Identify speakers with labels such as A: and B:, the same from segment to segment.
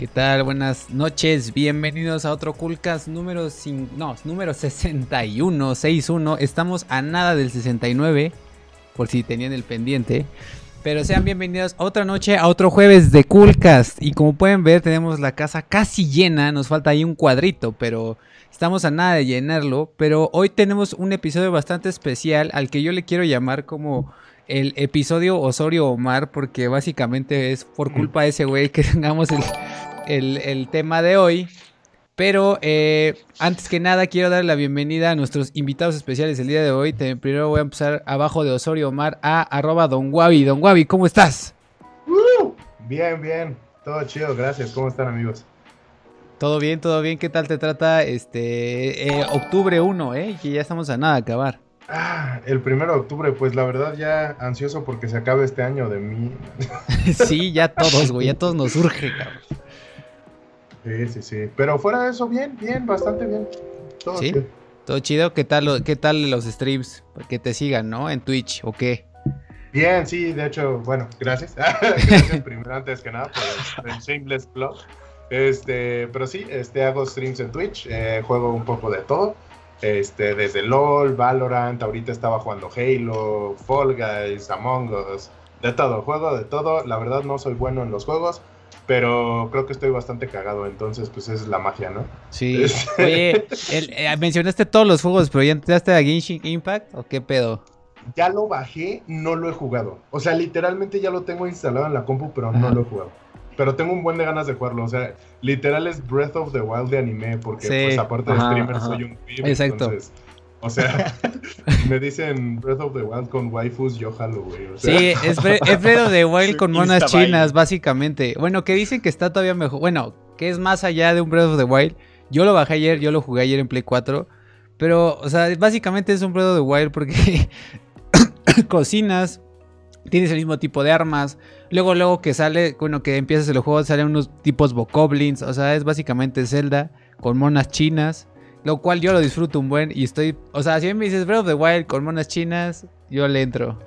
A: ¿Qué tal? Buenas noches, bienvenidos a otro Coolcast número, no, número 61, 61. Estamos a nada del 69, por si tenían el pendiente. Pero sean bienvenidos otra noche, a otro jueves de Coolcast. Y como pueden ver, tenemos la casa casi llena, nos falta ahí un cuadrito, pero estamos a nada de llenarlo. Pero hoy tenemos un episodio bastante especial al que yo le quiero llamar como el episodio Osorio Omar, porque básicamente es por culpa de ese güey que tengamos el, tema de hoy. Pero eh, antes que nada quiero dar la bienvenida a nuestros invitados especiales el día de hoy. primero voy a empezar abajo de Osorio Omar a arroba Don Guavi. Don Guavi, ¿cómo estás?
B: Bien, bien. Todo chido, gracias. ¿Cómo están amigos?
A: Todo bien, todo bien. ¿Qué tal te trata este eh, octubre 1, eh? Que ya estamos a nada de acabar.
B: Ah, el primero de octubre, pues la verdad ya ansioso porque se acabe este año de mí.
A: sí, ya todos, güey, ya todos nos urge, cabrón.
B: Sí, sí, sí. Pero fuera de eso, bien, bien, bastante bien.
A: Todo ¿Sí? Chido. Todo chido. ¿Qué tal, ¿Qué tal los streams? Que te sigan, ¿no? En Twitch, ¿o qué?
B: Bien, sí, de hecho, bueno, gracias. gracias primero, antes que nada, por el, Shameless Club. Este, pero sí, este, hago streams en Twitch, eh, juego un poco de todo. Este, desde LOL, Valorant, ahorita estaba jugando Halo, Fall Guys, Among Us, de todo, juego de todo. La verdad no soy bueno en los juegos, pero creo que estoy bastante cagado, entonces pues es la magia, ¿no?
A: Sí. Oye, eh, mencionaste todos los juegos, pero ¿ya entraste a Genshin Impact o qué pedo?
B: Ya lo bajé, no lo he jugado. O sea, literalmente ya lo tengo instalado en la compu, pero no lo he jugado pero tengo un buen de ganas de jugarlo. O sea, literal es Breath of the Wild de anime, porque pues aparte de streamer soy un
A: pib, Exacto.
B: O sea, me dicen Breath of the Wild con waifus, yo jalo, güey.
A: sí, es, Breath of the Wild con monas chinas, básicamente. Bueno, que dicen que está todavía mejor. Bueno, que es más allá de un Breath of the Wild. Yo lo bajé ayer, yo lo jugué ayer en Play 4. Pero, o sea, básicamente es un Breath of the Wild porque cocinas, tienes el mismo tipo de armas. Luego, luego que sale, bueno, que empiezas el juego, salen unos tipos bokoblins. O sea, es básicamente Zelda con monas chinas. Lo cual yo lo disfruto un buen y estoy... O sea, si me dices Breath of the Wild con monas chinas, yo le entro.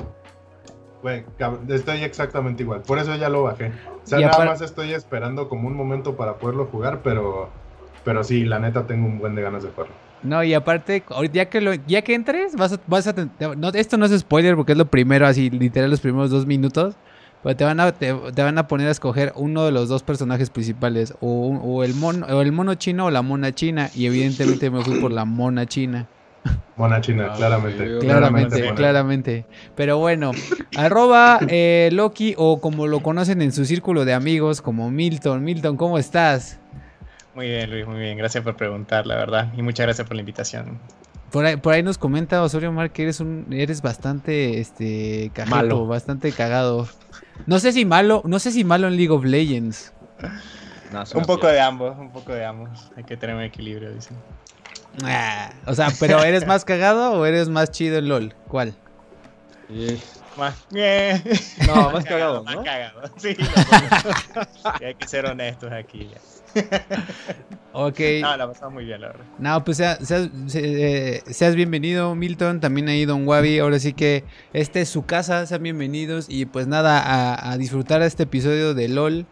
B: Güey, estoy exactamente igual. Por eso ya lo bajé. O sea, nada más estoy esperando como un momento para poderlo jugar, pero... Pero sí, la neta tengo un buen de ganas de jugarlo.
A: No, y aparte, ya que lo, ya que entres, vas a, vas a no, esto no es spoiler porque es lo primero, así literal los primeros dos minutos. Pero te van a, te, van a poner a escoger uno de los dos personajes principales, o, el mono, o el mono chino o la mona china. Y evidentemente me fui por la mona china.
B: Mona china, ah, claramente.
A: Claramente, claramente. Pero bueno, arroba eh, Loki o como lo conocen en su círculo de amigos como Milton. Milton, ¿cómo estás?
C: Muy bien, Luis, muy bien. Gracias por preguntar, la verdad. Y muchas gracias por la invitación.
A: Por ahí, por ahí nos comenta Osorio Mar que eres un, eres bastante este malo, bastante cagado. No sé si malo, no sé si malo en League of Legends.
C: un poco de ambos, un poco de ambos. Hay que tener un equilibrio, dicen.
A: Ah, o sea, pero ¿eres más cagado o eres más chido en LOL? ¿Cuál?
C: Más...
B: No, más cagado,
C: ¿no? Más cagado, sí. hay que ser honestos aquí ya.
A: ok.
C: No, la pasamos muy bien, la verdad.
A: No, pues seas, eh, seas, bienvenido, Milton. También ahí, Don Wabi. Ahora sí que este es su casa. Sean bienvenidos. Y pues nada, a, a disfrutar este episodio de LOL.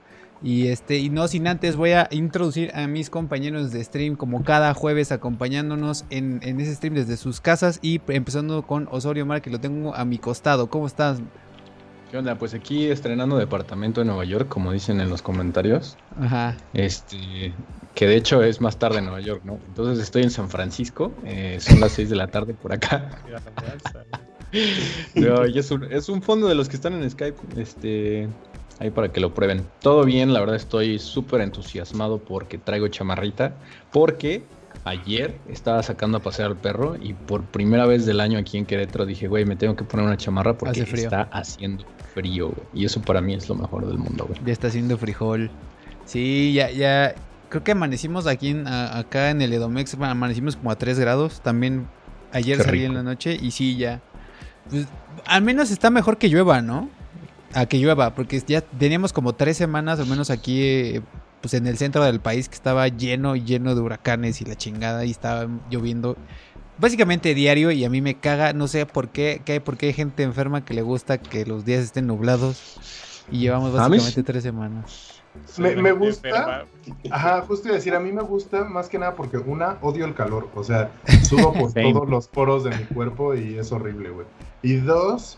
A: Y este, y no sin antes voy a introducir a mis compañeros de stream como cada jueves acompañándonos en, en ese stream desde sus casas y empezando con Osorio Mar que lo tengo a mi costado. ¿Cómo estás,
D: ¿Qué onda? Pues aquí estrenando departamento en Nueva York, como dicen en los comentarios. Ajá. Este, que de hecho es más tarde en Nueva York, ¿no? Entonces estoy en San Francisco, eh, son las 6 de la tarde por acá. Pero es, un, es un fondo de los que están en Skype, este, ahí para que lo prueben. Todo bien, la verdad estoy súper entusiasmado porque traigo chamarrita, porque ayer estaba sacando a pasear al perro y por primera vez del año aquí en Querétaro dije, güey, me tengo que poner una chamarra porque está haciendo frío, Y eso para mí es lo mejor del mundo, güey.
A: Ya está haciendo frijol. Sí, ya, ya. Creo que amanecimos aquí en, acá en el Edomex, amanecimos como a 3 grados. También ayer salí en la noche y sí, ya. Pues, al menos está mejor que llueva, ¿no? A que llueva, porque ya teníamos como tres semanas, al menos aquí, pues en el centro del país, que estaba lleno, lleno de huracanes y la chingada, y estaba lloviendo básicamente diario y a mí me caga, no sé por qué, que hay, porque hay gente enferma que le gusta que los días estén nublados y llevamos básicamente tres semanas.
B: me, gusta. Ajá, justo iba a decir, a mí me gusta más que nada porque una, odio el calor. O sea, subo por todos los poros de mi cuerpo y es horrible, güey. Y dos,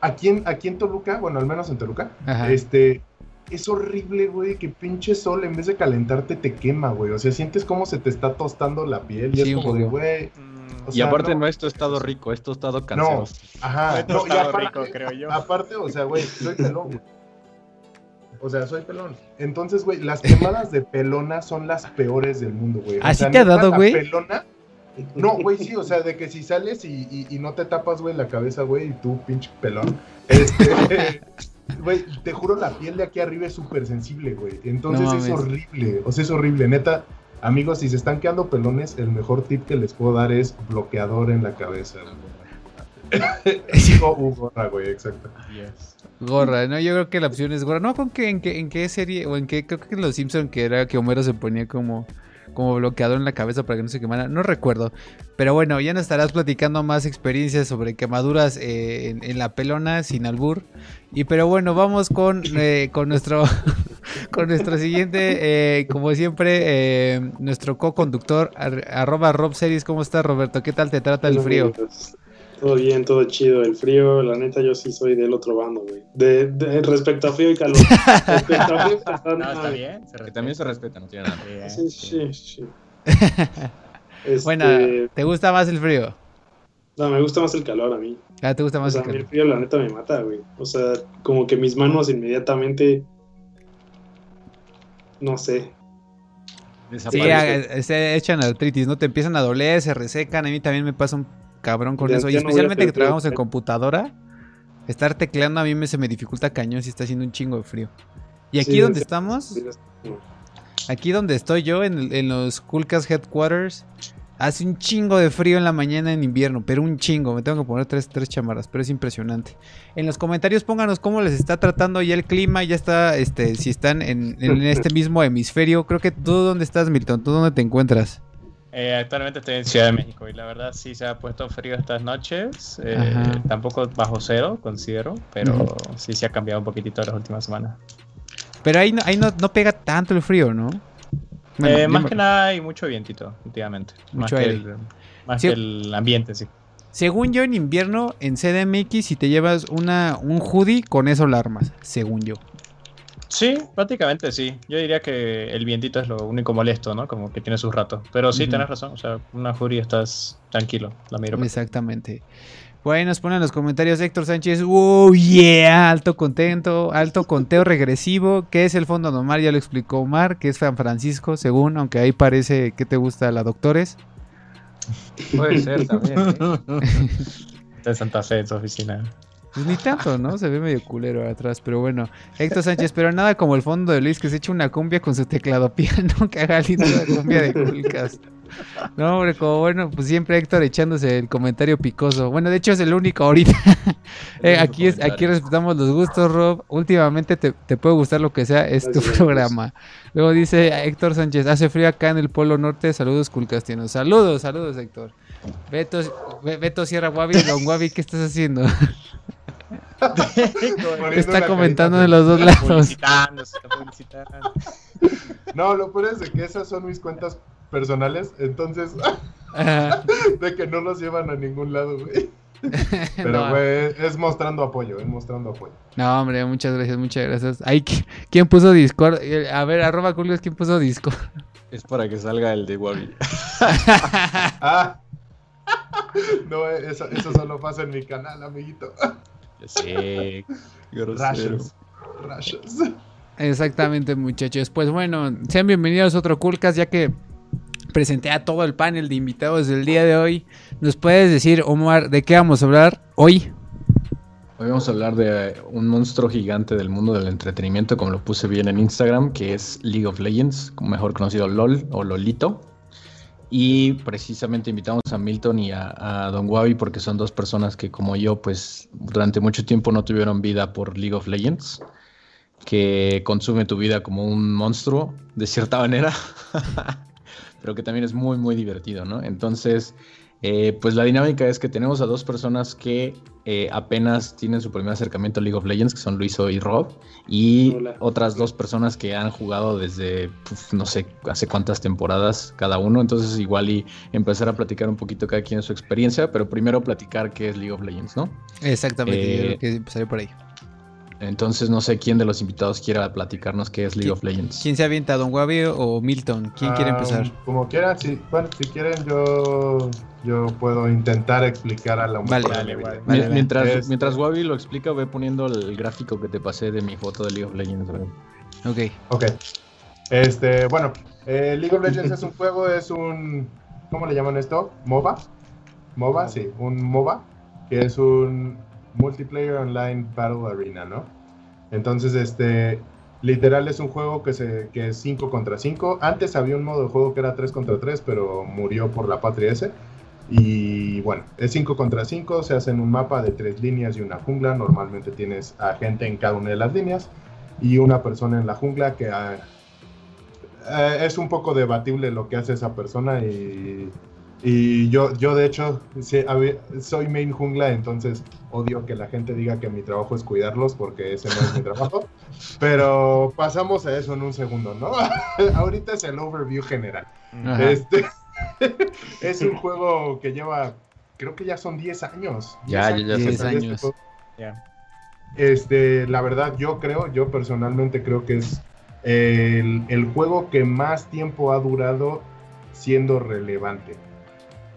B: aquí en, aquí en Toluca, bueno, al menos en Toluca, este, es horrible, güey, que pinche sol en vez de calentarte te quema, güey. O sea, sientes como se te está tostando la piel y es como de, güey.
D: Mm, y aparte no es estado rico, es estado cansado.
B: No, ajá. No, y aparte, rico, creo yo. Aparte, o sea, güey, soy pelón, O sea, soy pelón. Entonces, güey, las quemadas de pelona son las peores del mundo, güey.
A: ¿Así te ha dado, güey?
B: pelona no, güey, sí, o sea, de que si sales y, y, no te tapas, güey, la cabeza, güey, y tú, pinche pelón. Este, güey, te juro, la piel de aquí arriba es súper sensible, güey. Entonces es horrible, o sea, es horrible. Neta, amigos, si se están quedando pelones, el mejor tip que les puedo dar es bloqueador en la cabeza.
A: o gorra, güey, exacto. Gorra, no, yo creo que la opción es gorra. No, con que en qué, en qué serie, o en qué, creo que en Los Simpson que era que Homero se ponía como como bloqueador en la cabeza para que no se quemara. No recuerdo. Pero bueno, ya nos estarás platicando más experiencias sobre quemaduras eh, en, la pelona sin albur. Y pero bueno, vamos con, eh, con nuestro con nuestro siguiente, eh, como siempre, nuestro co-conductor, arroba Rob Series. ¿Cómo estás, Roberto? ¿Qué tal te trata el frío?
E: Todo bien, todo chido. El frío, la neta, yo sí soy del otro bando, güey. De, respecto a frío y calor. respecto a frío,
D: pues, no, está bien. que también se respeta, no tiene nada.
E: Sí, sí, sí.
A: Bueno, ¿te gusta más el frío?
E: No, me gusta más el calor a mí.
A: Ah, ¿te gusta más
E: el calor? A mí el frío, la neta, me mata, güey. O sea, como que mis manos inmediatamente. No sé.
A: Sí, se echan artritis, ¿no? Te empiezan a doler, se resecan. A mí también me pasa un cabrón con eso. Y especialmente que trabajamos en computadora, estar tecleando a mí me, se me dificulta cañón si está haciendo un chingo de frío. Y aquí donde estamos, aquí donde estoy yo, en, en los Coolcast Headquarters, hace un chingo de frío en la mañana en invierno, pero un chingo. Me tengo que poner tres, tres chamarras, pero es impresionante. En los comentarios pónganos cómo les está tratando ya el clima, ya está, este, si están en, en este mismo hemisferio. Creo que tú dónde estás, Milton, tú dónde te encuentras.
C: Eh, actualmente estoy en Ciudad de México y la verdad sí se ha puesto frío estas noches. Eh, tampoco bajo cero, considero, pero sí se ha cambiado un poquitito las últimas semanas.
A: Pero ahí no, ahí no, pega tanto el frío, ¿no?
C: Eh, más que nada hay mucho vientito, últimamente. Mucho más, que el, más que el ambiente, sí.
A: Según yo, en invierno, en CDMX, si te llevas una, un hoodie, con eso la armas, según yo.
C: Sí, prácticamente sí. Yo diría que el vientito es lo único molesto, ¿no? Como que tiene sus ratos. Pero sí, tienes razón. O sea, una furia estás tranquilo, la miro.
A: Exactamente. Bueno, nos ponen en los comentarios Héctor Sánchez. ¡Oh, yeah! Alto contento, alto conteo regresivo. ¿Qué es el fondo normal? Ya lo explicó Omar, que es San Francisco, según, aunque ahí parece que te gusta la Doctores.
C: Puede ser también. ¿eh? Está en Santa Fe, en su oficina.
A: Pues ni tanto, ¿no? Se ve medio culero atrás, pero bueno. Héctor Sánchez, pero nada como el fondo de Luis que se echa una cumbia con su teclado piano que haga linda la cumbia de Culcas. No, hombre, como bueno, pues siempre Héctor echándose el comentario picoso. Bueno, de hecho es el único ahorita. Eh, aquí, es, aquí respetamos los gustos, Rob. Últimamente te, puede gustar lo que sea, es tu programa. Luego dice Héctor Sánchez, hace frío acá en el Polo Norte. Saludos, Culcastianos. Saludos, saludos, Héctor. Beto, Beto Sierra Guavi, Don Guavi, ¿qué estás haciendo? está comentando de los dos lados.
B: No, lo peor es de que esas son mis cuentas personales, entonces de que no los llevan a ningún lado, güey. Pero, güey, es mostrando apoyo, es mostrando apoyo.
A: No, hombre, muchas gracias, muchas gracias. Ay, ¿quién puso Discord? A ver, arroba Culios, ¿quién puso Discord?
D: Es para que salga el de Wabi.
B: ah. No, eso, eso solo pasa en mi canal, amiguito.
D: Sí,
B: rayos.
A: Exactamente, muchachos. Pues bueno, sean bienvenidos a otro Coolcast, ya que presenté a todo el panel de invitados del día de hoy. ¿Nos puedes decir, Omar, de qué vamos a hablar hoy?
D: Hoy vamos a hablar de un monstruo gigante del mundo del entretenimiento, como lo puse bien en Instagram, que es League of Legends, mejor conocido LOL o Lolito. Y precisamente invitamos a Milton y a, Don Wabi porque son dos personas que como yo pues durante mucho tiempo no tuvieron vida por League of Legends, que consume tu vida como un monstruo de cierta manera, pero que también es muy muy divertido, ¿no? Entonces Eh, pues la dinámica es que tenemos a dos personas que eh, apenas tienen su primer acercamiento a League of Legends, que son Luiso y Rob, y otras dos personas que han jugado desde, no sé, hace cuántas temporadas cada uno, entonces igual y empezar a platicar un poquito cada quien su experiencia, pero primero platicar qué es League of Legends, ¿no?
A: Exactamente, yo eh, que por ahí.
D: Entonces no sé quién de los invitados quiera platicarnos qué es League of Legends.
A: ¿Quién se avienta, Don Wabi o Milton? ¿Quién quiere empezar?
B: Ah, como quieran, si, bueno, si quieren yo, yo puedo intentar explicar a la
D: vale, vale, vale, Mientras, mientras Wabi lo explica, voy poniendo el gráfico que te pasé de mi foto de League of Legends.
A: Ok.
B: Ok. Este, bueno, eh, League of Legends es un juego, es un, ¿cómo le llaman esto? ¿MOBA? ¿MOBA? Sí, un MOBA, que es un Multiplayer Online Battle Arena, ¿no? Entonces, este, literal es un juego que, se, que es 5 contra 5. Antes había un modo de juego que era 3 contra 3, pero murió por la patria ese. Y bueno, es 5 contra 5, se hace en un mapa de tres líneas y una jungla. Normalmente tienes a gente en cada una de las líneas y una persona en la jungla que ah, eh, es un poco debatible lo que hace esa persona y y yo, yo de hecho, soy main jungla, entonces odio que la gente diga que mi trabajo es cuidarlos porque ese no es mi trabajo. Pero pasamos a eso en un segundo, ¿no? Ahorita es el overview general. Este, es un juego que lleva, creo que ya son 10 años.
D: Ya, ya, ya 10 años.
B: Este, la verdad, yo creo, yo personalmente creo que es el, el juego que más tiempo ha durado siendo relevante.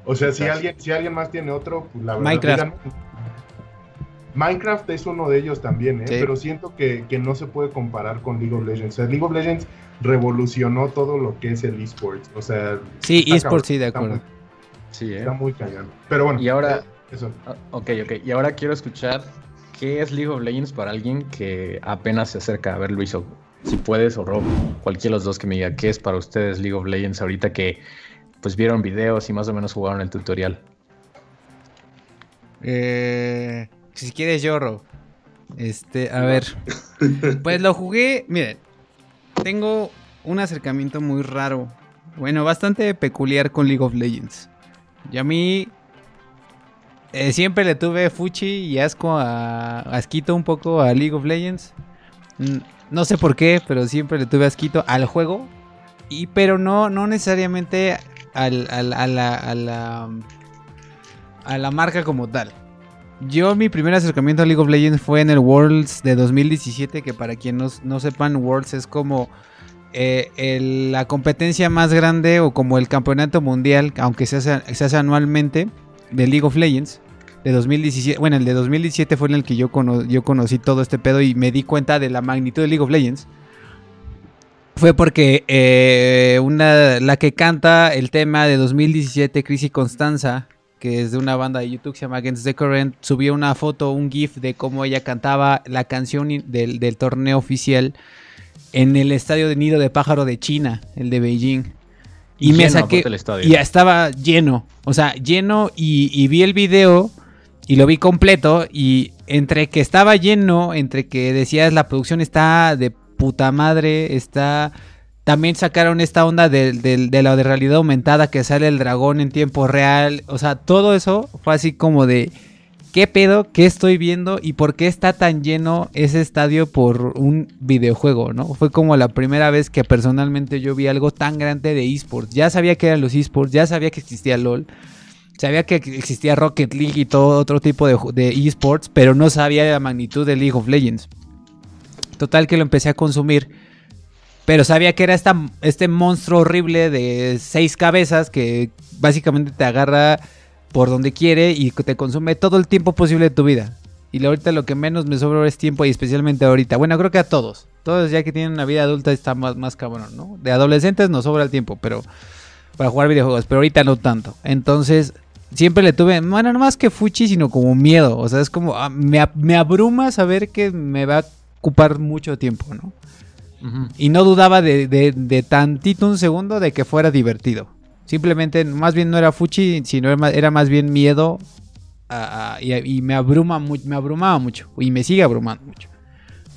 B: O sea, si alguien, si alguien más tiene otro, pues la verdad.
A: Minecraft.
B: Minecraft es uno de ellos también, ¿eh? pero siento que, no se puede comparar con League of Legends. O sea, League of Legends revolucionó todo lo que es el esports. O sea,
A: sí, esports, sí, de acuerdo.
B: sí, ¿eh? Está muy cañón. Pero bueno,
D: y ahora, eh, eso. Ah, ok, ok. Y ahora quiero escuchar qué es League of Legends para alguien que apenas se acerca a ver Luis o si puedes o Rob, cualquiera de los dos que me diga qué es para ustedes League of Legends ahorita que pues vieron videos y más o menos jugaron el tutorial.
A: Eh, si quieres yo, Este, a ver. Pues lo jugué, miren, tengo un acercamiento muy raro. Bueno, bastante peculiar con League of Legends. Y a mí eh, siempre le tuve fuchi y asco a asquito un poco a League of Legends. Mm, no sé por qué, pero siempre le tuve asquito al juego. Y pero no, no necesariamente al, a, la, a, la, a la marca como tal. Yo mi primer acercamiento a League of Legends fue en el Worlds de 2017, que para quienes no, sepan, Worlds es como eh, la competencia más grande o como el campeonato mundial, aunque se hace, anualmente, de League of Legends. De 2017, bueno, el de 2017 fue en el que yo, conocí todo este pedo y me di cuenta de la magnitud de League of Legends fue porque eh, una, la que canta el tema de 2017, Crisis Constanza, que es de una banda de YouTube que se llama Against the Current, subió una foto, un GIF de cómo ella cantaba la canción del, torneo oficial en el estadio de Nido de Pájaro de China, el de Beijing. Y, me saqué. Y ya estaba lleno. O sea, lleno. Y, y, vi el video. Y lo vi completo. Y entre que estaba lleno. Entre que decías la producción está de puta madre. Está. También sacaron esta onda de, la de realidad aumentada que sale el dragón en tiempo real. O sea, todo eso fue así como de. ¿Qué pedo? ¿Qué estoy viendo? ¿Y por qué está tan lleno ese estadio por un videojuego? ¿no? Fue como la primera vez que personalmente yo vi algo tan grande de esports. Ya sabía que eran los esports, ya sabía que existía LOL, sabía que existía Rocket League y todo otro tipo de, de esports, pero no sabía la magnitud de League of Legends. Total que lo empecé a consumir. Pero sabía que era esta, este monstruo horrible de seis cabezas que básicamente te agarra por donde quiere y te consume todo el tiempo posible de tu vida. Y ahorita lo que menos me sobra es tiempo y especialmente ahorita. Bueno, creo que a todos. Todos ya que tienen una vida adulta está más, más cabrón, ¿no? De adolescentes nos sobra el tiempo, pero para jugar videojuegos, pero ahorita no tanto. Entonces, siempre le tuve, bueno, no más que fuchi, sino como miedo. O sea, es como, ah, me, me abruma saber que me va a ocupar mucho tiempo, ¿no? Y no dudaba de, tantito un segundo de que fuera divertido. Simplemente, más bien no era fuchi, sino era más, bien miedo y, me, abruma, me abrumaba mucho. Y me sigue abrumando mucho.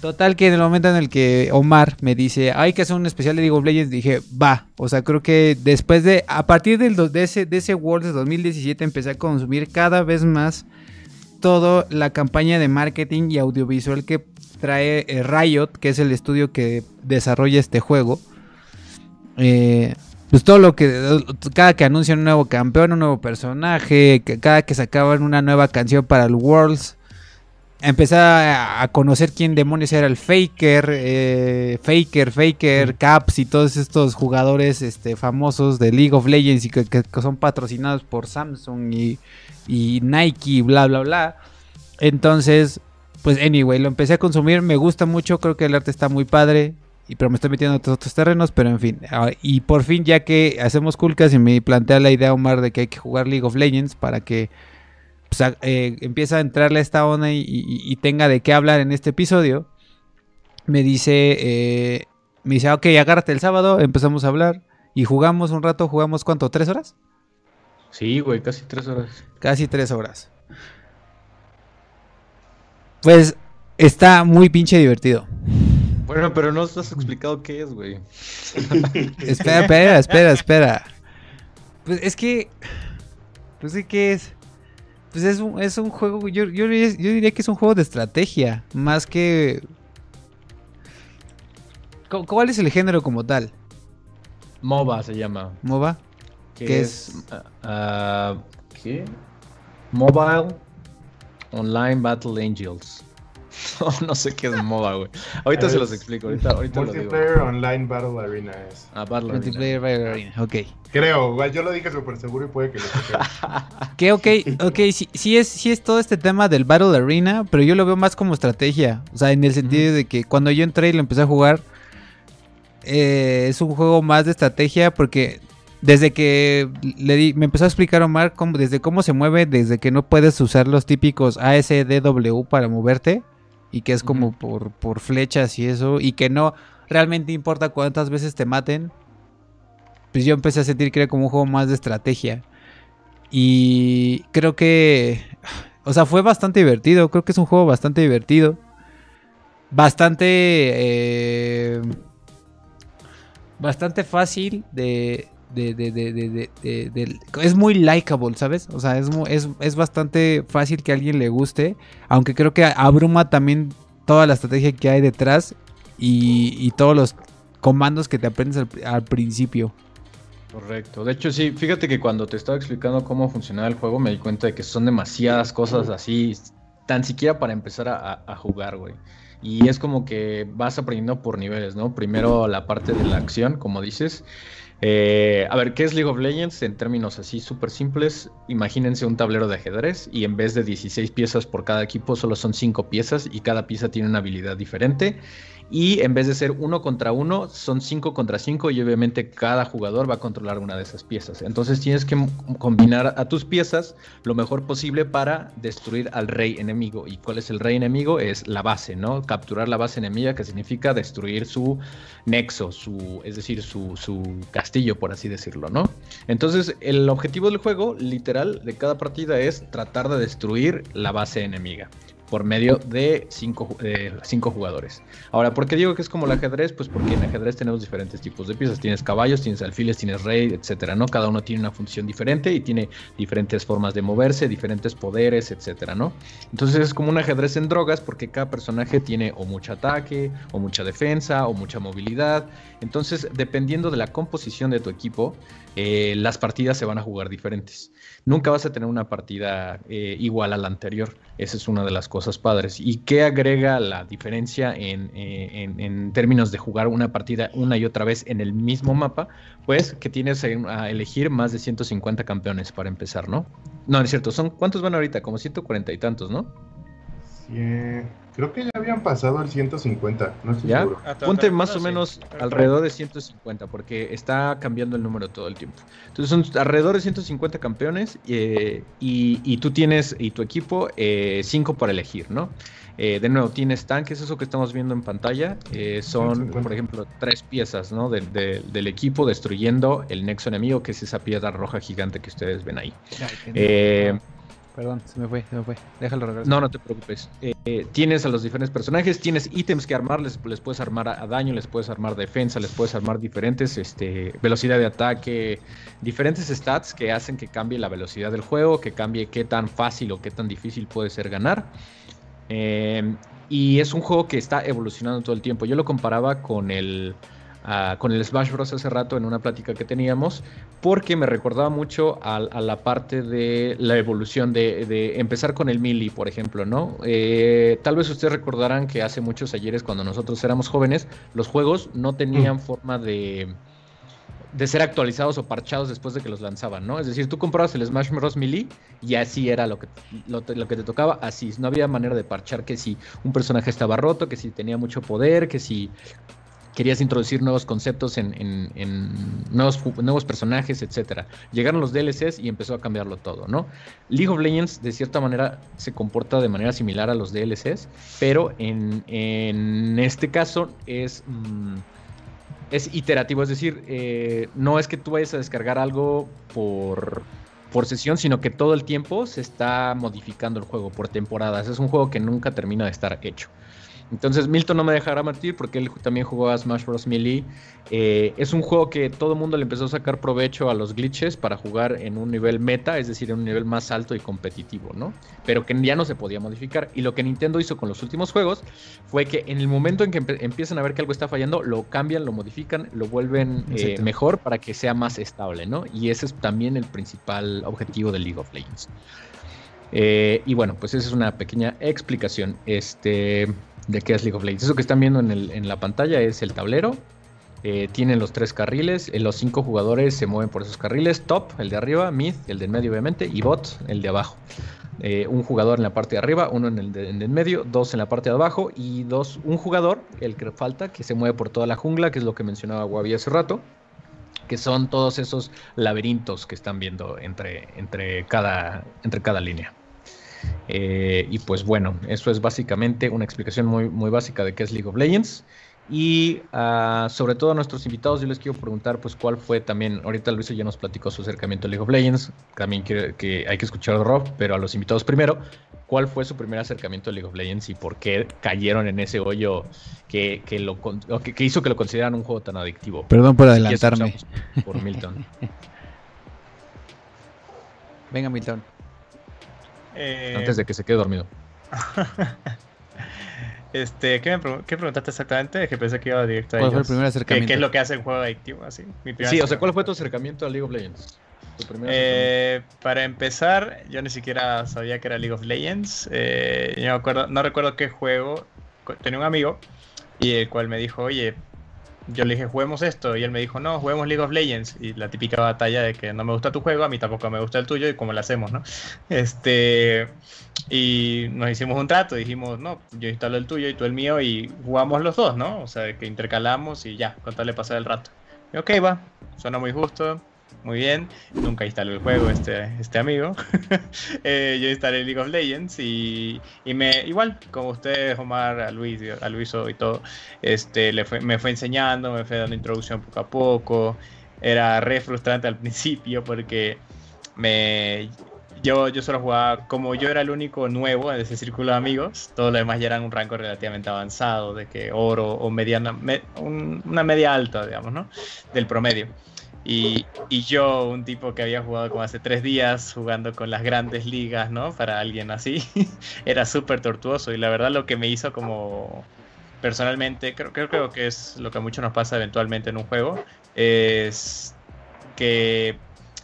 A: Total que en el momento en el que Omar me dice, hay que hacer un especial de League of Legends, dije, va. O sea, creo que después de, a partir de, ese, de ese Worlds de 2017 empecé a consumir cada vez más toda la campaña de marketing y audiovisual que trae eh, Riot, que es el estudio que desarrolla este juego. Eh, pues todo lo que, cada que anuncian un nuevo campeón, un nuevo personaje, cada que sacaban una nueva canción para el Worlds empecé a, conocer quién demonios era el Faker, eh, Faker, Faker, Caps y todos estos jugadores este, famosos de League of Legends y que, son patrocinados por Samsung y, y, Nike, bla, bla, bla. Entonces, pues, anyway, lo empecé a consumir, me gusta mucho, creo que el arte está muy padre. Y, pero me estoy metiendo en otros, terrenos, pero en fin. Ah, y por fin, ya que hacemos Kulkas y me plantea la idea, Omar, de que hay que jugar League of Legends para que pues, eh, empieza a entrarle a esta onda y, tenga de qué hablar en este episodio, me dice, eh, me dice, ok, agárrate el sábado, empezamos a hablar y jugamos un rato, jugamos cuánto, tres horas?
D: Sí, güey, casi tres horas.
A: Casi tres horas. Pues está muy pinche divertido.
D: Bueno, pero no has explicado qué es, güey.
A: espera, espera, espera, espera. Pues es que... Pues sí, ¿qué es? Pues es un, es un juego, yo, yo, diría que es un juego de estrategia, más que... ¿Cuál es el género como tal?
D: MOBA se llama.
A: ¿MOBA?
D: ¿Qué, es? Uh, ¿Qué? Mobile Online Battle Angels. no sé qué es MOBA, güey. Ahorita se los explico. Ahorita, ahorita
B: Multiplayer Online Battle Arena es.
A: Ah, Battle Multiplayer Battle Arena, ok.
B: Creo, yo lo dije súper seguro y puede que lo
A: Que ok, ok, sí, sí, es, sí es todo este tema del Battle Arena, pero yo lo veo más como estrategia. O sea, en el sentido de que cuando yo entré y lo empecé a jugar, eh, es un juego más de estrategia porque desde que le di, me empezó a explicar Omar cómo, desde cómo se mueve, desde que no puedes usar los típicos ASDW para moverte y que es como por, por flechas y eso, y que no realmente importa cuántas veces te maten, pues yo empecé a sentir que era como un juego más de estrategia. Y creo que, o sea, fue bastante divertido, creo que es un juego bastante divertido. Bastante... Eh, bastante fácil de, es muy likable, ¿sabes? O sea, es, es, es, bastante fácil que a alguien le guste, aunque creo que abruma también toda la estrategia que hay detrás y, todos los comandos que te aprendes al, principio.
D: Correcto. De hecho, sí, fíjate que cuando te estaba explicando cómo funcionaba el juego, me di cuenta de que son demasiadas cosas así, tan siquiera para empezar a, a jugar, güey. Y es como que vas aprendiendo por niveles, ¿no? Primero la parte de la acción, como dices, eh, a ver, ¿qué es League of Legends? En términos así súper simples, imagínense un tablero de ajedrez y en vez de 16 piezas por cada equipo, solo son 5 piezas y cada pieza tiene una habilidad diferente. Y en vez de ser uno contra uno, son cinco contra cinco y obviamente cada jugador va a controlar una de esas piezas. Entonces tienes que combinar a tus piezas lo mejor posible para destruir al rey enemigo. ¿Y cuál es el rey enemigo? Es la base, ¿no? Capturar la base enemiga que significa destruir su nexo, su, es decir, su, su castillo, por así decirlo, ¿no? Entonces el objetivo del juego, literal, de cada partida es tratar de destruir la base enemiga por medio de cinco, cinco, jugadores. Ahora, ¿por qué digo que es como el ajedrez? Pues porque en ajedrez tenemos diferentes tipos de piezas. Tienes caballos, tienes alfiles, tienes rey, etcétera, ¿no? Cada uno tiene una función diferente y tiene diferentes formas de moverse, diferentes poderes, etcétera, ¿no? Entonces es como un ajedrez en drogas porque cada personaje tiene o mucho ataque, o mucha defensa, o mucha movilidad. Entonces, dependiendo de la composición de tu equipo, eh, las partidas se van a jugar diferentes nunca vas a tener una partida eh, igual a la anterior. Esa es una de las cosas padres. ¿Y qué agrega la diferencia en, eh, en, términos de jugar una partida una y otra vez en el mismo mapa? Pues que tienes a elegir más de 150 campeones para empezar, ¿no? No, es cierto. Son, ¿Cuántos van ahorita? Como 140 y tantos, ¿no?
B: Creo que ya habían pasado el 150, no estoy seguro.
D: Ponte más o menos alrededor de 150, porque está cambiando el número todo el tiempo. Entonces son alrededor de 150 campeones eh, y, tú tienes, y tu equipo, 5 eh, para elegir, ¿no? Eh, de nuevo, tienes tanques, eso que estamos viendo en pantalla, son, por ejemplo, tres piezas ¿no? del equipo destruyendo el nexo enemigo, que es esa piedra roja gigante que ustedes ven ahí.
A: Perdón, se me fue, se me fue. Déjalo regresar.
D: No, no te preocupes. Eh, tienes a los diferentes personajes, tienes ítems que armar, les, puedes armar a, daño, les puedes armar defensa, les puedes armar diferentes este, velocidad de ataque, diferentes stats que hacen que cambie la velocidad del juego, que cambie qué tan fácil o qué tan difícil puede ser ganar. Eh, y es un juego que está evolucionando todo el tiempo. Yo lo comparaba con el con el Smash Bros. hace rato en una plática que teníamos, porque me recordaba mucho a, la parte de la evolución de, empezar con el Melee, por ejemplo, ¿no? Eh, tal vez ustedes recordarán que hace muchos ayeres, cuando nosotros éramos jóvenes, los juegos no tenían mm. forma de de ser actualizados o parchados después de que los lanzaban, ¿no? Es decir, tú comprabas el Smash Bros. Melee y así era lo que, lo, que te tocaba, así. No había manera de parchar que si un personaje estaba roto, que si tenía mucho poder, que si querías introducir nuevos conceptos en, nuevos, personajes, etcétera. Llegaron los DLCs y empezó a cambiarlo todo, ¿no? League of Legends de cierta manera se comporta de manera similar a los DLCs, pero en, este caso es, mm, iterativo, es decir, eh, no es que tú vayas a descargar algo por, por sesión, sino que todo el tiempo se está modificando el juego por temporadas. Es un juego que nunca termina de estar hecho. Entonces Milton no me dejará mentir porque él también jugó a Smash Bros. Melee. Eh, es un juego que todo el mundo le empezó a sacar provecho a los glitches para jugar en un nivel meta, es decir, en un nivel más alto y competitivo, ¿no? Pero que ya no se podía modificar. Y lo que Nintendo hizo con los últimos juegos fue que en el momento en que empiezan a ver que algo está fallando, lo cambian, lo modifican, lo vuelven eh, mejor para que sea más estable, ¿no? Y ese es también el principal objetivo de League of Legends. Eh, y bueno, pues esa es una pequeña explicación. Este de qué es League of Legends. Eso que están viendo en, la pantalla es el tablero. Eh, tienen los tres carriles. Eh, los cinco jugadores se mueven por esos carriles. Top, el de arriba. Mid, el de medio, obviamente. Y bot, el de abajo. Eh, un jugador en la parte de arriba, uno en el, de, medio, dos en la parte de abajo y dos, un jugador, el que falta, que se mueve por toda la jungla, que es lo que mencionaba Wabi hace rato, que son todos esos laberintos que están viendo entre, entre cada línea. Eh, y pues bueno, eso es básicamente una explicación muy, muy básica de qué es League of Legends. Y uh, sobre todo a nuestros invitados, yo les quiero preguntar, pues, cuál fue también, ahorita Luis ya nos platicó su acercamiento a League of Legends, también que, que hay que escuchar a Rob, pero a los invitados primero, ¿cuál fue su primer acercamiento a League of Legends y por qué cayeron en ese hoyo que, que lo, que, hizo que lo consideraran un juego tan adictivo?
A: Perdón por adelantarme.
D: Por Milton.
A: Venga, Milton.
D: Eh, Antes de que se quede dormido.
C: este, ¿qué, me preguntaste exactamente? Es que pensé que iba directo
A: a ¿Cuál fue el primer acercamiento?
C: ¿Qué, es lo que hace un juego adictivo? Así,
D: sí, o sea, ¿cuál fue tu acercamiento a League of Legends?
C: Eh, para empezar, yo ni siquiera sabía que era League of Legends. Eh, yo acuerdo, no recuerdo qué juego. Tenía un amigo y el cual me dijo, oye, yo le dije, juguemos esto. Y él me dijo, no, juguemos League of Legends. Y la típica batalla de que no me gusta tu juego, a mí tampoco me gusta el tuyo y cómo lo hacemos, ¿no? Este. Y nos hicimos un trato. Dijimos, no, yo instalo el tuyo y tú el mío y jugamos los dos, ¿no? O sea, que intercalamos y ya, con tal pasar el rato. Y ok, va, suena muy justo muy bien. Nunca instaló el juego este, este amigo. Eh, yo instalé League of Legends y, y, me igual, como ustedes, Omar, a Luis, a Luiso y todo, este, le me fue enseñando, me fue dando introducción poco a poco. Era re frustrante al principio porque me yo, yo solo jugaba, como yo era el único nuevo en ese círculo de amigos, todos los demás ya eran un rango relativamente avanzado, de que oro o mediana, una media alta, digamos, ¿no? Del promedio. Y, y, yo, un tipo que había jugado como hace tres días, jugando con las grandes ligas, ¿no? Para alguien así, era súper tortuoso. Y la verdad lo que me hizo como personalmente, creo, creo, creo que es lo que a muchos nos pasa eventualmente en un juego, es que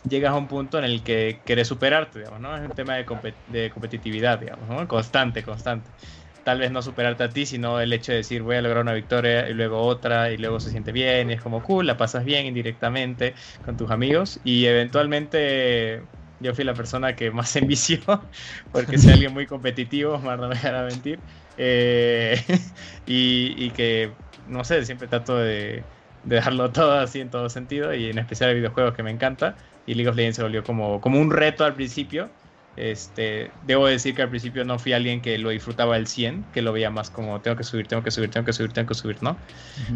C: llegas a un punto en el que quieres superarte, digamos, ¿no? Es un tema de, de competitividad, digamos, ¿no? Constante, constante tal vez no superarte a ti, sino el hecho de decir voy a lograr una victoria y luego otra y luego se siente bien y es como cool, la pasas bien indirectamente con tus amigos y eventualmente yo fui la persona que más envició porque soy alguien muy competitivo, más no me a mentir, eh, y, que no sé, siempre trato de, de, dejarlo todo así en todo sentido y en especial el videojuegos que me encanta y League of Legends se volvió como, como un reto al principio este, debo decir que al principio no fui alguien que lo disfrutaba al 100, que lo veía más como tengo que subir, tengo que subir, tengo que subir, tengo que subir, ¿no?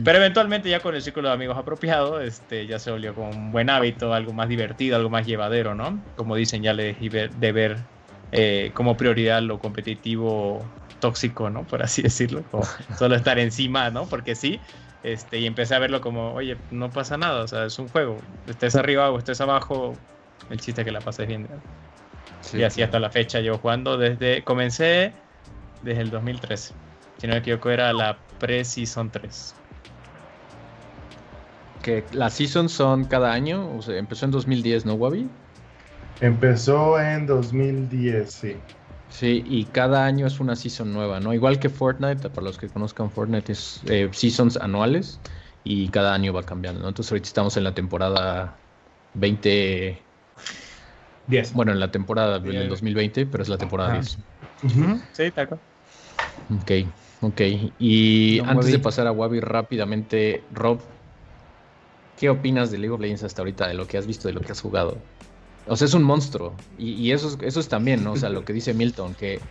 C: Pero eventualmente ya con el círculo de amigos apropiado, este, ya se volvió como un buen hábito, algo más divertido, algo más llevadero, ¿no? Como dicen, ya le de ver eh, como prioridad lo competitivo tóxico, ¿no? Por así decirlo, como solo estar encima, ¿no? Porque sí, este, y empecé a verlo como, oye, no pasa nada, o sea, es un juego, estés arriba o estés abajo, el chiste es que la pases bien.
D: Sí,
C: y así hasta la fecha llevo jugando desde, comencé desde el 2013, si no me equivoco era la pre-season 3.
D: Que las seasons son cada año, o sea, empezó en 2010, ¿no, Wabi?
B: Empezó en 2010, sí.
D: Sí, y cada año es una season nueva, ¿no? Igual que Fortnite, para los que conozcan Fortnite, es eh, seasons anuales y cada año va cambiando, ¿no? Entonces ahorita estamos en la temporada 20,
B: 10.
D: bueno, en la temporada del
C: Bien.
D: 2020, pero es la temporada
B: Ah.
D: 10.
C: Sí, tal cual.
D: Ok, ok. Y antes de
A: Wabi.
D: pasar a Wabi rápidamente, Rob, ¿qué opinas de League of Legends hasta ahorita, de lo que has visto, de lo que has jugado? O sea, es un monstruo. Y, y eso, es, eso es también, ¿no? O sea, lo que dice Milton, que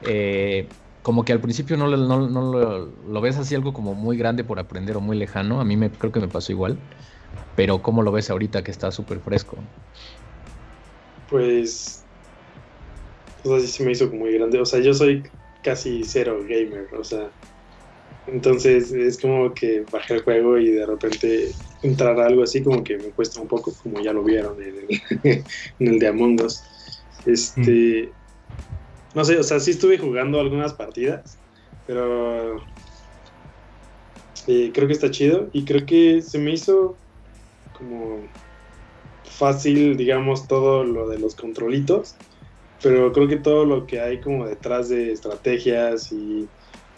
D: eh, como que al principio no, lo- no, no lo, lo ves así algo como muy grande por aprender o muy lejano. A mí me, creo que me pasó igual. Pero ¿cómo lo ves ahorita que está súper fresco?
E: Pues. O sea, sí se me hizo muy grande. O sea, yo soy casi cero gamer. O sea. Entonces es como que bajé el juego y de repente entrar a algo así como que me cuesta un poco, como ya lo vieron en el, en el de Among Us. Este. No sé, o sea, sí estuve jugando algunas partidas, pero. eh, creo que está chido y creo que se me hizo como fácil, digamos, todo lo de los controlitos, pero creo que todo lo que hay como detrás de estrategias y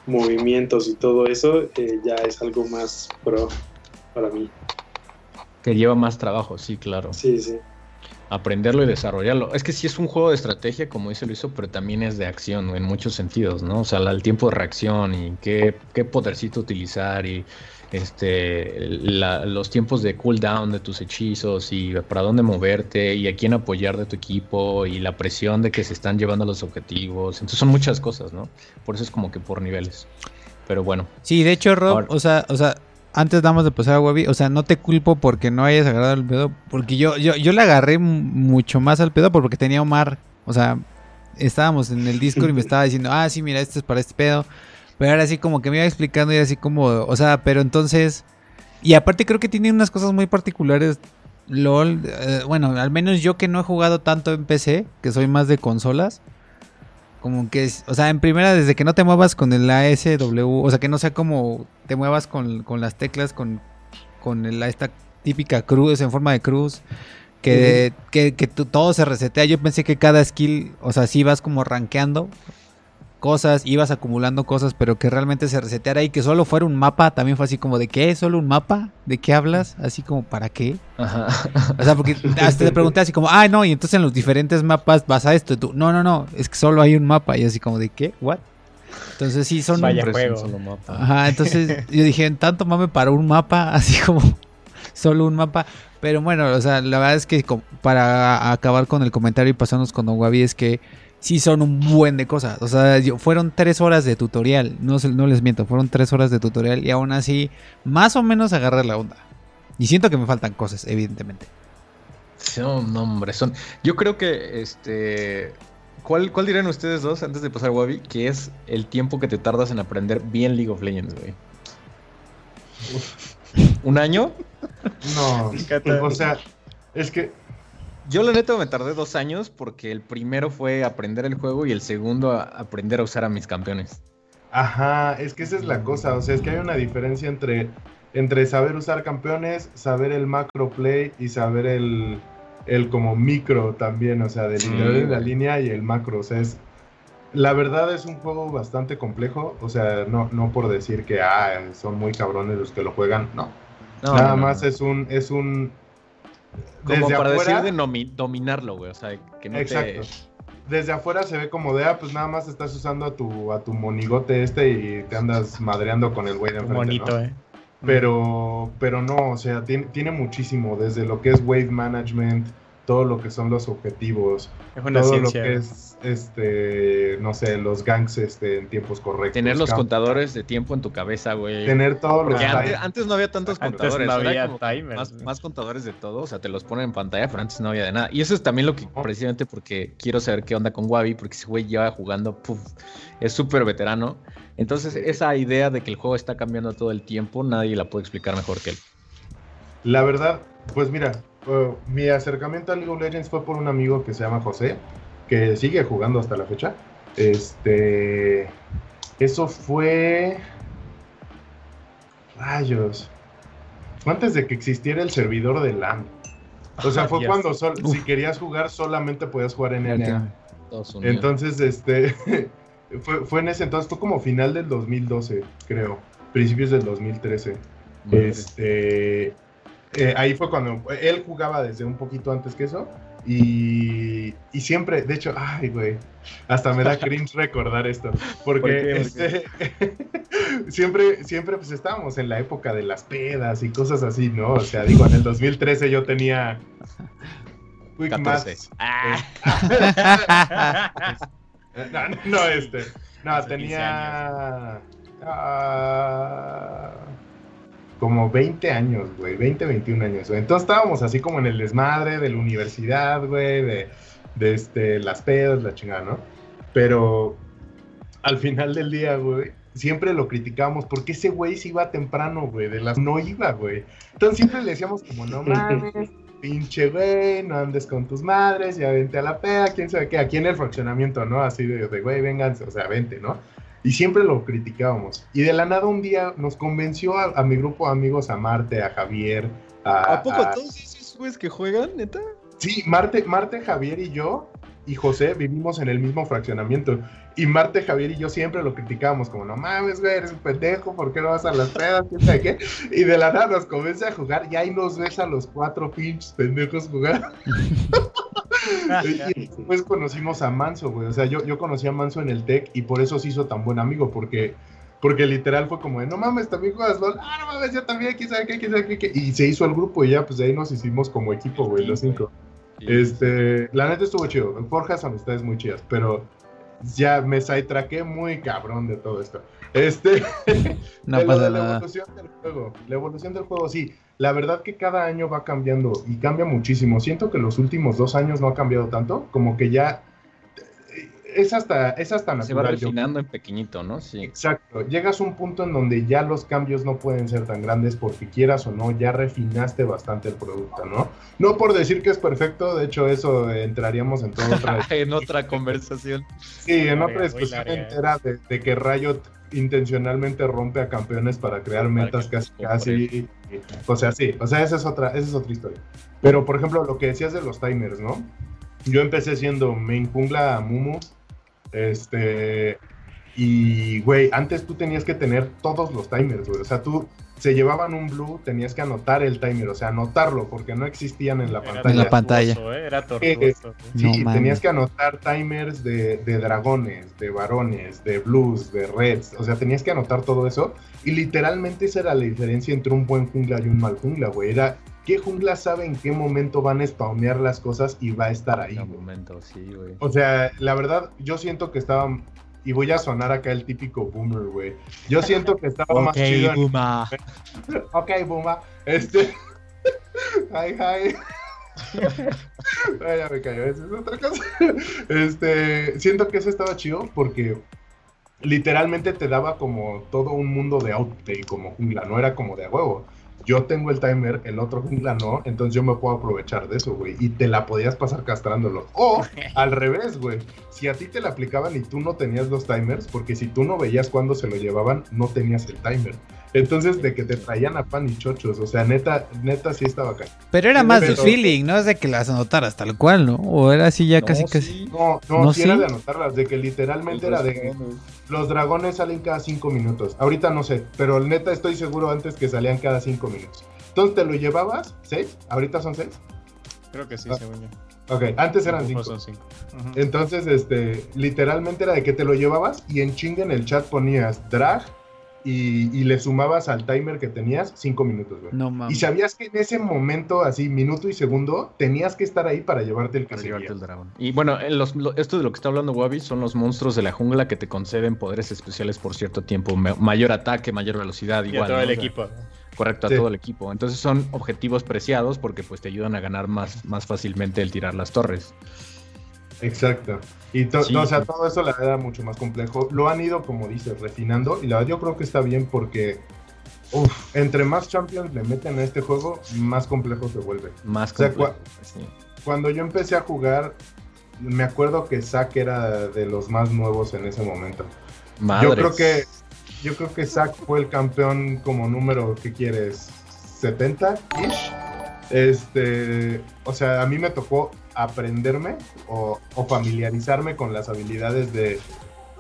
E: movimientos y todo eso eh, ya es algo más pro para mí.
D: Que lleva más trabajo, sí, claro.
E: Sí, sí.
D: aprenderlo y desarrollarlo. Es que sí es un juego de estrategia, como dice Luiso, pero también es de acción en muchos sentidos, ¿no? O sea, el tiempo de reacción y qué, qué podercito utilizar y este la- los tiempos de cooldown de tus hechizos y para dónde moverte y a quién apoyar de tu equipo y la presión de que se están llevando los objetivos. Entonces son muchas cosas, ¿no? Por eso es como que por niveles. Pero bueno,
A: Sí, de hecho, Rob,
D: Ahora-
A: o sea, o sea, antes damos de pasar a Webby, o sea, no te culpo porque no hayas agarrado el pedo, porque yo, yo, yo le agarré mucho más al pedo porque tenía Omar, o sea, estábamos en el Discord y me estaba diciendo, ah, sí, mira, esto es para este pedo, pero ahora sí como que me iba explicando y así como, o sea, pero entonces, y aparte creo que tiene unas cosas muy particulares, LOL, eh, bueno, al menos yo que no he jugado tanto en PC, que soy más de consolas, como que es, o sea, en primera, desde que no te muevas con el ASW, o sea, que no sea como te muevas con, con las teclas, con, con el- esta típica cruz en forma de cruz, que, que, que todo se resetea. Yo pensé que cada skill, o sea, sí vas como rankeando cosas, ibas acumulando cosas, pero que realmente se reseteara y que solo fuera un mapa, también fue así como de qué, solo un mapa, de qué hablas, así como para qué.
D: ajá.
A: O sea, porque hasta te pregunté así como, ah, no, y entonces en los diferentes mapas vas a esto. Y tú, no, no, no, es que solo hay un mapa. Y así como, ¿de qué? ¿What? Entonces sí, son...
C: Vaya juego.
D: solo mapa.
A: Ajá, entonces yo dije, tanto mame para un mapa, así como solo un mapa. Pero bueno, o sea, la verdad es que para acabar con el comentario y pasarnos con Don Wabi es que sí son un buen de cosas. O sea, yo- fueron tres horas de tutorial, no, no les miento, fueron tres horas de tutorial y aún así más o menos agarré la onda. Y siento que me faltan cosas, evidentemente.
D: Son, no, hombre, son. Yo creo que este. ¿Cuál, ¿Cuál dirían ustedes dos antes de pasar a Wabi? Que es el tiempo que te tardas en aprender bien League of Legends, güey. ¿Un año?
B: No, o sea, es que
D: Yo la neta me tardé dos años porque el primero fue aprender el juego y el segundo a aprender a usar a mis campeones.
B: Ajá, es que esa es la cosa, o sea, es que hay una diferencia entre, entre saber usar campeones, saber el macro play y saber el, el como micro también, o sea, de
D: Sí,
B: en la línea y el macro, o sea, es, la verdad es un juego bastante complejo, o sea, no, no por decir que ah, son muy cabrones los que lo juegan, no,
D: No,
B: nada
D: no,
B: más
D: no.
B: es un, es un,
D: Como
B: desde
D: para
B: afuera-
D: decir de nomi- dominarlo, güey. O sea, que no
B: Exacto.
D: te.
B: Desde afuera se ve como de, ah, pues nada más estás usando a tu, a tu monigote este y te andas madreando con el güey de enfrente,
C: bonito,
B: ¿no?
C: eh.
B: Pero, pero no, o sea, tiene, tiene muchísimo, desde lo que es wave management, todo lo que son los objetivos,
C: Es una
B: todo
C: ciencia.
B: lo que es, este, no sé, los ganks este, en tiempos correctos.
D: Tener los contadores de tiempo en tu cabeza, güey.
B: Tener todos los
D: antes, antes no había tantos
C: Antes
D: contadores.
C: no había timers,
D: Más, más contadores de todo, o sea, te los ponen en pantalla, pero antes no había de nada. Y eso es también lo que, precisamente porque quiero saber qué onda con Wabi, porque ese güey lleva jugando, puf, es súper veterano. Entonces, esa idea de que el juego está cambiando todo el tiempo, nadie la puede explicar mejor que él.
B: La verdad, pues mira, uh, mi acercamiento a League of Legends fue por un amigo que se llama José, que sigue jugando hasta la fecha. Este, eso fue, rayos, fue antes de que existiera el servidor de LAN. O sea, fue
C: Yes.
B: cuando sol- si querías jugar solamente podías jugar en NA. Entonces, este, fue, fue en ese entonces, fue como final del 2012, creo, principios del 2013.
D: Muy bien.
B: Este, eh, ahí fue cuando él jugaba desde un poquito antes que eso. Y, y siempre, de hecho, ay, güey, hasta me da cringe recordar esto. Porque
C: ¿Por qué? ¿Por
B: este, siempre, siempre, pues estábamos en la época de las pedas y cosas así, ¿no? O sea, digo, en el 2013 yo tenía. Quick
D: 14.
B: Maths,
C: Ah.
B: eh, no, este. No,
C: Hace 15
B: tenía. ah, como 20 años, güey. 20, 21 años, güey. Entonces estábamos así como en el desmadre de la universidad, güey. De, de este, las pedas, la chingada, ¿no? Pero al final del día, güey. Siempre lo criticábamos porque ese güey se iba temprano, güey. De las no iba, güey. Entonces siempre le decíamos como, no mames, pinche güey, no andes con tus madres, ya vente a la peda, quién sabe qué, aquí en el fraccionamiento, ¿no? Así de, de güey, vénganse, o sea, vente, ¿no? Y siempre lo criticábamos. Y de la nada un día nos convenció a, a mi grupo de amigos, a Marte, a Javier, a...
D: ¿A poco
B: a-
D: todos esos güeyes que juegan, neta?
B: Sí, Marte, Marte, Javier y yo y José vivimos en el mismo fraccionamiento. Y Marte, Javier y yo siempre lo criticábamos como, no mames, güey, eres un pendejo, ¿por qué no vas a las pedas? ¿Quién sabe qué? Y de la nada nos convence a jugar y ahí nos ves a los cuatro pinches pendejos jugar. y después conocimos a Manso, güey. O sea, yo, yo conocí a Manso en el TEC y por eso se hizo tan buen amigo, porque, porque literal fue como de, no mames, también juegas LOL. Ah, no mames, yo también, quién sabe qué, quién sabe qué, qué. Y se hizo el grupo y ya, pues de ahí nos hicimos como equipo, güey, los cinco. Este, la neta estuvo chido. Forjas amistades muy chidas, pero ya me sidetraqué muy cabrón de todo esto. Este,
A: No
B: de lo
A: pasa
B: la
A: nada.
B: evolución del juego. La evolución del juego, sí. La verdad que cada año va cambiando y cambia muchísimo. Siento que los últimos dos años no ha cambiado tanto, como que ya es hasta, es hasta
D: Se va
B: natural. yo-
D: refinando en pequeñito, ¿no? Sí.
B: Exacto. Llegas a un punto en donde ya los cambios no pueden ser tan grandes porque quieras o no, ya refinaste bastante el producto, ¿no? No por decir que es perfecto, de hecho eso entraríamos en toda otra
D: en otra conversación.
B: Sí, en otra discusión
C: eh.
B: entera de, de que Riot intencionalmente rompe a campeones para crear
D: Para
B: metas
D: que
B: casi, casi. O sea, sí, o sea, esa es otra, esa es otra historia. Pero, por ejemplo, lo que decías de los timers, ¿no? Yo empecé siendo main jungla Mumu. Este. Y, güey, antes tú tenías que tener todos los timers, güey. O sea, tú se llevaban un blue, tenías que anotar el timer, o sea, anotarlo, porque no existían en la
C: Era
B: pantalla.
A: En la pantalla.
C: tortuoso, eh, Era tortuoso.
B: Sí,
A: No
B: tenías que anotar timers de, de dragones, de varones, de blues, de reds. O sea, tenías que anotar todo eso. Y literalmente esa era la diferencia entre un buen jungla y un mal jungla, güey. Era qué jungla sabe en qué momento van a spawnear las cosas y va a estar ahí,
D: En momento, sí, güey.
B: O sea, la verdad, yo siento que estaba. Y voy a sonar acá el típico boomer, güey. Yo siento que estaba más chido. en-
A: Buma.
B: Ok, Bumba. Este. Hi, hi. Ay, ya me cayó, es otra cosa. Este, siento que eso estaba chido porque literalmente te daba como todo un mundo de outplay como jungla, no era como de a huevo. Yo tengo el timer, el otro jungla no, entonces yo me puedo aprovechar de eso, güey. Y te la podías pasar castrándolo. O al revés, güey. Si a ti te la aplicaban y tú no tenías los timers, porque si tú no veías cuándo se lo llevaban, no tenías el timer. Entonces, de que te traían a pan y chochos, o sea, neta, neta sí estaba acá.
A: Pero era más de
B: Pero-
A: feeling, no es de que las anotaras tal cual, ¿no? O era así ya
D: No,
A: casi
D: sí.
A: casi.
B: No, no,
A: ¿No
B: sí era
A: sí?
B: de anotarlas, de que literalmente era de los dragones salen cada cinco minutos. Ahorita no sé, pero neta estoy seguro antes que salían cada cinco minutos. Entonces te lo llevabas, ¿seis? ¿Ahorita son seis?
C: Creo que sí,
B: Ah.
C: según yo.
B: Ok, antes eran cinco.
C: son cinco. Ujú.
B: Entonces, este, literalmente era de que te lo llevabas y en chinga en el chat ponías drag, y, y le sumabas al timer que tenías 5 minutos, güey.
A: No
B: Y sabías que en ese momento, así, minuto y segundo, tenías que estar ahí para llevarte el
D: Para llevarte el dragón. Y bueno, en los- lo- esto de lo que está hablando Wabi son los monstruos de la jungla que te conceden poderes especiales por cierto tiempo. ma- mayor ataque, mayor velocidad,
C: Y
D: igual.
C: a todo
D: ¿no?
C: el
D: O sea,
C: equipo.
D: Correcto, a
B: Sí.
D: todo el equipo. Entonces son objetivos preciados porque pues te ayudan a ganar más, más fácilmente el tirar las torres.
B: Exacto. Y to-
D: Sí.
B: o sea, todo eso la verdad mucho más complejo. Lo han ido, como dices, refinando. Y la verdad yo creo que está bien porque uf, entre más champions le meten a este juego, más complejo se vuelve.
D: Más
B: O sea,
D: complejo, sí.
B: Cuando yo empecé a jugar, me acuerdo que Zack era de los más nuevos en ese momento. Yo creo que yo creo que Zack fue el campeón como número, ¿qué quieres? 70 ish. Este, o sea, a mí me tocó aprenderme o, o familiarizarme con las habilidades de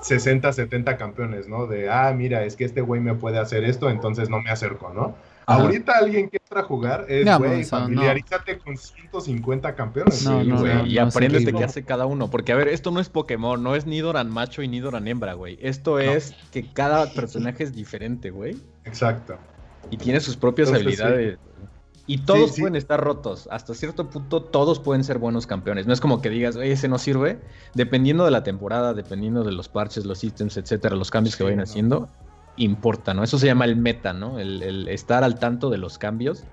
B: 60, 70 campeones, ¿no? De, ah, mira, es que este güey me puede hacer esto, entonces no me acerco, ¿no?
D: Ajá.
B: Ahorita alguien que entra a jugar es,
A: No,
B: güey,
A: pues, no.
B: familiarízate con 150 campeones.
A: No,
B: güey,
D: y
A: no,
D: apréndete
A: sí.
D: qué hace cada uno. Porque, a ver, esto no es Pokémon, no es Nidoran macho y Nidoran hembra, güey. Esto es que cada personaje es diferente, güey.
B: Exacto.
D: Y tiene sus propias
B: Entonces,
D: habilidades. Y todos
B: Sí, sí.
D: pueden estar rotos. Hasta cierto punto, todos pueden ser buenos campeones. No es como que digas, oye, ese no sirve. Dependiendo de la temporada, dependiendo de los parches, los ítems, etcétera, los cambios que vayan
B: no.
D: haciendo, importa, ¿no? Eso se llama el meta, ¿no? El, el estar al tanto de los cambios.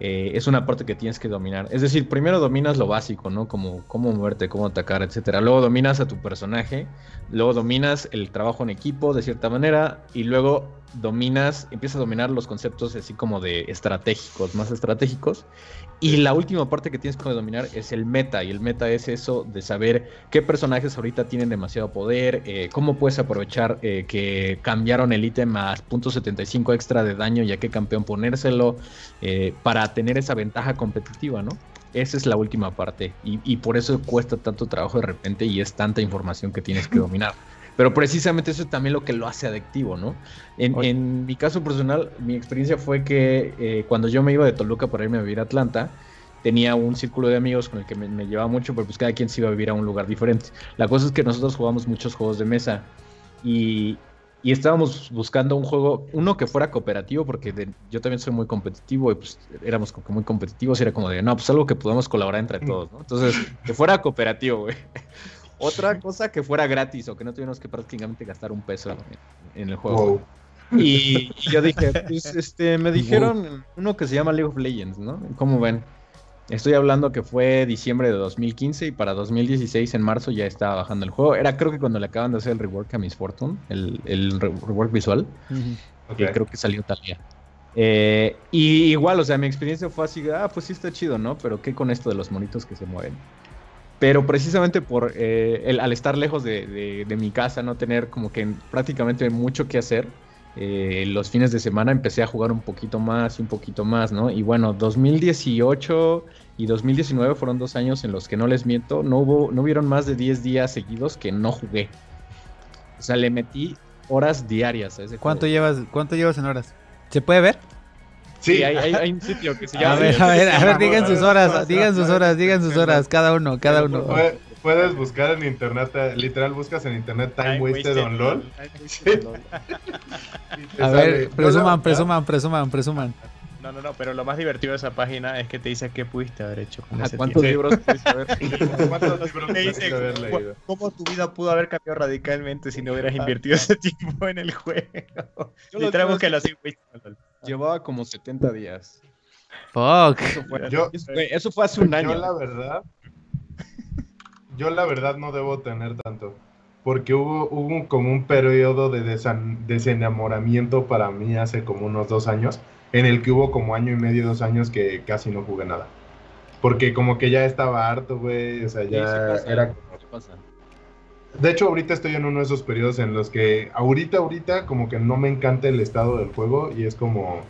D: eh, es una parte que tienes que dominar. Es decir, primero dominas lo básico, ¿no? Como cómo moverte, cómo atacar, etcétera. Luego dominas a tu personaje. Luego dominas el trabajo en equipo de cierta manera. Y luego dominas, empiezas a dominar los conceptos así como de estratégicos, más estratégicos. Y la última parte que tienes que dominar es el meta. Y el meta es eso de saber qué personajes ahorita tienen demasiado poder, eh, cómo puedes aprovechar eh, que cambiaron el ítem a .75 extra de daño y a qué campeón ponérselo eh, para tener esa ventaja competitiva, ¿no? Esa es la última parte. Y, y por eso cuesta tanto trabajo de repente y es tanta información que tienes que dominar. Pero precisamente eso es también lo que lo hace adictivo, ¿no? En, en mi caso personal, mi experiencia fue que eh, cuando yo me iba de Toluca para irme a vivir a Atlanta, tenía un círculo de amigos con el que me, me llevaba mucho, pero pues cada quien se iba a vivir a un lugar diferente. La cosa es que nosotros jugamos muchos juegos de mesa y, y estábamos buscando un juego, uno que fuera cooperativo, porque de- yo también soy muy competitivo y pues éramos como que muy competitivos y era como de, no, pues algo que podamos colaborar entre todos, ¿no? Entonces, que fuera cooperativo, güey. Otra cosa que fuera gratis o que no tuviéramos que prácticamente gastar un peso en, en el juego.
B: Wow.
D: Y, y yo dije, pues este, me dijeron uno que se llama League of Legends, ¿no? ¿Cómo ven? Estoy hablando que fue diciembre de 2015 y para 2016 en marzo ya estaba bajando el juego. Era creo que cuando le acaban de hacer el rework a Miss Fortune, el, el re- rework visual, que creo que salió tal día. Eh, y igual, o sea, mi experiencia fue así, ah, pues sí está chido, ¿no? Pero ¿qué con esto de los monitos que se mueven? Pero precisamente por eh, el, al estar lejos de, de- de mi casa, no tener como que prácticamente mucho que hacer, eh, los fines de semana empecé a jugar un poquito más y un poquito más, ¿no? Y bueno, 2018 y 2019 fueron dos años en los que no les miento, no hubo, no hubieron más de 10 días seguidos que no jugué. O sea, le metí horas diarias a ese
A: ¿Cuánto
D: juego.
A: llevas, ¿Cuánto llevas en horas? ¿Se puede ver?
B: Sí,
D: hay, hay- hay un sitio que se
A: A
D: llama.
A: ver, a ver, a ver, digan sus horas, digan sus horas, digan sus horas, cada uno, cada uno.
B: Pue- Puedes buscar en internet, literal buscas en internet Time, Wasted on LOL.
C: Wasted on
A: A ver, presuman, presuman, presuman, presuman.
C: No, no, no, pero lo más divertido de esa página es que te dice qué pudiste haber hecho con
D: Ajá,
C: ese
D: ¿Cuántos
C: tiempo.
D: libros pudiste ver?
B: ¿Cuántos libros haber leído?
C: cómo tu vida pudo haber cambiado radicalmente si no hubieras invertido ese tiempo en el juego.
D: Yo lo
C: Literal, así, güey.
D: Llevaba como 70 días.
A: Fuck.
D: Eso fue,
B: Yo-
D: eso fue- eso fue hace un año.
B: Yo la verdad, yo la verdad no debo tener tanto, porque hubo, hubo como un periodo de desan- desenamoramiento para mí hace como unos dos años, en el que hubo como año y medio, dos años que casi no jugué nada. Porque como que ya estaba harto, güey, o sea, ya
D: sí pasa,
B: era...
D: pasa.
B: De hecho, ahorita estoy en uno de esos periodos en los que ahorita, ahorita, como que no me encanta el estado del juego y es como...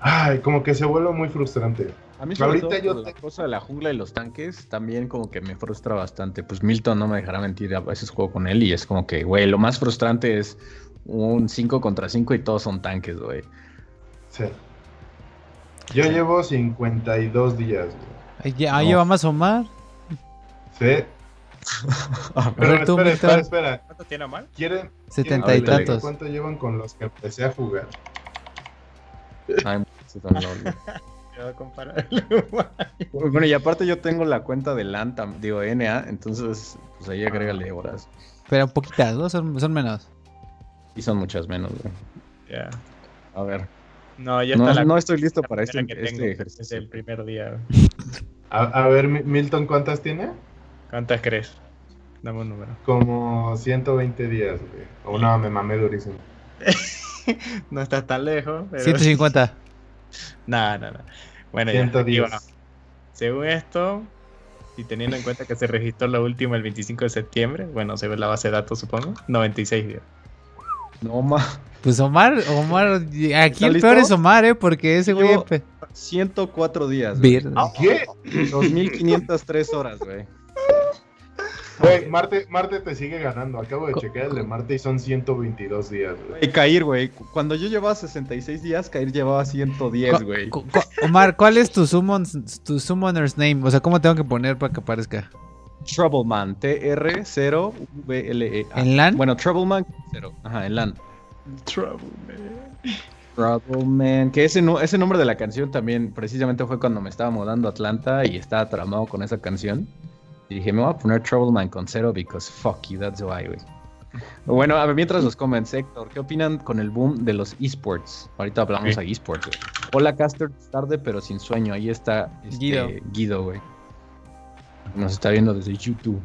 B: Ay, como que se vuelve muy frustrante.
D: A mí sobre
B: Ahorita
D: todo
B: yo
D: la cosa de la jungla y los tanques también como que me frustra bastante. Pues Milton no me dejará mentir, a veces juego con él y es como que, güey, lo más frustrante es un 5 contra 5 y todos son tanques, güey.
B: Sí. Yo llevo 52 días. güey.
A: Ahí ya- ahí
D: No.
A: lleva más o más.
B: Sí. Pero
A: ver, tú,
B: espera, espera, espera.
C: ¿Cuánto tiene mal?
B: ¿Quieren,
A: Setenta
B: quieren
A: y
B: saber
A: tantos.
B: ¿Cuánto llevan con los que empecé a jugar?
D: Ay, tan
C: a comparar.
D: Bueno, y aparte yo tengo la cuenta de LAN, digo NA, entonces pues ahí agrégale horas.
A: Pero poquitas, ¿no? Son, son menos.
D: Y son muchas menos, güey.
C: Ya.
D: A ver.
C: No, ya
D: No,
C: está la
D: no estoy listo
C: la
D: para este,
C: que
D: este
C: tengo
D: ejercicio.
C: Desde el primer día.
B: A, a ver, Mi- Milton, ¿cuántas tiene?
C: ¿Cuántas crees? Dame un número.
B: Como 120 días, güey. O no, me mamé durísimo.
C: No estás tan lejos, pero...
A: 150.
C: Nada, nada. Bueno, ya.
B: 110.
C: aquí va. Según esto, y teniendo en cuenta que se registró la última el 25 de septiembre, bueno, según la base de datos supongo, 96 días.
D: No, ma.
A: Pues Omar, Omar, aquí el
D: listo?
A: peor es Omar, ¿eh? Porque ese güey...
D: Yo-
A: empe-
D: 104 días. güey.
B: ¿Qué?
D: 2503 horas, güey.
B: Güey, Marte, Marte te sigue ganando. Acabo de checar el de Marte y son 122 días, güey.
D: Y Cair, güey. Cuando yo llevaba 66 días, Cair llevaba 110,
A: Cu-
D: güey.
A: cu- cu- Omar, ¿cuál es tu, summon, tu summoner's name? O sea, ¿cómo tengo que poner para que aparezca?
D: Troubleman, T-R-0-V-L-E.
A: ¿En LAN?
D: Bueno, Troubleman 0. Ajá, en LAN.
C: Trouble, man.
D: Troubleman. Que ese, no- ese nombre de la canción también, precisamente fue cuando me estaba mudando a Atlanta y estaba tramado con esa canción. Y dije, me voy a poner Troubleman con cero because fuck you, that's why, güey. Bueno, a ver, mientras los comments, Héctor, ¿qué opinan con el boom de los esports? Ahorita hablamos
C: Ok.
D: a esports, güey. Hola, Caster, tarde pero sin sueño. Ahí está este,
A: Guido.
D: Guido, güey. Nos está viendo desde YouTube.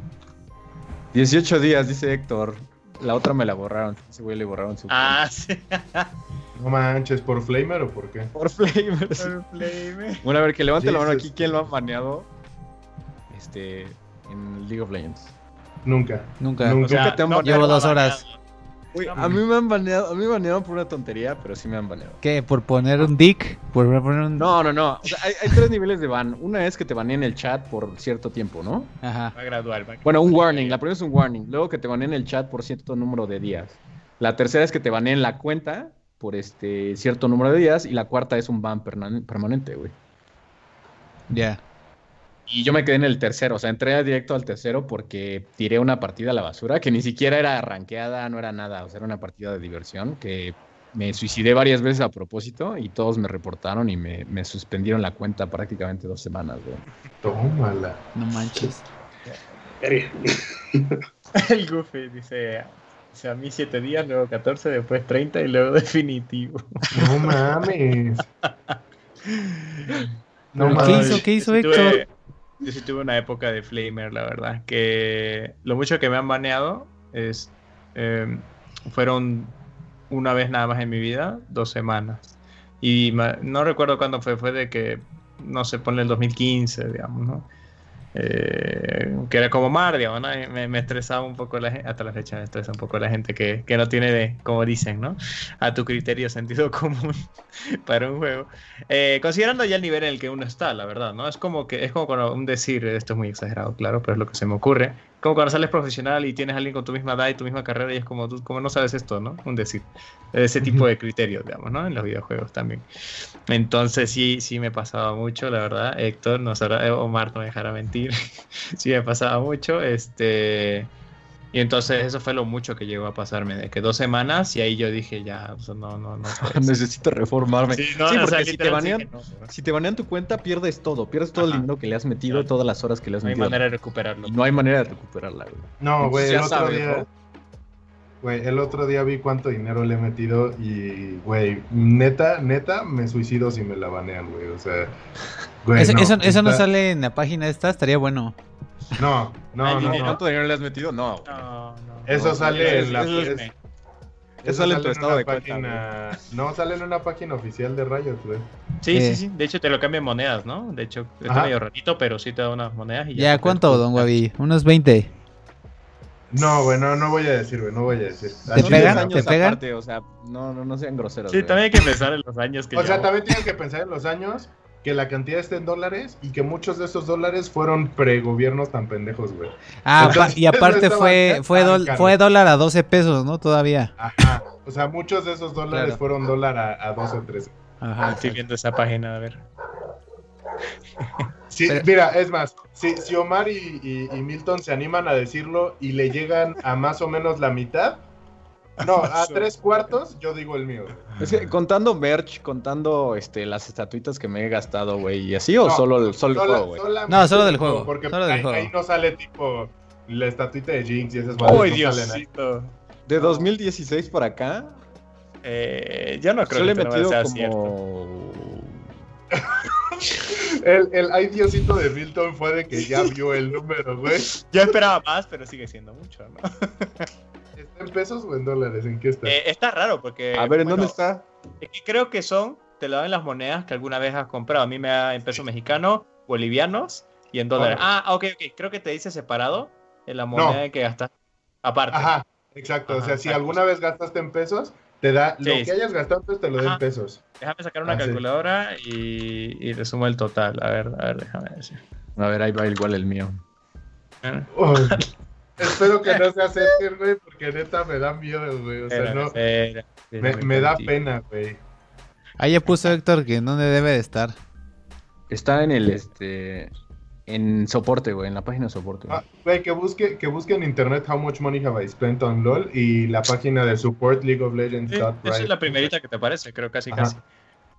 D: 18 días, dice Héctor. La otra me la borraron. Ese güey le borraron su.
C: Ah, sí.
B: No manches, ¿por Flamer o por qué?
D: Por Flamers.
C: Play,
D: Bueno, a ver, que levante la mano aquí. ¿Quién lo ha baneado? Este. En League of Legends.
B: Nunca.
A: Nunca.
B: Nunca.
D: Te han
A: baneado. Llevo dos horas.
D: Uy, a mí me han baneado. A mí me banearon por una tontería, pero sí me han baneado.
A: ¿Qué? ¿Por poner un dick? ¿Por poner un...?
D: No, no, no. O sea, hay, hay tres niveles de ban. Una es que te baneen el chat por cierto tiempo, ¿no?
A: Ajá.
C: Va gradual. va
D: Bueno, un warning. La primera es un warning. Luego que te baneen el chat por cierto número de días. La tercera es que te baneen la cuenta por este cierto número de días. Y la cuarta es un ban perman- permanente, güey.
A: Ya.
D: Y yo me quedé en el tercero, o sea, entré directo al tercero porque tiré una partida a la basura que ni siquiera era rankeada, no era nada, o sea, era una partida de diversión que me suicidé varias veces a propósito y todos me reportaron y me, me suspendieron la cuenta prácticamente dos semanas, güey.
B: Tómala.
A: No manches.
C: El Goofy dice, o sea, a mí 7 días, luego 14, después 30 y luego definitivo.
B: No mames. No
A: ¿Pero
B: mames.
A: qué hizo? ¿Qué hizo Héctor?
C: Yo sí tuve una época de Flamer, la verdad. Que lo mucho que me han baneado es. eh, fueron una vez nada más en mi vida, dos semanas. Y no recuerdo cuándo fue, fue de que, no sé, ponle el 2015, digamos, ¿no? Eh, que era como Mar, ¿no? Me, me estresaba un poco la gente, hasta la fecha me estresa un poco la gente que, que no tiene, de, como dicen, ¿no? A tu criterio sentido común para un juego. Eh, considerando ya el nivel en el que uno está, la verdad, ¿no? Es como que es como un decir, esto es muy exagerado, claro, pero es lo que se me ocurre. Como cuando sales profesional y tienes a alguien con tu misma edad y tu misma carrera y es como, tú, como no sabes esto, ¿no? Un decir. Ese tipo de criterios, digamos, ¿no? En los videojuegos también. Entonces sí, sí me pasaba mucho, la verdad. Héctor, no sabrá, eh, Omar no me dejará mentir. sí me pasaba mucho, este... Y entonces eso fue lo mucho que llegó a pasarme, de que dos semanas y ahí yo dije, ya, o sea, no, no, no.
D: Necesito reformarme.
C: Sí,
D: Sí,
C: no, o sea,
D: porque si te,
C: sí
D: banean,
C: no,
D: si te banean tu cuenta, pierdes todo. Pierdes todo el dinero que le has metido,
C: Claro.
D: todas las horas que le has
C: No hay
D: metido.
C: manera de recuperarlo.
D: Y no hay manera de recuperarla, güey.
B: No, güey,
D: Ya
B: el otro
D: sabes,
B: día. Güey, el otro día vi cuánto dinero le he metido y, güey, neta, neta, me suicido si me la banean, güey. O sea, güey.
A: eso,
B: no,
A: eso, eso no sale en la página esta, estaría bueno.
B: No, no,
C: Ay,
B: no,
C: dinero.
D: ¿Cuánto dinero le has metido? No. güey.
C: No, no.
B: Eso
D: No,
B: sale en la.
D: eso es-
B: es-
D: Eso sale en tu estado de cuenta,
B: página. No, sale en una página oficial de Riot, güey.
C: Sí,
A: Eh.
C: sí, sí. De hecho, te lo cambian monedas, ¿no? De hecho, está
B: Ajá.
C: medio rarito, pero sí te da unas monedas y ya.
A: Ya, ¿cuánto, don Guavi? Unos 20.
B: No, güey, no, no voy a decir, güey, no voy a decir.
A: ¿Te pegan? ¿Te pegan?
D: aparte, o sea, no, no, no sean groseros.
C: Sí,
D: güey.
C: también hay que pensar en los años que
B: O sea,
C: llevo.
B: también tienes que pensar en los años que la cantidad esté en dólares y que muchos de esos dólares fueron pre-gobiernos tan pendejos, güey.
A: Ah,
B: Entonces,
A: y aparte fue, fue, dol- dólar a 12 pesos, ¿no? Todavía.
B: Ajá. O sea, muchos de esos dólares
A: Claro.
B: fueron dólar a, a 12 o 13.
C: Ah,
A: Ajá.
C: estoy viendo esa página, a ver.
B: Sí,
A: Pero-
B: mira, es más, si, si Omar y, y- y Milton se animan a decirlo y le llegan a más o menos la mitad, no, a tres cuartos, yo digo el mío.
D: Es que contando merch, contando este, las estatuitas que me he gastado, güey, y así, o
B: No,
D: solo, el- solo el juego, güey.
A: No, solo del
B: el
A: juego,
B: Porque
A: solo del
B: ahí,
A: juego.
B: ahí no sale tipo la estatuita de Jinx y esas
C: ¡Uy,
B: no.
C: Diosito!
D: De 2016 para acá,
C: Eh, yo no creo
D: he
C: que
D: metido
C: número sea cierto.
B: El, el ay Diosito de Milton fue de que ya vio el número, güey.
C: Yo esperaba más, pero sigue siendo mucho, ¿no?
B: ¿Está en pesos o en dólares? ¿En qué está?
C: Eh, está raro porque.
D: A ver, ¿en
C: bueno,
D: dónde está?
C: Es que creo que son, te lo dan las monedas que alguna vez has comprado. A mí me da en pesos mexicanos, bolivianos y en dólares. Ah, ok, ok. Creo que te dice separado en la moneda que gastas. Aparte.
B: Ajá, exacto. o sea, si alguna vez gastaste en pesos, te da lo
C: Sí,
B: que hayas gastado, pues te lo da en pesos.
C: Déjame sacar una
B: Ah, sí.
C: calculadora y, y le sumo el total. A ver, a ver, déjame decir.
D: A ver, ahí va igual el mío.
C: Eh,
B: Uy, Espero que no se acerquen, güey, porque neta me da miedo, güey. O sea,
C: espera,
B: no.
C: espera,
B: Me, da
C: contigo.
B: pena, güey.
A: Ahí ya puso Héctor que no debe de estar.
D: Está en el, este... En soporte, güey, en la página de soporte. güey.
B: Ah, Güey, que busque, que busque en internet how much money have I spent on LOL y la página de support League of Legends.
C: Sí,
B: dot
C: esa es la primerita que te aparece, creo casi
B: Ajá.
C: casi.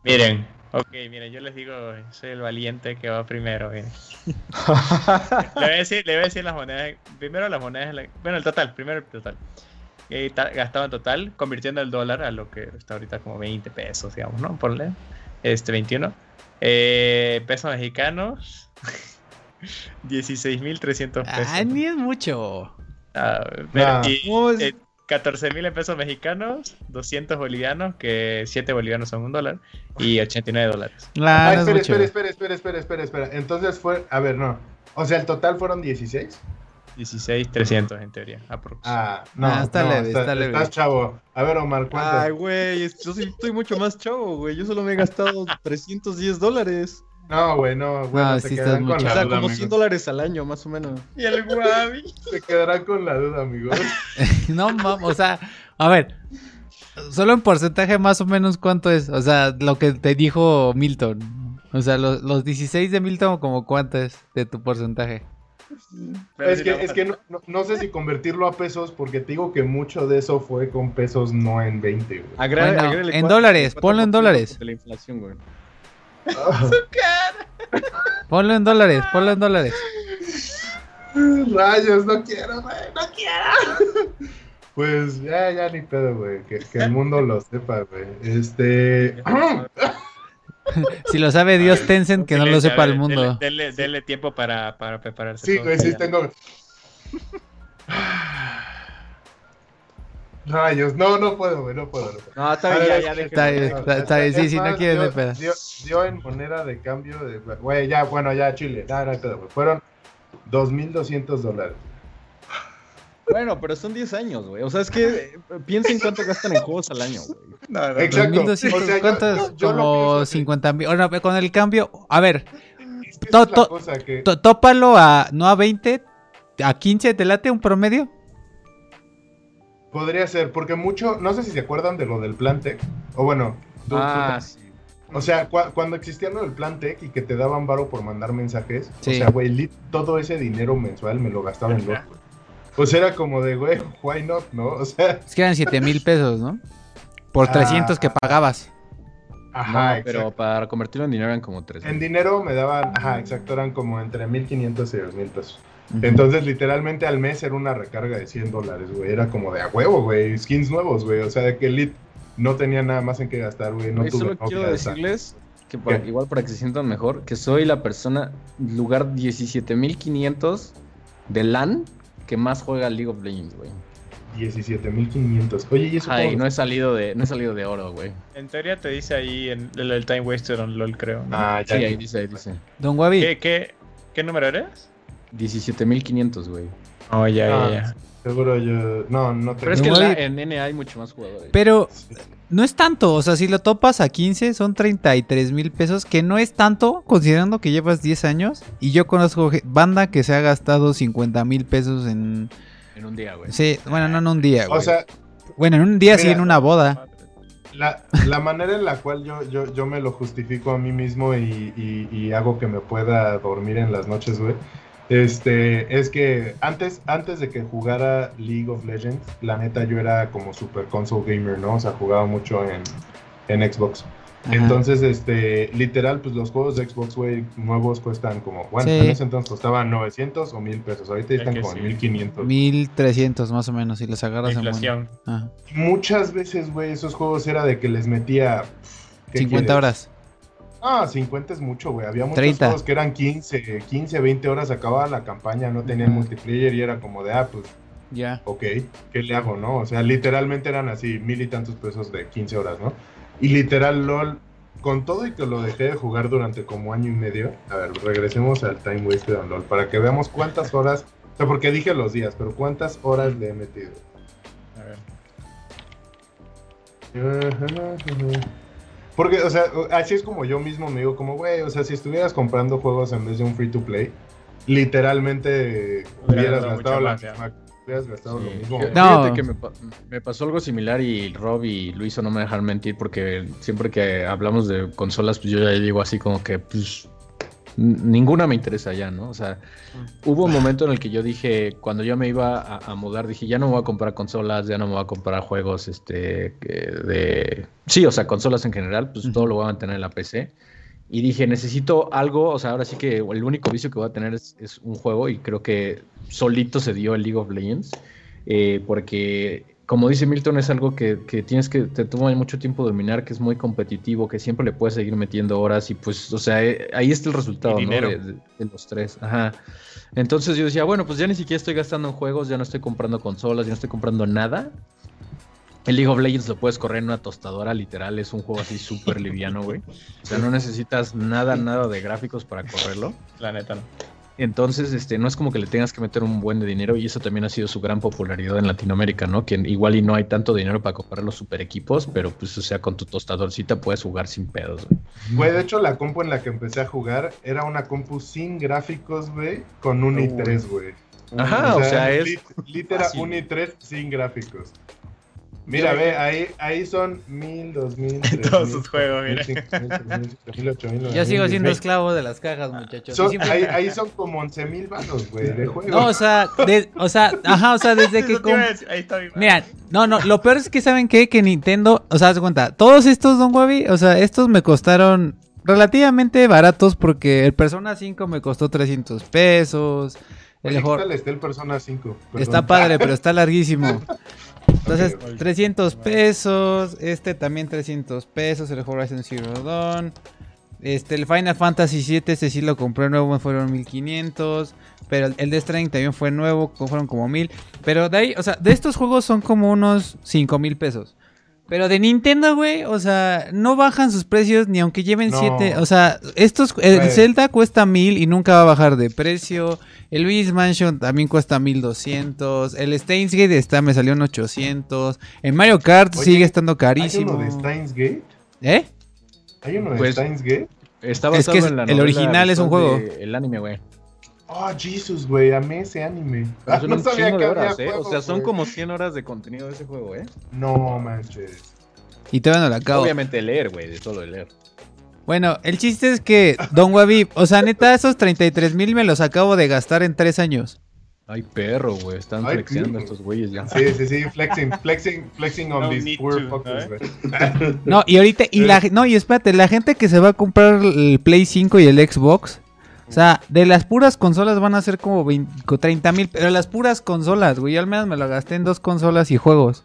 C: Miren, ok, miren, yo les digo, soy el valiente que va primero. miren. Le voy a decir, le voy a decir las monedas. Primero las monedas. bueno, el total. Primero el total. Eh, ta- gastaba en total, convirtiendo el dólar a lo que está ahorita como 20 pesos, digamos, ¿no? Ponle. Este, 21. Eh, pesos mexicanos. 16.300 pesos.
A: Ah, ni es mucho.
C: Ah, pero-
B: Nah.
C: y,
D: No, es-
C: eh, 14.000 en pesos mexicanos, 200 bolivianos, que 7 bolivianos son un dólar, y 89 dólares.
A: La,
B: Ah,
A: no es
B: espera,
A: mucho.
B: espera, espera, espera, espera, espera, espera. Entonces fue, a ver, no. O sea, el total fueron 16.
C: 16.300 en teoría, aprox.
B: Ah, no,
A: Ah, está
B: no,
A: leve,
B: está-
A: está leve.
B: Estás chavo. A ver, Omar, ¿cuánto?
D: Ay, güey, es- yo estoy mucho más chavo, güey. Yo solo me he gastado 310 dólares.
B: No, güey, no, bueno,
A: No,
B: se
A: sí
B: quedarán
A: estás
B: con
A: mucho.
B: la
D: O sea, como
B: amigos.
D: 100 dólares al año, más o menos.
C: Y el Guavi.
B: Se quedarán con la duda, amigos.
A: No, mam, o sea, a ver. Solo en porcentaje más o menos cuánto es. O sea, lo que te dijo Milton. O sea, los, los 16 de Milton, como cuánto es de tu porcentaje.
B: es que, es que no, no- no sé si convertirlo a pesos porque te digo que mucho de eso fue con pesos, no en 20, güey.
A: Bueno, en
D: cuatro-
A: dólares,
D: cuatro
A: ponlo en dólares.
D: De la inflación, güey.
A: Ponlo en dólares, ponlo en dólares.
B: Rayos, no quiero, güey, no quiero. Pues ya, ya ni pedo, güey. Que, que el mundo lo sepa, güey. Este.
A: Si lo sabe Dios Tencent, que no lo sepa el mundo.
C: Denle, denle tiempo para, para prepararse.
B: Sí, güey, sí
C: ya.
B: tengo. Rayos, no, no puedo, güey, no puedo. no puedo.
D: No, está bien,
B: ver,
D: ya, ya,
B: es-
A: Está bien, está- está bien, sí, sí, no quieres de pedo.
B: Dio, dio en moneda de cambio de. Güey, ya, bueno, ya, Chile. Ya, no hay pedo, güey. Fueron 2.200 dólares.
D: Bueno, pero son 10 años, güey. O sea, es que eh, piensen cuánto gastan en juegos al año, güey.
C: No, no, no.
B: Exacto.
A: 2200,
B: O sea, yo- yo-
A: Como
B: pienso así.
A: 50 mil. Ahora, con el cambio, a ver,
B: Es que
A: To-
B: esa es la
A: to-
B: cosa que.
A: tó- tópalo a, no a 20, a 15, ¿te late un promedio?
B: Podría ser, porque mucho, no sé si se acuerdan de lo del plan Tech, o bueno, tú-
D: Ah,
B: tú-
D: sí.
B: o sea, cua- cuando existía lo del plan Tech y que te daban varo por mandar mensajes,
A: Sí.
B: o sea, güey, lit- todo ese dinero mensual me lo gastaba en LOL. güey. Pues era como de, güey, why not, ¿no? O sea,
A: Es que eran 7 mil pesos, ¿no? Por
B: Ah.
A: 300 que pagabas.
B: ajá,
D: no, pero
B: exacto.
D: para convertirlo en dinero eran como 3.
B: En dinero me daban, ajá, exacto, eran como entre 1500 y 2000 pesos. Entonces, literalmente al mes era una recarga de 100 dólares, güey. Era como de a huevo, güey. Skins nuevos, güey. O sea, de que Elite no tenía nada más en qué gastar, güey. No tuve
D: solo quiero decirles que para- igual para que se sientan mejor, que soy la persona, lugar 17.500 de LAN que más juega League of Legends, güey.
B: 17.500. Oye, ¿y eso
D: Ay,
B: cómo?
D: no he salido de, no he salido de oro, güey.
C: En teoría te dice ahí en el, el time wasted on LOL, creo. ¿no?
B: Ah, ya.
D: Sí, ahí dice, ahí dice.
A: Don Wabi,
C: ¿Qué, qué, ¿Qué número eres?
D: 17.500, güey.
C: Oh, ya,
B: Ah,
C: ya, ya.
B: Seguro yo. No, no
D: Pero es
B: tengo.
D: que
A: No,
D: la- en NA hay mucho más jugadores.
A: pero no es tanto. O sea, si lo topas a 15, son 33 mil pesos, que no es tanto, considerando que llevas 10 años. Y yo conozco banda que se ha gastado 50 mil pesos en.
D: En un día, güey.
A: Sí, bueno, no en un día, güey.
B: O sea,
A: bueno, en un día sí, en una boda.
B: la, la manera en la cual yo, yo, yo me lo justifico a mí mismo y, y- y hago que me pueda dormir en las noches, güey. Este, es que antes, antes de que jugara League of Legends, la neta yo era como super console gamer, ¿no? O sea, jugaba mucho en, en Xbox.
A: Ajá.
B: Entonces, este, literal, pues los juegos de Xbox, güey, nuevos cuestan como, bueno,
A: Sí.
B: en ese entonces costaban 900 o 1000 pesos. Ahorita
C: Es
B: están como
C: sí.
B: 1500.
A: 1300 más o menos, si los agarras en
C: Inflación.
A: Ajá.
B: Muchas veces, güey, esos juegos era de que les metía. ¿qué
A: 50
B: quieres?
A: horas.
B: Ah, 50 es mucho, güey. Había muchos
A: 30.
B: juegos que eran 15, 15, 20 horas acababa la campaña, no tenían multiplayer y era como de, ah, pues,
A: Ya.
B: ok, ¿qué le hago, no? O sea, literalmente eran así, mil y tantos pesos de 15 horas, ¿no? Y literal, LOL, con todo y que lo dejé de jugar durante como año y medio, a ver, regresemos al time wasted on LOL, para que veamos cuántas horas, o sea, porque dije los días, pero cuántas horas le he metido.
C: A ver.
B: Porque, o sea, así es como yo mismo me digo, como, güey, o sea, si estuvieras comprando juegos en vez de un free to play, literalmente hubieras gastado la
C: más, ya.
B: misma, hubieras gastado lo mismo.
D: Fíjate
A: No.
D: que me, pa- me pasó algo similar y Rob y Luiso no me dejan mentir porque siempre que hablamos de consolas, pues yo ya digo así como que, pues, ninguna me interesa ya, ¿no? O sea, hubo un momento en el que yo dije, cuando yo me iba a, a mudar, dije, ya no me voy a comprar consolas, ya no me voy a comprar juegos, este, de... Sí, o sea, consolas en general, pues todo lo voy a mantener en la PC. Y dije, necesito algo, o sea, ahora sí que el único vicio que voy a tener es, es un juego y creo que solito se dio el League of Legends, eh, porque como dice Milton, es algo que, que tienes que, te toma mucho tiempo dominar, que es muy competitivo, que siempre le puedes seguir metiendo horas y pues, o sea, eh, ahí está el resultado, ¿no?
C: dinero.
D: De, de- de los tres, ajá. Entonces yo decía, bueno, pues ya ni siquiera estoy gastando en juegos, ya no estoy comprando consolas, ya no estoy comprando nada. El League of Legends lo puedes correr en una tostadora, literal, es un juego así súper liviano, güey. O sea, no necesitas nada, nada de gráficos para correrlo.
C: La neta no.
D: Entonces, este, no es como que le tengas que meter un buen de dinero y eso también ha sido su gran popularidad en Latinoamérica, ¿no? Que igual y no hay tanto dinero para comprar los super equipos, pero pues, o sea, con tu tostadorcita puedes jugar sin pedos, güey.
B: Güey, de hecho, la compu en la que empecé a jugar era una compu sin gráficos, güey, con un
D: Uy.
B: i3, güey.
D: Ajá, o sea, es
B: lit- Literal, un i3 sin gráficos. Mira, ve, ahí, ahí son mil, dos mil, tres
C: Todos
B: mil,
C: sus juegos, mira.
B: cinco mil, ocho mil,
A: Yo
B: mil,
A: sigo siendo esclavo de las cajas, muchachos.
B: Son-
A: Y siempre-
B: ahí, ahí son como 11 mil varos, güey, de juego.
A: No, o sea, de- o sea, ajá, o sea, desde que...
C: Ahí está mi.
A: Mira, no, no, lo peor es que saben qué? que Nintendo, o sea, haz cuenta, todos estos Don Wabi, o sea, estos me costaron relativamente baratos porque el Persona 5 me costó 300 pesos. El
B: Oye, ¿qué
A: mejor,
B: está el Persona 5? Perdón.
A: está padre, pero está larguísimo. Entonces,
B: Ok, ok.
A: 300 pesos, este también 300 pesos, el Horizon Zero Dawn. Este, el Final Fantasy 7, este sí lo compré nuevo, fueron 1500. Pero el, el Death Stranding también fue nuevo, fueron como 1000. Pero de ahí, o sea, de estos juegos son como unos 5000 pesos. Pero de Nintendo, güey, o sea, no bajan sus precios ni aunque lleven
B: No.
A: 7. O sea, estos, el
B: Güey.
A: Zelda cuesta 1000 y nunca va a bajar de precio. El Luigi's Mansion también cuesta 1200. El Steins Gate está, me salió en 800. El Mario Kart
B: Oye,
A: sigue estando
B: ¿Hay
A: carísimo.
B: uno de Steins Gate?
A: ¿Eh?
B: ¿Hay uno de
D: Pues-
B: Steins Gate?
D: Está
A: Es
D: basado
A: que es-
D: en la
A: el
D: novela
A: original es un
D: visual
A: juego.
D: de- El anime, güey.
B: Oh, Jesus, güey, amé ese anime. Ah,
D: Son
B: no
D: un
B: sabía
D: chingo
B: que
D: de
B: había
D: horas, ¿eh? O sea, son como 100 horas de contenido de ese juego, ¿eh?
B: No manches.
A: Y todavía no lo acabo.
D: Obviamente leer, güey, de solo de leer.
A: Bueno, el chiste es que, Don Wabi, o sea, neta, esos 33 mil me los acabo de gastar en 3 años.
D: Ay, perro, güey. Están
B: Ay,
D: flexeando estos güeyes ya.
B: Sí, sí, sí, flexing, flexing, flexing on
C: No
B: these poor
C: to,
B: fuckers,
C: ¿eh?
B: güey.
A: No, y ahorita, y la, no, y espérate, la gente que se va a comprar el Play 5 y el Xbox, o sea, de las puras consolas van a ser como 20 30 mil, pero las puras consolas, güey, yo al menos me lo gasté en dos consolas y juegos.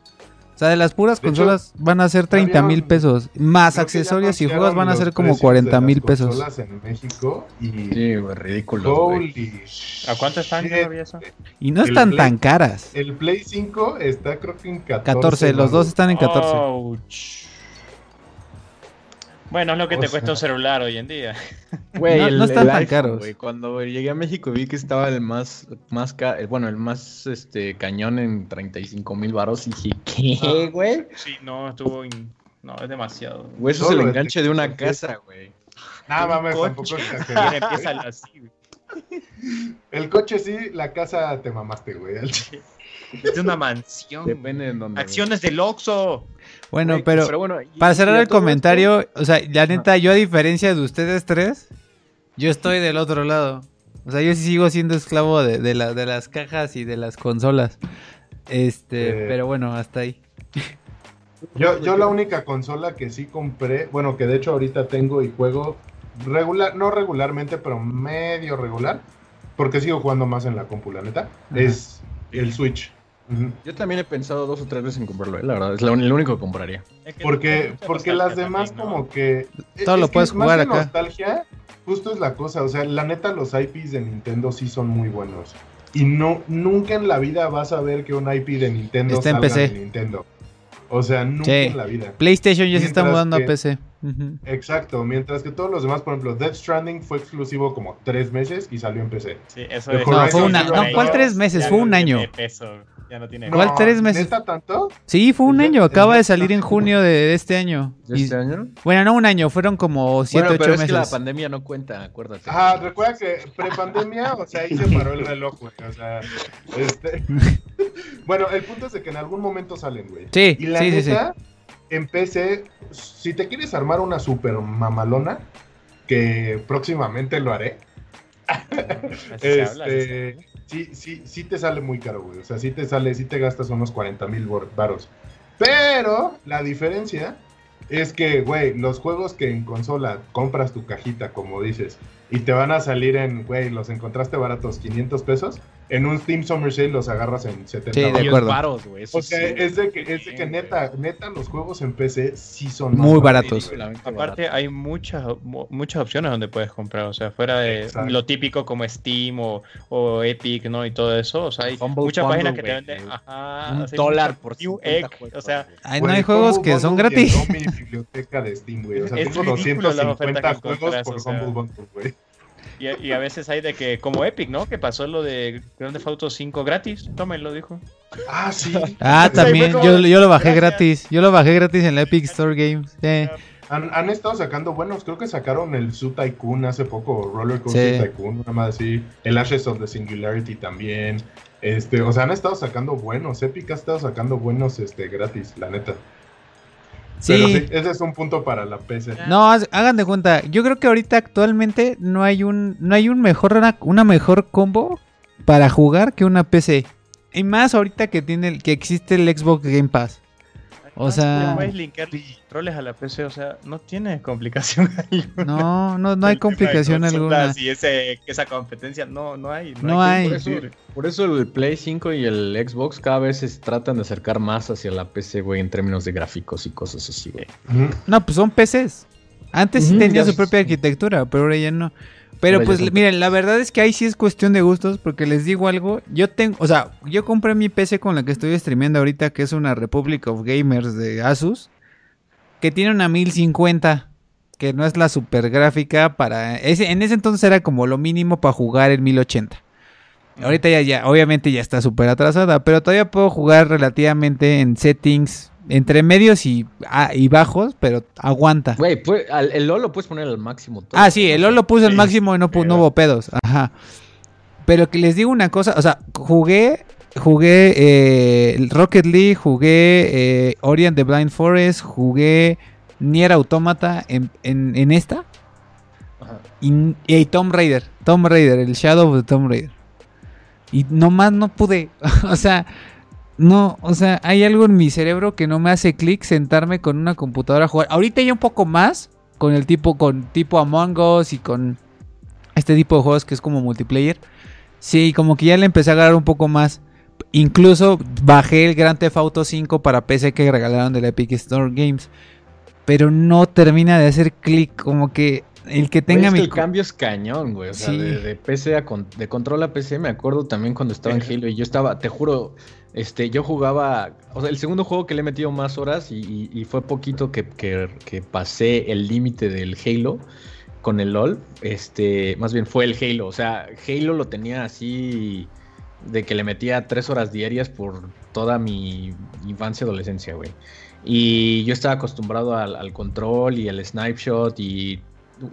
A: O sea, de las puras
B: De hecho,
A: consolas van a ser 30 mil pesos, más accesorios y juegos van a ser como
B: precios
A: 40
B: de
A: mil pesos.
B: consolas en México y
D: Sí, güey, ridículo,
B: holy
C: ¿A cuánto están todavía eso?
A: Y no
B: El
A: están
B: Play-
A: tan caras.
B: El Play 5 está creo que en 14.
A: 14, los dos están en 14.
C: Ouch. Bueno, es lo que
B: O
C: te
B: sea-
C: cuesta un celular hoy en día.
D: Güey,
A: No-
D: el,
A: no están
D: el
A: tan
D: iPhone,
A: caros.
D: Cuando llegué a México vi que estaba el más, más ca- bueno, el más este cañón en 35 mil baros y dije, ¿qué,
B: Ah.
D: güey?
C: Sí, no, estuvo. in- No, es demasiado.
D: Güey, eso es el enganche de una casa, güey.
B: Nah, mames, tampoco
C: empieza así, güey.
B: El coche sí, la casa te mamaste, güey.
C: Es de una mansión.
D: Depende de dónde.
C: Acciones del Oxxo.
A: Bueno, pero,
D: bueno, y-
A: para cerrar el
D: esto-
A: comentario, o sea, la neta, yo a diferencia de ustedes tres, yo estoy del otro lado. O sea, yo sí sigo siendo esclavo de, de, la- de las cajas y de las consolas. Este,
B: Eh.
A: pero bueno, hasta ahí.
B: Yo, yo la única consola que sí compré, bueno, que de hecho ahorita tengo y juego regular, no regularmente, pero medio regular, porque sigo jugando más en la compu, la neta,
A: Ajá.
B: es el Switch.
D: Yo también he pensado dos o tres veces en comprarlo, eh, la verdad. Es lo, el único que compraría.
C: Es que
B: Porque, porque las demás
C: también, ¿no?
B: como que...
A: Todo
B: es
A: lo
B: que
A: puedes
B: más
A: jugar acá.
B: nostalgia, justo es la cosa, o sea, la neta los IPs de Nintendo sí son muy buenos. Y no, nunca en la vida vas a ver que un IP de Nintendo
A: Está en
B: salga
A: PC.
B: de Nintendo. O sea, nunca
A: Sí.
B: en la vida.
A: PlayStation ya se está mudando
B: que-
A: a PC.
B: Exacto, mientras que todos los demás, por ejemplo, Death Stranding fue exclusivo como tres meses y salió en PC.
C: Sí, eso es.
A: No, fue una- no, ¿cuál tres meses?
C: Ya
A: Fue un año.
C: peso, ya no tiene
A: ¿Cuál
B: No,
A: tres meses?
B: ¿Neta tanto?
A: Sí, fue un
B: El
A: año. Acaba de salir en junio de, este año.
D: ¿De
A: Y-
D: este año?
A: bueno, no un año, fueron como siete,
D: bueno, pero
A: ocho
D: es que la
A: meses.
D: pandemia no cuenta, acuérdate.
B: Ajá, recuerda que prepandemia, o sea, ahí se paró el reloj, güey. O sea, este. bueno, el punto es de que en algún momento salen, güey.
A: Sí,
B: Y la
A: sí, sí, sí.
B: neta, en PC, si te quieres armar una super mamalona, que próximamente lo haré,
C: Así se habla, así se
B: este, sí, sí, sí te sale muy caro, güey. O sea, sí te sale, sí te gastas unos 40 mil varos. Pero la diferencia es que, güey, los juegos que en consola compras tu cajita, como dices, y te van a salir en, güey, los encontraste baratos 500 pesos, en un Steam Summer Sale los agarras en 70
A: Sí, de acuerdo.
D: varos, güey, eso
B: O sea,
D: sí,
B: es de que, es de que neta, neta, los juegos en PC sí son más
A: Muy baratos.
B: güey.
C: Aparte hay muchas mu- muchas opciones donde puedes comprar, o sea, fuera de
B: Exacto.
C: lo típico como Steam o, o Epic, ¿no? Y todo eso, o sea, hay
D: Humble
C: muchas
D: Bundle,
C: páginas que te venden, ajá,
D: Un
C: o sea, hay
D: dólar por
C: New
D: 50
C: Egg, o sea.
A: Ay, no hay juegos
B: Humble
A: que son gratis.
B: mi biblioteca de Steam, güey. O sea,
C: Es
B: tengo
C: ridículo las ofertas
B: 250
C: que
B: juegos por
C: o sea.
B: Humble Bundle, güey.
C: Y, y a veces hay de que, como Epic, ¿no? Que pasó lo de Grand Theft Auto 5 gratis, tómenlo, dijo.
B: Ah, sí.
A: Ah, también. Yo, yo lo bajé
C: Gracias.
A: gratis. Yo lo bajé gratis en la Epic Store Games. Eh,
B: Han, han estado sacando buenos, creo que sacaron el Zoo Tycoon hace poco, Roller Coaster
A: Sí.
B: Tycoon, una más así, el Ashes of the Singularity también. Este, o sea, han estado sacando buenos, Epic ha estado sacando buenos este gratis, la neta. Pero sí,
A: sí.
B: ese es un punto para la PC.
A: No, hagan de cuenta. Yo creo que ahorita actualmente no hay un no hay un mejor una, una mejor combo para jugar que una PC. Y más ahorita que tiene el- que existe el Xbox Game Pass. O sea-
C: puedes linkar controles a la PC, o sea, no tiene complicación ahí.
A: No, no, no hay complicación alguna.
C: Y ese, esa competencia no, no hay.
A: No hay.
D: Por eso, por eso el Play 5 y el Xbox cada vez se tratan de acercar más hacia la PC, güey, en términos de gráficos y cosas así, güey.
A: No, pues son PCs. Antes sí tenía su propia arquitectura, pero ahora ya no. Pero pues miren, la verdad es que ahí sí es cuestión de gustos, porque les digo algo, yo tengo, o sea, yo compré mi PC con la que estoy streameando ahorita, que es una Republic of Gamers de Asus, que tiene una 1050, que no es la super gráfica para... Ese, en ese entonces era como lo mínimo para jugar en 1080. Ahorita ya, ya, obviamente ya está súper atrasada, pero todavía puedo jugar relativamente en settings entre medios y, ah, y bajos, pero aguanta.
D: Güey, pues, el LOL lo puedes poner al máximo. todo.
A: Ah, sí, el LOL lo puse al máximo y no, no
C: pero-
A: hubo pedos. Ajá. Pero que les digo una cosa, o sea, jugué, jugué eh, Rocket League, jugué eh, Ori and the Blind Forest, jugué Nier Automata en, en, en esta.
D: Ajá.
A: Y, y Tomb Raider, Tomb Raider, el Shadow of the Tomb Raider. Y nomás no pude, o sea, no, o sea, hay algo en mi cerebro que no me hace clic sentarme con una computadora a jugar. Ahorita ya un poco más con el tipo, con tipo Among Us y con este tipo de juegos que es como multiplayer. Sí, como que ya le empecé a agarrar un poco más. Incluso bajé el Grand Theft Auto 5 para PC que regalaron de la Epic Store Games. Pero no termina de hacer clic, como que el que tenga
D: es que
A: mi...
D: el cambio es cañón, güey. O sea,
A: Sí.
D: de, de PC a con- de control a PC, me acuerdo también cuando estaba en Halo y yo estaba, te juro, este, yo jugaba, o sea, el segundo juego que le he metido más horas y, y- y fue poquito que, que- que pasé el límite del Halo con el LOL, este, más bien fue el Halo, o sea, Halo lo tenía así de que le metía tres horas diarias por toda mi infancia y adolescencia, güey. Y yo estaba acostumbrado al, al control y al snipe shot y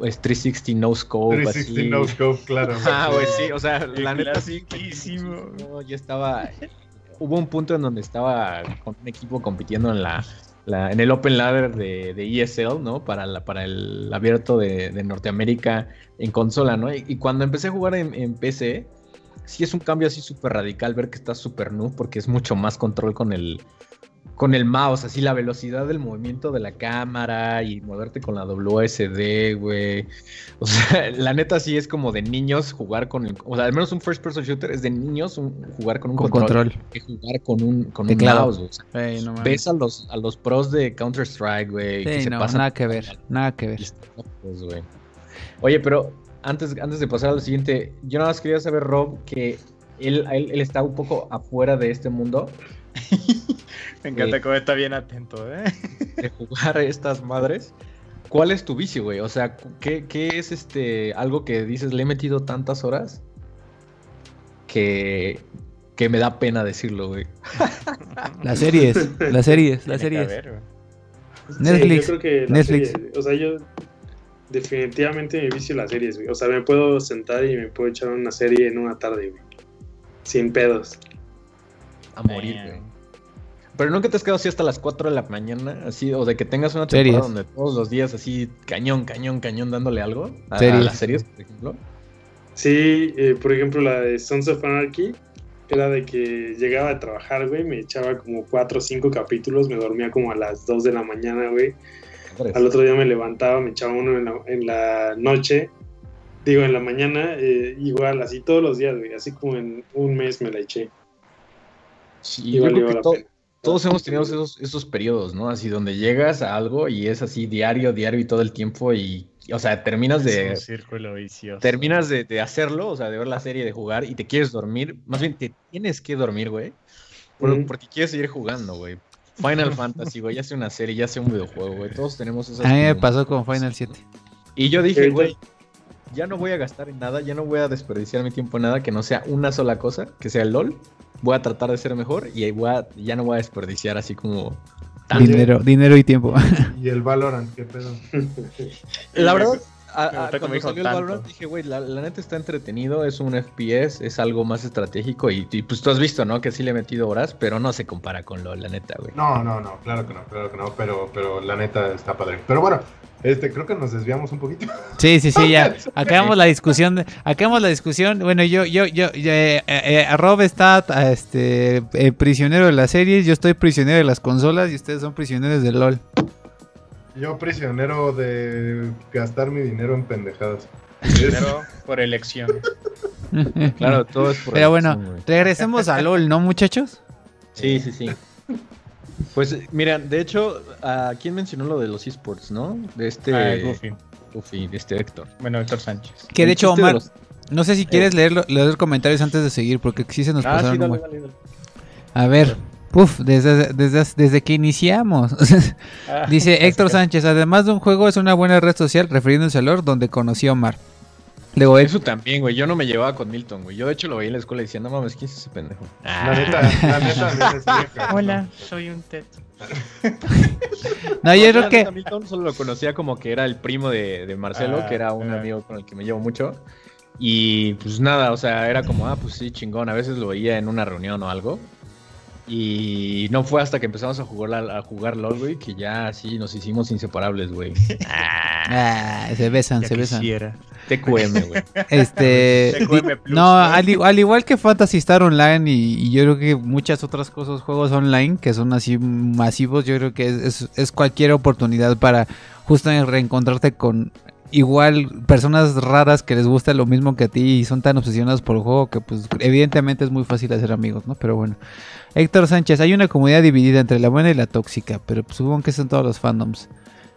D: es 360 no scope.
B: 360
D: así.
B: no scope, claro.
D: Ah, güey, sí, o sea, la neta sí. no, yo estaba hubo un punto en donde estaba con un equipo compitiendo en la, en el Open Ladder de, ESL, ¿no? Para, la, para el abierto de, Norteamérica en consola, ¿no? Y, cuando empecé a jugar en, en PC, sí es un cambio así súper radical ver que está súper noob porque es mucho más control con el, con el mouse, así la velocidad del movimiento de la cámara y moverte con la WSD, güey. O sea, la neta sí es como de niños jugar con el, o sea, al menos un first person shooter es de niños un- jugar con un
A: Con
D: control,
A: control.
D: que jugar con un, con un mouse, güey. O sea,
A: Ey, no mames.
D: ves a los, a los pros de Counter Strike, güey, que se
A: no,
D: pasan
A: nada que ver, nada que ver.
D: pues. Oye, pero antes, antes de pasar a lo siguiente, yo nada más quería saber, Rob, que él, él, él está un poco afuera de este mundo
C: Me encanta
D: Sí.
C: cómo está bien atento, ¿eh?
D: de jugar a estas madres. ¿Cuál es tu vicio, güey? O sea, ¿qué, qué es este algo que dices, le he metido tantas horas que, que me da pena decirlo, güey?
A: Las series, las series, las series.
C: haber, güey.
A: Netflix,
E: Sí, yo creo que
A: Netflix.
E: serie, o sea, yo definitivamente me vicio las series, güey. O sea, me puedo sentar y me puedo echar una serie en una tarde, güey. Sin pedos.
D: A morir, güey. Pero nunca te has quedado así hasta las 4 de la mañana, así, o de que tengas una
A: Series.
D: temporada donde todos los días así, cañón, cañón, cañón, dándole algo a, a
A: Series.
D: las series, por ejemplo.
E: Sí, eh, por ejemplo, la de Sons of Anarchy era de que llegaba a trabajar, güey, me echaba como cuatro o cinco capítulos, me dormía como a las 2 de la mañana, güey. Al otro día me levantaba, me echaba uno en la, en la noche, digo, en la mañana, eh, igual, así todos los días, güey, así como en un mes me la eché.
D: Sí,
E: Y
D: yo
E: valió
D: creo que to-
E: pena.
D: Todos hemos tenido esos, esos periodos, ¿no? Así donde llegas a algo y es así diario, diario y todo el tiempo y, o sea, terminas
C: Es
D: de...
C: un círculo vicioso.
D: Terminas de, de hacerlo, o sea, de ver la serie, de jugar y te quieres dormir. Más bien, te tienes que dormir, güey. por-. Porque quieres seguir jugando, güey. Final Fantasy, güey, ya sea una serie, ya sea un videojuego, güey. Todos tenemos esas.
A: A mí me pasó con Final 7.
D: Y yo dije, güey, ya no voy a gastar en nada, ya no voy a desperdiciar mi tiempo en nada que no sea una sola cosa, que sea el LOL. Voy a tratar de ser mejor y ahí voy a- ya no voy a desperdiciar así como. tanto.
A: Dinero, dinero y tiempo.
B: Y el Valorant, qué pedo.
D: La verdad, a- cuando salió el. Valorant dije, güey, la, la neta está entretenido, es un FPS, es algo más estratégico y, y, pues tú has visto, ¿no? Que sí le he metido horas, pero no se compara con LOL, la neta, güey.
B: No, no, no, claro que no, claro que no, pero, pero la neta está padre. Pero bueno, este, creo que nos desviamos un poquito.
A: Sí, sí, sí, ya. Acabamos la discusión. de- acabamos la discusión. Bueno, yo, yo, yo, yo, eh, eh, eh, Rob está ah, este, eh, prisionero de las series, yo estoy prisionero de las consolas y ustedes son prisioneros del LOL.
B: Yo prisionero de gastar mi dinero en pendejadas.
C: Primero por elección.
D: Claro, todo es por
A: Pero bueno, regresemos a LOL, ¿no, muchachos?
D: Sí, sí, sí. Pues mira, de hecho, ¿a quién mencionó lo de los esports, no? De este
C: Ah, Goofy.
D: Goofy, de este Héctor.
C: Bueno, Héctor Sánchez.
A: Que de hecho,
D: de
A: Omar,
D: los-
A: no sé si quieres leerlo, leer comentarios antes de seguir, porque sí se nos
D: Ah,
A: pasaron
D: sí, dale.
A: A ver, puf, desde, desde, desde que iniciamos.
C: Ah,
A: Dice Héctor Sánchez, además de un juego es una buena red social refiriéndose al LOL donde conocí a Omar. Luego,
D: Eso también, güey. Yo no me llevaba con Milton, güey. Yo de hecho lo veía en la escuela y decía, no mames, ¿quién es ese pendejo?
B: La neta, la neta.
C: Hola, soy un teto.
A: no, yo creo que
D: Milton solo lo conocía como que era el primo de, de Marcelo,
C: Ah,
D: que era un
C: ah.
D: amigo con el que me llevo mucho. Y pues nada, o sea, era como, ah, pues sí, chingón. A veces lo veía en una reunión o algo. Y no fue hasta que empezamos a jugar, a jugar LOL, güey, que ya así nos hicimos inseparables, güey.
A: ah, se besan,
C: Ya
A: se besan.
D: TQM, güey.
A: Este,
C: TQM Plus,
A: no, al, al igual que Fantasy Star Online y, y yo creo que muchas otras cosas, juegos online que son así masivos, yo creo que es, es- es cualquier oportunidad para justamente reencontrarte con igual personas raras que les gusta lo mismo que a ti y son tan obsesionados por el juego que pues evidentemente es muy fácil hacer amigos, ¿no? Pero bueno. Héctor Sánchez, hay una comunidad dividida entre la buena y la tóxica, pero pues, supongo que son todos los fandoms.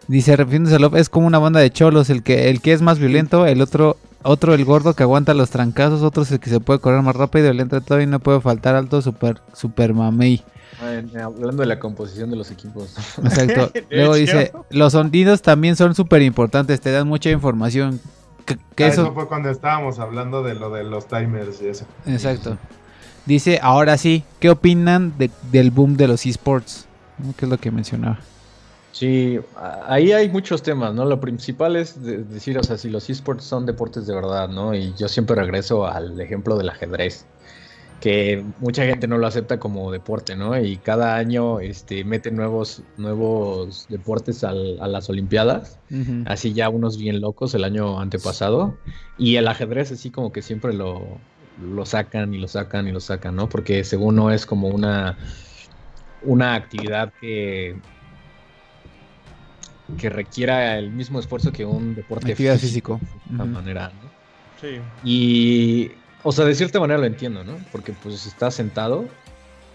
A: Dice, refiriéndose a López, es como una banda de cholos, el que, el que es más violento, el otro, otro el gordo que aguanta los trancazos, otro es el que se puede correr más rápido, el entre todo y no puede faltar alto, super, super mamey.
D: Bueno, Hablando de la composición de los equipos.
A: Exacto. Luego dice, los sonidos también son súper importantes, te dan mucha información. Que, que
B: Ah,
A: eso,
B: eso fue cuando estábamos hablando de lo de los timers y eso.
A: Exacto. Dice, ahora sí, ¿qué opinan de- del boom de los esports? ¿Qué es lo que mencionaba?
D: Sí, ahí hay muchos temas, ¿no? Lo principal es de- decir, o sea, si los esports son deportes de verdad, ¿no? Y yo siempre regreso al ejemplo del ajedrez. que mucha gente no lo acepta como deporte, ¿no? Y cada año este, mete nuevos, nuevos deportes al, a las Olimpiadas, así ya unos bien locos el año antepasado, y el ajedrez así como que siempre lo, lo sacan y lo sacan y lo sacan, ¿no? Porque según no es como una, una actividad que que requiera el mismo esfuerzo que un deporte
A: Actividad físico.
D: de alguna
A: Ujú.
D: manera, ¿no?
C: Sí.
D: Y, o sea, de cierta manera lo entiendo, ¿no? Porque pues estás sentado,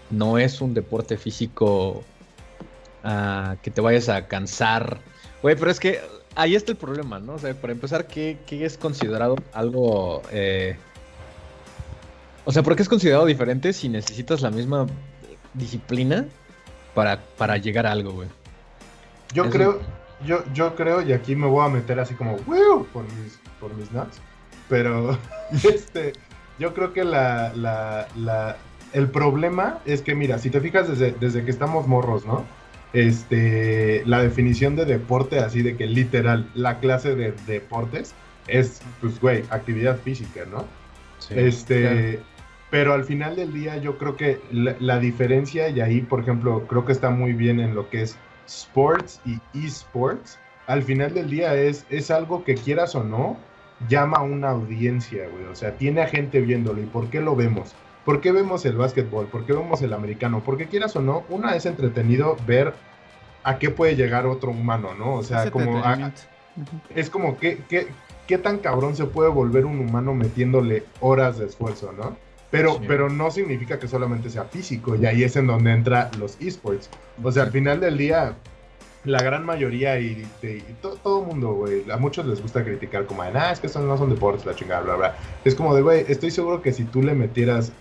D: no es un deporte físico ah, que te vayas a cansar. Güey, pero es que ahí está el problema, ¿no? O sea, para empezar, ¿qué, qué es considerado algo... eh, O sea, ¿por qué es considerado diferente si necesitas la misma disciplina para, para llegar a algo, güey?
B: Yo creo, yo, yo creo, y aquí me voy a meter así como, ¡Woo! por mis, por mis nuts, pero este, yo creo que la, la, la- el problema es que, mira, si te fijas desde, desde que estamos morros, ¿no? Este, la definición de deporte, así de que literal, la clase de deportes es, pues, güey, actividad física, ¿no? este, pero al final del día yo creo que la, la diferencia, y ahí por ejemplo creo que está muy bien en lo que es sports y esports, al final del día es, es algo que quieras o no, llama a una audiencia, güey. O sea, tiene a gente viéndolo. ¿Y por qué lo vemos? ¿Por qué vemos el básquetbol? ¿Por qué vemos el americano? Porque quieras o no, una es entretenido ver a qué puede llegar otro humano, ¿no? O sea,
A: Es
B: como a- es como que, que- qué tan cabrón se puede volver un humano metiéndole horas de esfuerzo, ¿no? Pero,
D: Sí.
B: pero no significa que solamente sea físico, y ahí es en donde entra los esports. O sea, al final del día, la gran mayoría y, y to- todo el mundo, güey, a muchos les gusta criticar como, de, ah, es que estos no son deportes, la chingada, bla, bla. Es como de, güey, estoy seguro que si tú le metieras,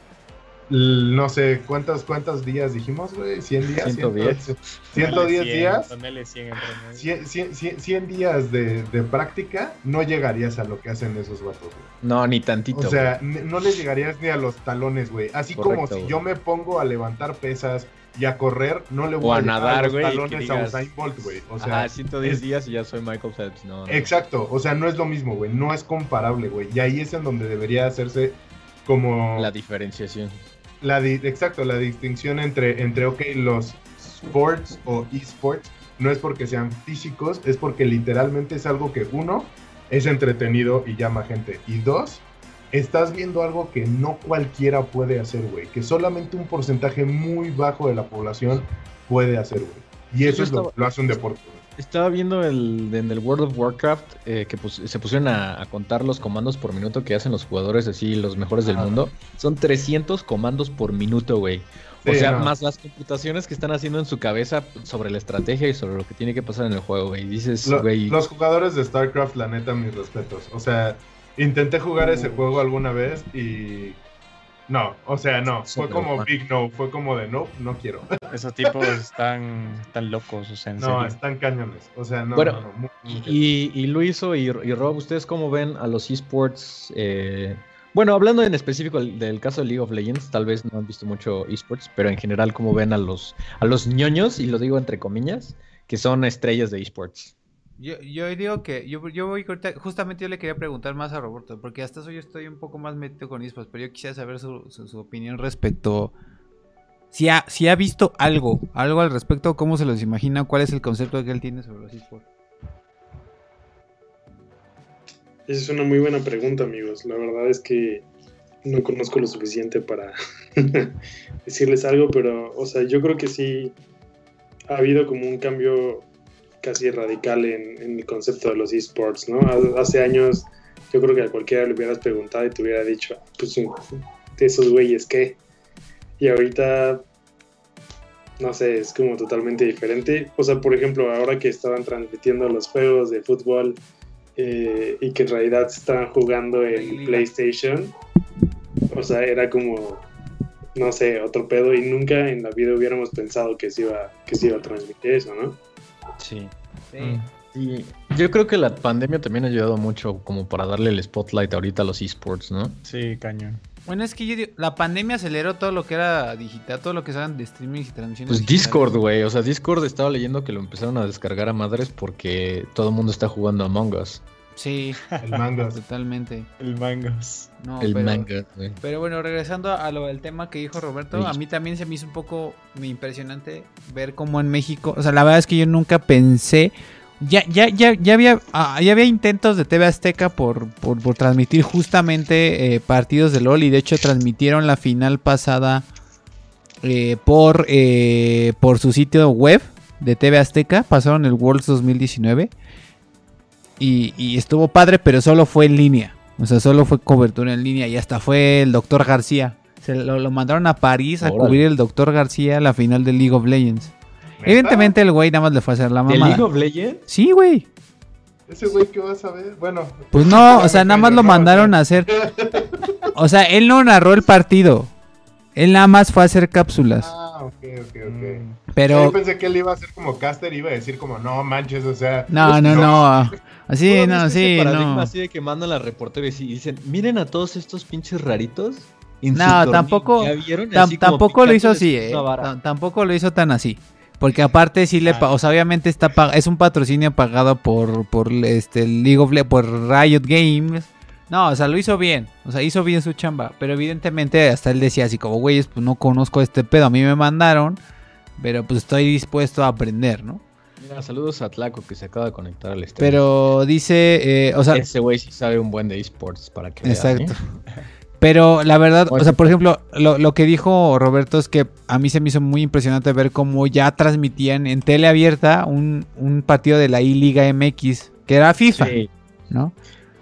B: no sé, ¿cuántos, cuántos días dijimos, güey? ¿100 días?
D: 110.
B: 110
C: Ponele 100,
B: días.
C: ponele 100 en promedio.
B: 100, 100, 100, 100 días de, de práctica, no llegarías a lo que hacen esos vatos, güey.
D: No, ni tantito.
B: O sea, no les llegarías ni a los talones, güey. Así como si
D: güey.
B: yo me pongo a levantar pesas y a correr, no le
D: O
B: voy
D: a
B: a,
D: nadar,
B: a los
D: güey,
B: talones a
D: digas-
B: Usain Bolt, güey. O sea,
D: Ajá, 110
B: es-
D: días y ya soy Michael Phelps. No, no.
B: exacto. O sea, no es lo mismo, güey. No es comparable, güey. Y ahí es en donde debería hacerse como...
D: La diferenciación.
B: La di- exacto, la distinción entre, entre, ok, los sports o esports no es porque sean físicos, es porque literalmente es algo que uno es entretenido y llama gente. Y dos, estás viendo algo que no cualquiera puede hacer, güey. Que solamente un porcentaje muy bajo de la población puede hacer, güey. Y eso es lo lo hace un deporte, güey.
D: Estaba viendo el, en el World of Warcraft eh, que pus- se pusieron a, a contar los comandos por minuto que hacen los jugadores, así los mejores del
B: Ajá.
D: mundo. Son 300 comandos por minuto, güey. O
B: Sí,
D: sea,
B: no.
D: más las computaciones que están haciendo en su cabeza sobre la estrategia y sobre lo que tiene que pasar en el juego, güey. Dices,
B: Lo-
D: güey,
B: los jugadores de StarCraft, la neta, mis respetos. O sea, intenté jugar ese
D: Uh.
B: juego alguna vez y. No, o sea, no. Fue como. Big No. Fue como de no, no quiero.
C: Esos tipos están, están locos, o sea, en
B: No,
C: serio.
B: están cañones. O sea, no.
D: Bueno,
B: no, no, muy- muy
D: Y, y Luiso y, y Rob, ¿ustedes cómo ven a los esports? Eh, bueno, hablando en específico del, del caso de League of Legends, tal vez no han visto mucho esports, pero en general, ¿cómo ven a los, a los ñoños, y lo digo entre comillas, que son estrellas de esports?
A: Yo, yo digo que yo, yo voy ahorita, justamente yo le quería preguntar más a Roberto, porque hasta eso yo estoy un poco más metido con esports, pero yo quisiera saber su, su, su opinión respecto si ha, si ha visto algo, algo al respecto, cómo se los imagina, cuál es el concepto que él tiene sobre los esports.
E: Esa es una muy buena pregunta, amigos. La verdad es que no conozco lo suficiente para decirles algo, pero, o sea, yo creo que sí ha habido como un cambio casi radical en, en el concepto de los esports, ¿no? Ha- Hace años yo creo que a cualquiera le hubieras preguntado y te hubiera dicho, "Ah, pues de esos güeyes, ¿qué? Y ahorita, no sé, es como totalmente diferente. O sea, por ejemplo, ahora que estaban transmitiendo los juegos de fútbol eh, y que en realidad se estaban jugando en. PlayStation, o sea, era como, no sé, otro pedo y nunca en la vida hubiéramos pensado que se iba, que se iba a transmitir eso, ¿no?
D: Sí.
A: Sí.
D: Y yo creo que la pandemia también ha ayudado mucho como para darle el spotlight ahorita a los esports, ¿no?
C: Sí, cañón.
A: Bueno, es que yo digo, la pandemia aceleró todo lo que era digital, todo lo que eran de streaming y transmisiones.
D: Pues
A: digitales.
D: Discord, güey. O sea, Discord estaba leyendo que lo empezaron a descargar a madres porque todo el mundo está jugando Among Us.
A: Sí,
B: El Mangos.
A: totalmente.
C: El Mangos.
A: No,
D: el
A: pero,
D: manga, güey.
A: Pero bueno, regresando a lo del tema que dijo Roberto,
D: Sí.
A: a mí también se me hizo un poco impresionante ver cómo en México, o sea, la verdad es que yo nunca pensé, ya, ya, ya, ya había, ah, ya había intentos de TV Azteca por, por, por transmitir justamente eh, partidos de LOL y de hecho transmitieron la final pasada eh, por, eh, por su sitio web de TV Azteca, pasaron el Worlds 2019 y, y estuvo padre, pero solo fue en línea. O sea, solo fue cobertura en línea y hasta fue el doctor García. Se lo, lo mandaron a París a
D: Órale.
A: cubrir el doctor García la final de League of Legends. Evidentemente el güey nada más le fue a hacer la
D: ¿De
A: mamá.
D: League of Legends?
A: Sí, güey.
B: Ese güey que vas a ver. Bueno.
A: Pues no, o sea, nada más lo mandaron a hacer. O sea, él no narró el partido. Él nada más fue a hacer cápsulas.
B: Ah, ok, ok, ok.
C: Mm.
A: Pero
B: Yo pensé que él iba a ser como caster y iba a decir como, no manches, o sea.
A: no, no, no. Así,
D: ¿Tú
A: no, sí, no.
D: así de que mandan a reporteros y dicen, miren a todos estos pinches raritos.
A: No,
D: torneo".
A: tampoco-
D: Así
A: tampoco lo hizo así, eh. Tampoco lo hizo tan así. Porque aparte sí le
C: Ah.
A: o sea, obviamente está es un patrocinio pagado por por este League of por Riot Games. No, o sea, lo hizo bien. O sea, hizo bien su chamba, pero evidentemente hasta él decía así como, "Güeyes, pues no conozco este pedo, a mí me mandaron, pero pues estoy dispuesto a aprender, ¿no?"
D: Mira, saludos a Tlaco que se acaba de conectar al stream.
A: Pero dice, eh, o sea,
D: Ese güey sí sabe un buen de esports para que vean,
A: Exacto.
D: ¿eh?
A: Pero la verdad, o sea, por ejemplo, lo, lo que dijo Roberto es que a mí se me hizo muy impresionante ver cómo ya transmitían en tele abierta un, un partido de la I-Liga MX, que era FIFA,
D: Sí.
A: ¿no?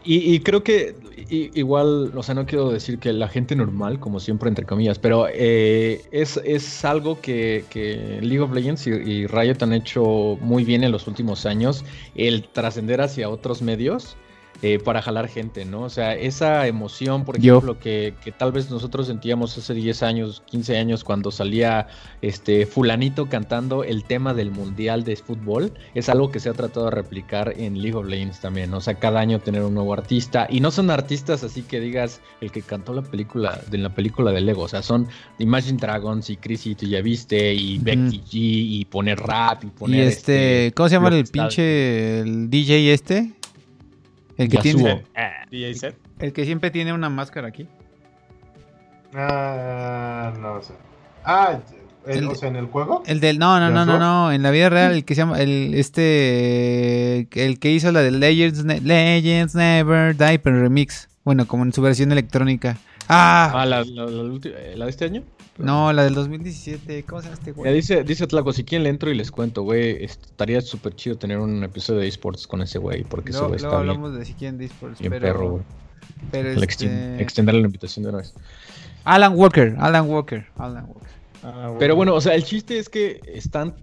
D: Y, y creo que i- igual, o sea, no quiero decir que la gente normal, como siempre, entre comillas, pero eh, es, es algo que, que League of Legends y, y Riot han hecho muy bien en los últimos años, el trascender hacia otros medios. Eh, para jalar gente, ¿no? O sea, esa emoción, por ejemplo, que, que tal vez nosotros sentíamos hace 10 años, 15 años, cuando salía este fulanito cantando el tema del Mundial de Fútbol, es algo que se ha tratado de replicar en League of Legends también, ¿no? o sea, cada año tener un nuevo artista, y no son artistas así que digas el que cantó la película, de la película de Lego, o sea, son Imagine Dragons y Chris y tú ya viste, y. Becky G, y poner rap, y
A: Y
D: poner
A: este, ¿cómo se llama el pinche el DJ este? El que
D: Yasuo.
A: tiene
C: DJ set.
A: el que siempre tiene una máscara aquí.
B: Ah, no sé. Ah, el-
A: El-
B: o sea, en el juego.
A: El del no, no, no, no, no, en la vida real el que se llama el este el que hizo la de Legends Ne- Legends Never Die pero remix. Bueno, como en su versión electrónica. Ah,
D: Ah, la, la- la ulti- eh, ¿la de este año?
A: No, la del 2017. ¿Cómo se llama este
D: Ya
A: güey?
D: dice, dice Tlaco, si quieren le entro y les cuento, güey, est- estaría súper chido tener un episodio de esports con ese güey, porque ese
A: Luego,
D: güey
A: luego
D: está bien,
A: hablamos de si quieren Discord,
D: bien
A: pero,
D: perro, güey.
A: pero este,
D: exten- extenderle la invitación de una vez.
A: Alan Walker, Alan Walker, Alan Walker.
C: Ah,
D: Pero bueno, o sea, el chiste es que están,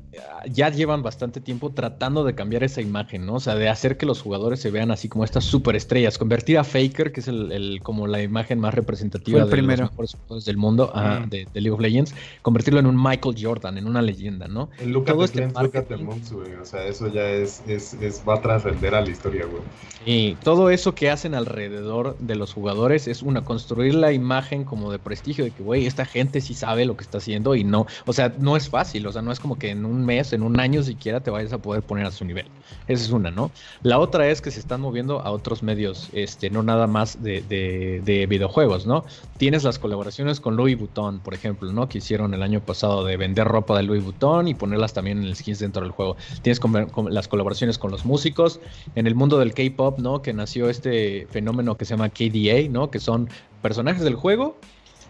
D: ya llevan bastante tiempo tratando de cambiar esa imagen, ¿no? O sea, de hacer que los jugadores se vean así como estas superestrellas, convertir a Faker, que es el, el- como la imagen más representativa de
A: primero.
D: los mejores jugadores del mundo, de, de League of Legends, convertirlo en un Michael Jordan, en una leyenda, ¿no?
B: El Look
D: todo este marketing.
B: Güey. O sea, eso ya es, es, es va a trascender a la historia, güey.
D: Y todo eso que hacen alrededor de los jugadores es una, construir la imagen como de prestigio de que, güey, esta gente sí sabe lo que está haciendo y no, o sea, no es fácil, o sea, no es como que en un mes, en un año siquiera te vayas a poder poner a su nivel. Esa es una, ¿no? La otra es que se están moviendo a otros medios, este, no nada más de, de- de videojuegos, ¿no? Tienes las colaboraciones con Louis Vuitton, por ejemplo, ¿no? Que hicieron el año pasado de vender ropa de Louis Vuitton y ponerlas también en el skins dentro del juego. Tienes las colaboraciones con los músicos, en el mundo del K-pop, ¿no? Que nació este fenómeno que se llama KDA, ¿no? Que son personajes del juego,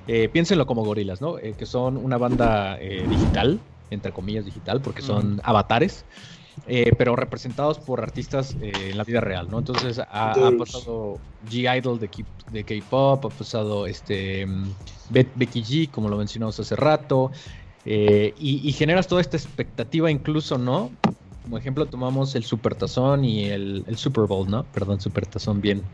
D: eh, piénsenlo como gorilas, ¿no? Eh, que son una banda eh, digital, entre comillas digital, porque son avatares. eh, pero representados por artistas eh, en la vida real, ¿no? Entonces ha, ha pasado G-Idol de K-pop, ha pasado este mm, Be- Becky G, como lo mencionamos hace rato, eh, y, y generas toda esta expectativa incluso, ¿no? Como ejemplo tomamos el Supertazón y el, el Super Bowl, ¿no? Perdón, Supertazón bien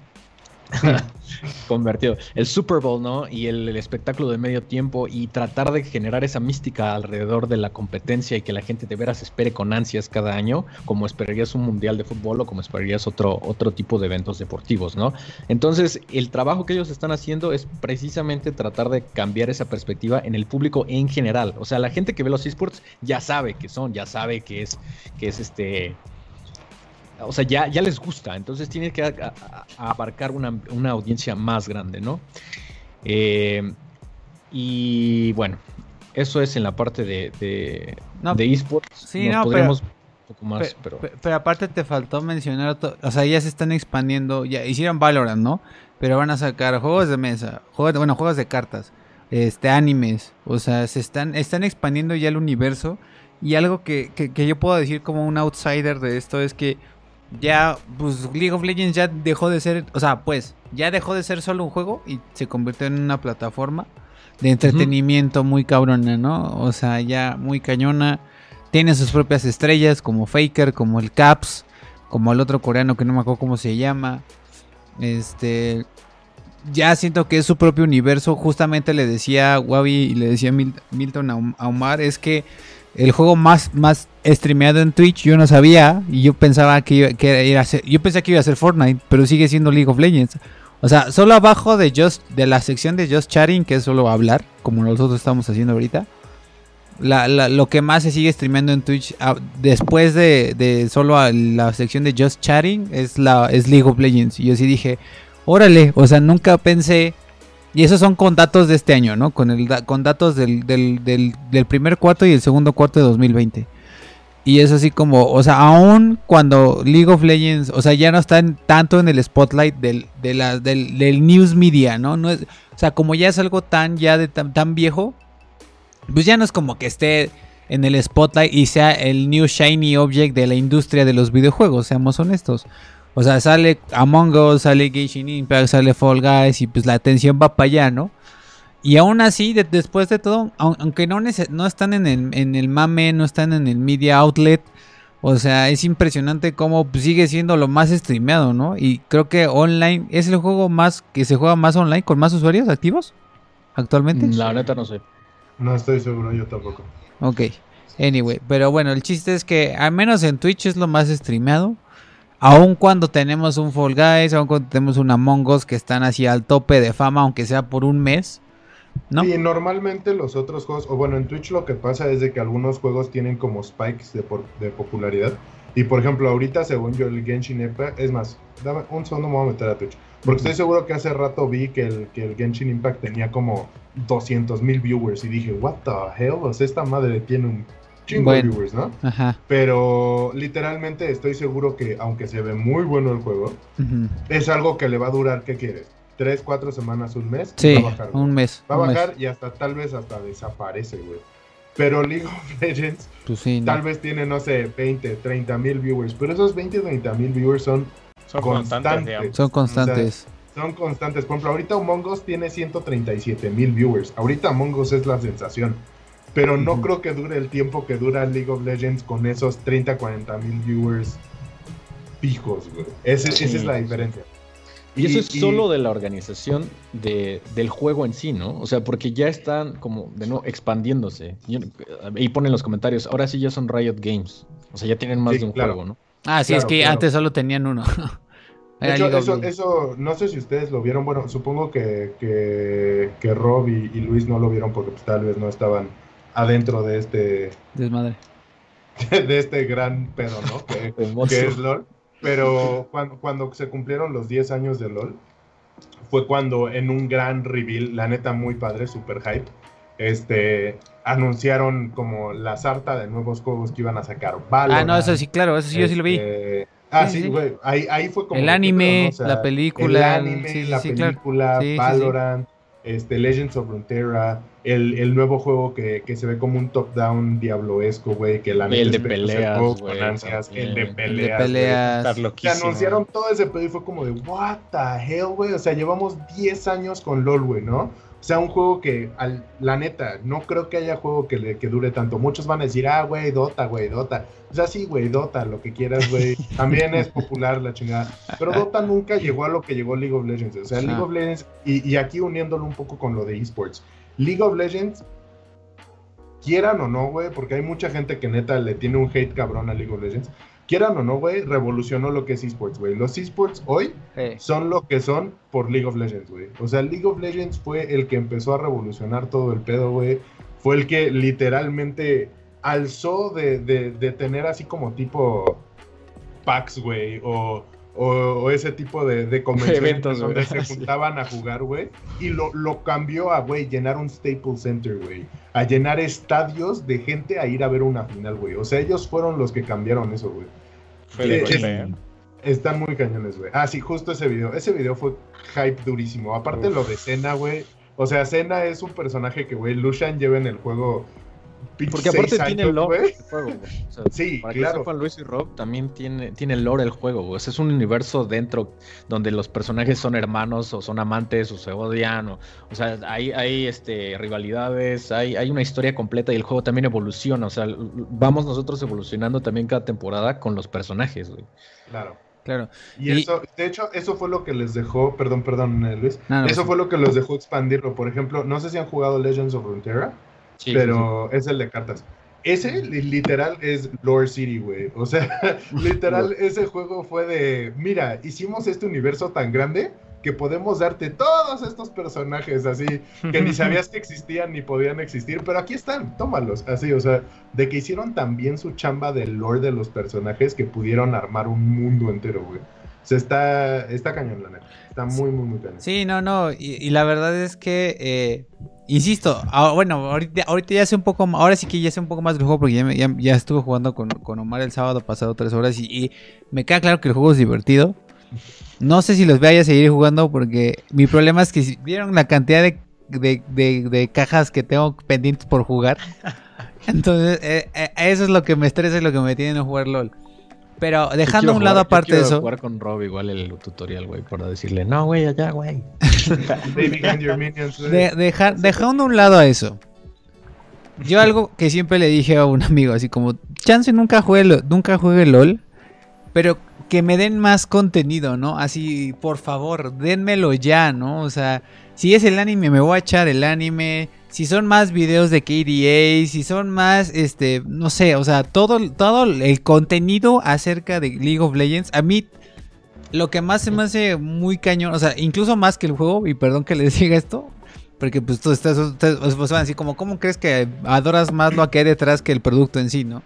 D: convertido. El Super Bowl, ¿no? Y el, espectáculo de medio tiempo y tratar de generar esa mística alrededor de la competencia y que la gente de veras espere con ansias cada año, como esperarías un mundial de fútbol o como esperarías otro, otro tipo de eventos deportivos, ¿no? Entonces, el trabajo que ellos están haciendo es precisamente tratar de cambiar esa perspectiva en el público en general. O sea, la gente que ve los esports ya sabe que son, ya sabe que es, que es este o sea, ya, ya les gusta, entonces tiene que a- a- abarcar una, una audiencia más grande, ¿no? Eh, y bueno, eso es en la parte de, de,
A: No,
D: de esports.
A: sí,
D: Nos
A: no,
D: podríamos un poco más,
A: Pe-
D: pero...
A: pe- pero aparte te faltó mencionar, o sea, ya se están expandiendo, ya hicieron Valorant, ¿no? Pero van a sacar juegos de mesa, juegos bueno, juegos de cartas, este, animes, o sea, se están, están expandiendo ya el universo. Y algo que, que- que yo puedo decir como un outsider de esto es que ya, pues League of Legends ya dejó de ser, o sea, pues, ya dejó de ser solo un juego y se convirtió en una plataforma de entretenimiento muy cabrona, ¿no? O sea, ya muy cañona. Tiene sus propias estrellas como Faker, como el Caps, como el otro coreano que no me acuerdo cómo se llama. Este. Ya siento que es su propio universo. Justamente le decía Wabi y le decía Mil- Milton a Omar. Es que el juego más, más streameado en Twitch yo no sabía. Y yo pensaba que iba, que iba a ser, yo pensé que iba a ser Fortnite. Pero sigue siendo League of Legends. O sea, solo abajo de Just, de la sección de Just Chatting, que es solo hablar, como nosotros estamos haciendo ahorita. Lo que más se sigue streameando en Twitch ah, después de, de solo a la sección de Just Chatting es la es League of Legends. Y yo sí dije, órale, o sea, nunca pensé. Y esos son con datos de este año, ¿no? Con, con datos del, del, primer cuarto y el segundo cuarto de 2020. Y es así como, o sea, aún cuando League of Legends, o sea, ya no está en- tanto en el spotlight del, del, del news media, ¿no? o sea, como ya es algo tan, ya tan, tan viejo, pues ya no es como que esté en el spotlight y sea el new shiny object de la industria de los videojuegos, seamos honestos. O sea, sale Among Us, sale Genshin Impact, sale Fall Guys y pues la atención va para allá, ¿no? Y aún así, de- después de todo, au- aunque no, no están en el, en el mame, no están en el media outlet, o sea, es impresionante cómo pues, sigue siendo lo más streameado, ¿no? Y creo que online es el juego más que se juega más online con más usuarios activos actualmente.
D: La neta no sé.
B: No estoy seguro, yo tampoco.
A: Ok. Anyway, pero bueno, el chiste es que al menos en Twitch es lo más streameado. Aun cuando tenemos un Fall Guys, aun cuando tenemos un Among Us que están así al tope de fama, aunque sea por un mes. ¿No?
B: Y normalmente los otros juegos, o bueno, en Twitch lo que pasa es de que algunos juegos tienen como spikes de, de popularidad. Y por ejemplo, ahorita, según yo, el Genshin Impact, es más, dame un segundo, me voy a meter a Twitch. Porque estoy seguro que hace rato vi que el, que el Genshin Impact tenía como 200 mil viewers. Y dije, what the hell? O sea, esta madre tiene un chingo
A: Bueno.
B: de viewers, ¿no?
A: Ajá.
B: Pero literalmente estoy seguro que, aunque se ve muy bueno el juego, es algo que le va a durar, ¿qué quieres? ¿Tres, cuatro semanas, un mes?
A: Sí,
B: Va a bajar,
A: un mes.
B: Va a
A: mes.
B: bajar y hasta tal vez hasta desaparece, güey. Pero League of Legends
A: Pues sí, no.
B: tal vez tiene, no sé, 20, 30 mil viewers. Pero esos 20, 30 mil viewers son,
C: Son
B: Constantes.
A: Son constantes.
B: son constantes. Por ejemplo, ahorita Among Us tiene 137 mil viewers. Ahorita Among Us es la sensación. Pero no creo que dure el tiempo que dura League of Legends con esos 30, 40 mil viewers fijos, güey. Ese-
D: Sí.
B: Esa es la diferencia.
D: Y eso es solo de la organización de, del juego en sí, ¿no? O sea, porque ya están como de nuevo expandiéndose. Yo- Y ponen en los comentarios, ahora sí ya son Riot Games. O sea, ya tienen más
B: Sí,
D: de un
B: claro.
D: juego, ¿no?
A: Ah, sí, es que
B: claro.
A: antes solo tenían uno.
B: De hecho, eso, eso, no sé si ustedes lo vieron, bueno, supongo que, que, que Rob y, y Luis no lo vieron porque pues, tal vez no estaban adentro de este,
A: Desmadre.
B: de este gran pedo, ¿no? Que, es LOL. Pero cuando, cuando se cumplieron los 10 años de LOL, fue cuando en un gran reveal, la neta muy padre, super hype, este, anunciaron como la sarta de nuevos juegos que iban a sacar.
A: Ah,
B: Valorant,
A: no, eso sí, claro, eso sí, yo sí lo vi.
B: este, Ah,
A: Sí,
B: sí,
A: sí.
B: güey. Ahí, ahí fue como.
A: El
B: ¿qué pedo,
A: anime,
B: no? O sea,
A: la película,
B: El anime,
A: sí,
B: la película. Valorant, este, Legends of Runeterra, el, el nuevo juego que, que se ve como un top-down diabloesco, güey. Que la
D: El
B: neta
D: de peleas, güey.
B: El de
D: El de
B: peleas.
A: El de peleas.
B: Se anunciaron todo ese pedo y fue como de, what the hell, güey. O sea, llevamos 10 años con LOL, güey, ¿no? O sea, un juego que, al- la neta, no creo que haya juego que, le, que dure tanto. Muchos van a decir, ah, güey, Dota, güey, Dota. O sea, sí, güey, Dota, lo que quieras, güey. También es popular la chingada. Pero Dota nunca llegó a lo que llegó League of Legends. O sea, League of Legends, y, y aquí uniéndolo un poco con lo de esports. League of Legends, quieran o no, güey, porque hay mucha gente que neta le tiene un hate cabrón a League of Legends. Quieran o no, güey, revolucionó lo que es esports, güey. Los esports hoy son lo que son por League of Legends, güey. O sea, League of Legends fue el que empezó a revolucionar todo el pedo, güey. Fue el que literalmente alzó de, de- de tener así como tipo PAX, güey, o, o, o ese tipo de, de convenciones
D: Eventos,
B: donde se juntaban a jugar, güey, y lo, lo cambió a, güey, llenar un Staples Center, güey, a llenar estadios de gente a ir a ver una final, güey. O sea, ellos fueron los que cambiaron eso, güey. Eh. Están muy cañones, güey. Ah, sí, justo ese video. Ese video fue hype durísimo. Aparte
C: Uf.
B: lo de Cena, güey. O sea, Cena es un personaje que, güey, Lucian lleva en el juego.
D: Porque aparte tiene
B: años,
D: lore el juego, güey. O sea,
B: Sí,
D: para
B: claro.
D: que sepan Luis y Rob, también tiene, tiene lore el juego, güey. O sea, es un universo dentro donde los personajes son hermanos o son amantes o se odian. O, o sea, hay, hay este, rivalidades, hay, hay una historia completa y el juego también evoluciona. O sea, vamos nosotros evolucionando también cada temporada con los personajes, güey.
B: Claro.
A: Claro.
B: Y,
A: Y-
B: eso, de hecho, eso fue lo que les dejó, perdón, perdón, eh, Luis.
A: No, no,
B: eso fue lo que los dejó expandirlo. Por ejemplo, no sé si han jugado Legends of Runeterra, pero es el de cartas. Ese li- literal es Lore City, güey. O sea, literal, ese juego fue de, mira, hicimos este universo tan grande que podemos darte todos estos personajes así, que ni sabías que existían ni podían existir, pero aquí están, tómalos. Así, o sea, de que hicieron también su chamba del lore de los personajes que pudieron armar un mundo entero, güey. O sea, está, está cañón, la neta. Está muy, muy, muy cañón.
A: Sí, no, no. Y, y la verdad es que, eh, insisto, ah, bueno, ahorita, ahorita ya sé un poco, ma- ahora sí que ya sé un poco más del juego porque ya, me- ya, ya estuve jugando con, con Omar el sábado pasado tres horas y, y me queda claro que el juego es divertido. No sé si los vaya a seguir jugando porque mi problema es que si vieron la cantidad de, de- de- de cajas que tengo pendientes por jugar. Entonces, eh, eh, eso es lo que me estresa y lo que me tiene en jugar LOL. Pero dejando a un lado
D: jugar- yo
A: aparte de eso.
D: jugar con Rob igual el tutorial, güey, para decirle, no, güey, allá, güey.
A: De- dejar- dejando a un lado a eso. Yo algo que siempre le dije a un amigo, así como, chance nunca juegue, nunca juegue LOL, pero que me den más contenido, ¿no? Así, por favor, denmelo ya, ¿no? O sea, si es el anime, me voy a echar el anime. Si son más videos de KDA, si son más, este, no sé, o sea, todo, todo el contenido acerca de League of Legends, a mí lo que más se me hace muy cañón, o sea, incluso más que el juego, y perdón que les diga esto, porque pues tú estás, ustedes pues, van así como, ¿cómo crees que adoras más lo que hay detrás que el producto en sí, no?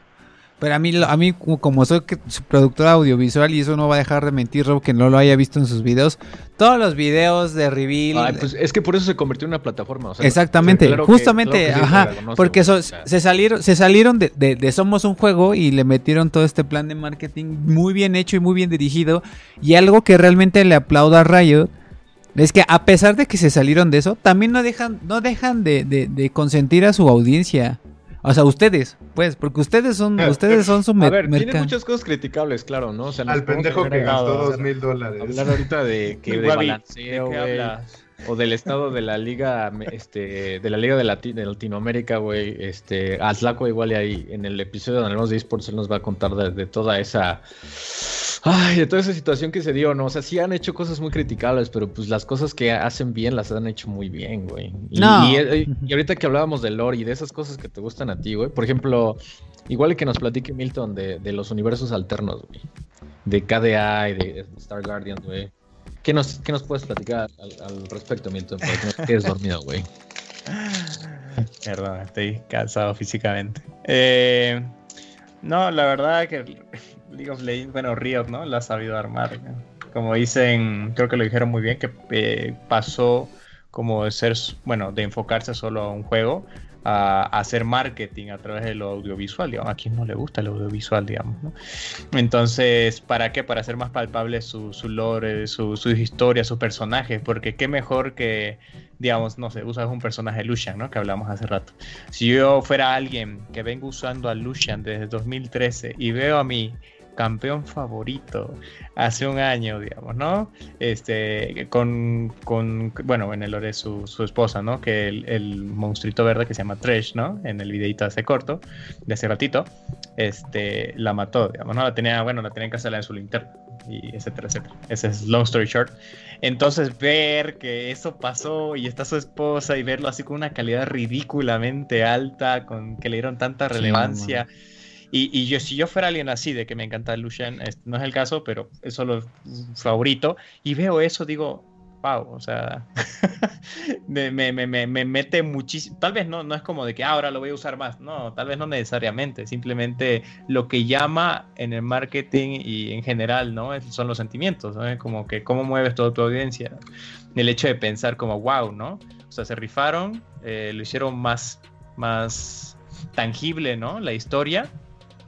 A: Pero a mí, a mí como- soy productora audiovisual y eso no va a dejar de mentir, Rob, que no lo haya visto en sus videos, todos los videos de reveal...
D: Ay, pues es que por eso se convirtió en una plataforma. o sea,
A: Exactamente,
D: o sea, claro que-
A: justamente,
D: claro que sí,
A: ajá, porque se salieron, se salieron de, de- de Somos un juego y le metieron todo este plan de marketing muy bien hecho y muy bien dirigido. Y algo que realmente le aplaudo a Riot es que a pesar de que se salieron de eso, también no dejan, no dejan de, de- de consentir a su audiencia. O sea, ustedes, pues, porque ustedes son, ustedes son su
D: A ver, tiene muchas cosas criticables, claro, ¿no? O sea,
B: Al pendejo que gastó dos mil dólares.
D: Hablar ahorita de que de balanceo,
C: ¿de
D: o del estado de la liga, este, de la liga de, Lati- de Latinoamérica, güey, este, Aslaco igual y ahí en el episodio donde hablamos de esports él nos va a contar de, de toda esa, ay, de toda esa situación que se dio, ¿no? O sea, sí han hecho cosas muy criticables, pero pues las cosas que hacen bien las han hecho muy bien, güey. Y,
A: No.
D: y, eh, y ahorita que hablábamos de lore y de esas cosas que te gustan a ti, güey, por ejemplo, igual que nos platique Milton de, de los universos alternos, güey, de KDA y de Star Guardian, güey. ¿Qué nos, ¿Qué nos puedes platicar al, al respecto, Milton? Para que no te quedes dormido, güey.
C: Perdón, estoy cansado físicamente. Eh, no, la verdad que League of Legends, bueno, Riot, ¿no? La ha sabido armar. Como dicen, creo que lo dijeron muy bien, que eh, pasó como de ser, bueno, de enfocarse solo a un juego a, hacer marketing a través de lo audiovisual, digamos. A quien no le gusta el audiovisual, digamos, ¿no? Entonces, ¿para qué? Para hacer más palpable su, su lore, su, sus historias, sus personajes, porque qué mejor que, digamos, no sé, usas un personaje Lucian, ¿no? Que hablamos hace rato. Si yo fuera alguien que vengo usando a Lucian desde 2013 y veo a mi campeón favorito hace un año, digamos, ¿no? Este, con, con bueno, en el lore su, su esposa, ¿no? Que el, el monstruito verde que se llama Tresh, ¿no? En el videito hace corto, de hace ratito, este, la mató, digamos, ¿no? La tenía, bueno, la tenía en casa en su linterna, y etcétera, etcétera. Ese es long story short. Entonces, ver que eso pasó y está su esposa y verlo así con una calidad ridículamente alta, con que le dieron tanta
A: Sí,
C: relevancia. Y, yo, si yo fuera alguien así, de que me encanta Lucian, este, no es el caso, pero es solo favorito, y veo eso, digo, wow, o sea, me, me, me, me, mete muchísimo, tal vez no, no es como de que ah, ahora lo voy a usar más, no, tal vez no necesariamente, simplemente lo que llama en el marketing y en general, ¿no? Son los sentimientos, ¿no? Como que cómo mueves toda tu audiencia, el hecho de pensar como wow, ¿no? O sea, se rifaron, eh, lo hicieron más, más tangible, ¿no? La historia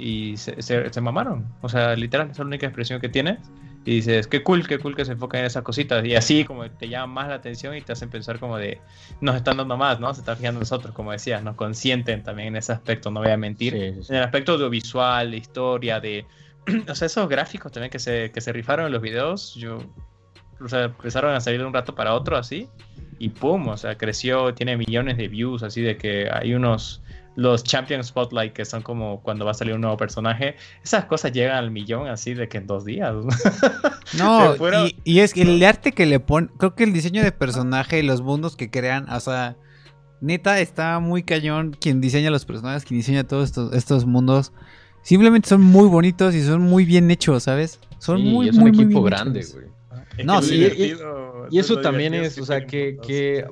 C: y se, se, se mamaron, o sea, literal, esa es la única expresión que tienes y dices, qué cool, qué cool que se enfoquen en esas cositas. Y así como te llama más la atención y te hacen pensar como de, nos están dando más, ¿no? Se están fijando nosotros, como decías, nos consienten también en ese aspecto, no voy a mentir. En el aspecto audiovisual, de historia, de... o sea, esos gráficos también que se, que se rifaron en los videos, yo... O sea, empezaron a salir de un rato para otro así. Y pum, o sea, creció, tiene millones de views, así de que hay unos los Champion Spotlight, que son como cuando va a salir un nuevo personaje, esas cosas llegan al millón así de que en dos días.
A: No, y, es que el arte que le pone, creo que el diseño de personaje y los mundos que crean, o sea, neta está muy cañón quien diseña los personajes, quien diseña todos estos, estos mundos. Simplemente son muy bonitos y son muy bien hechos, ¿sabes? Son muy,
D: es
A: un
D: equipo grande, güey.
A: No, sí,
D: y, eso también es, o sea, que, que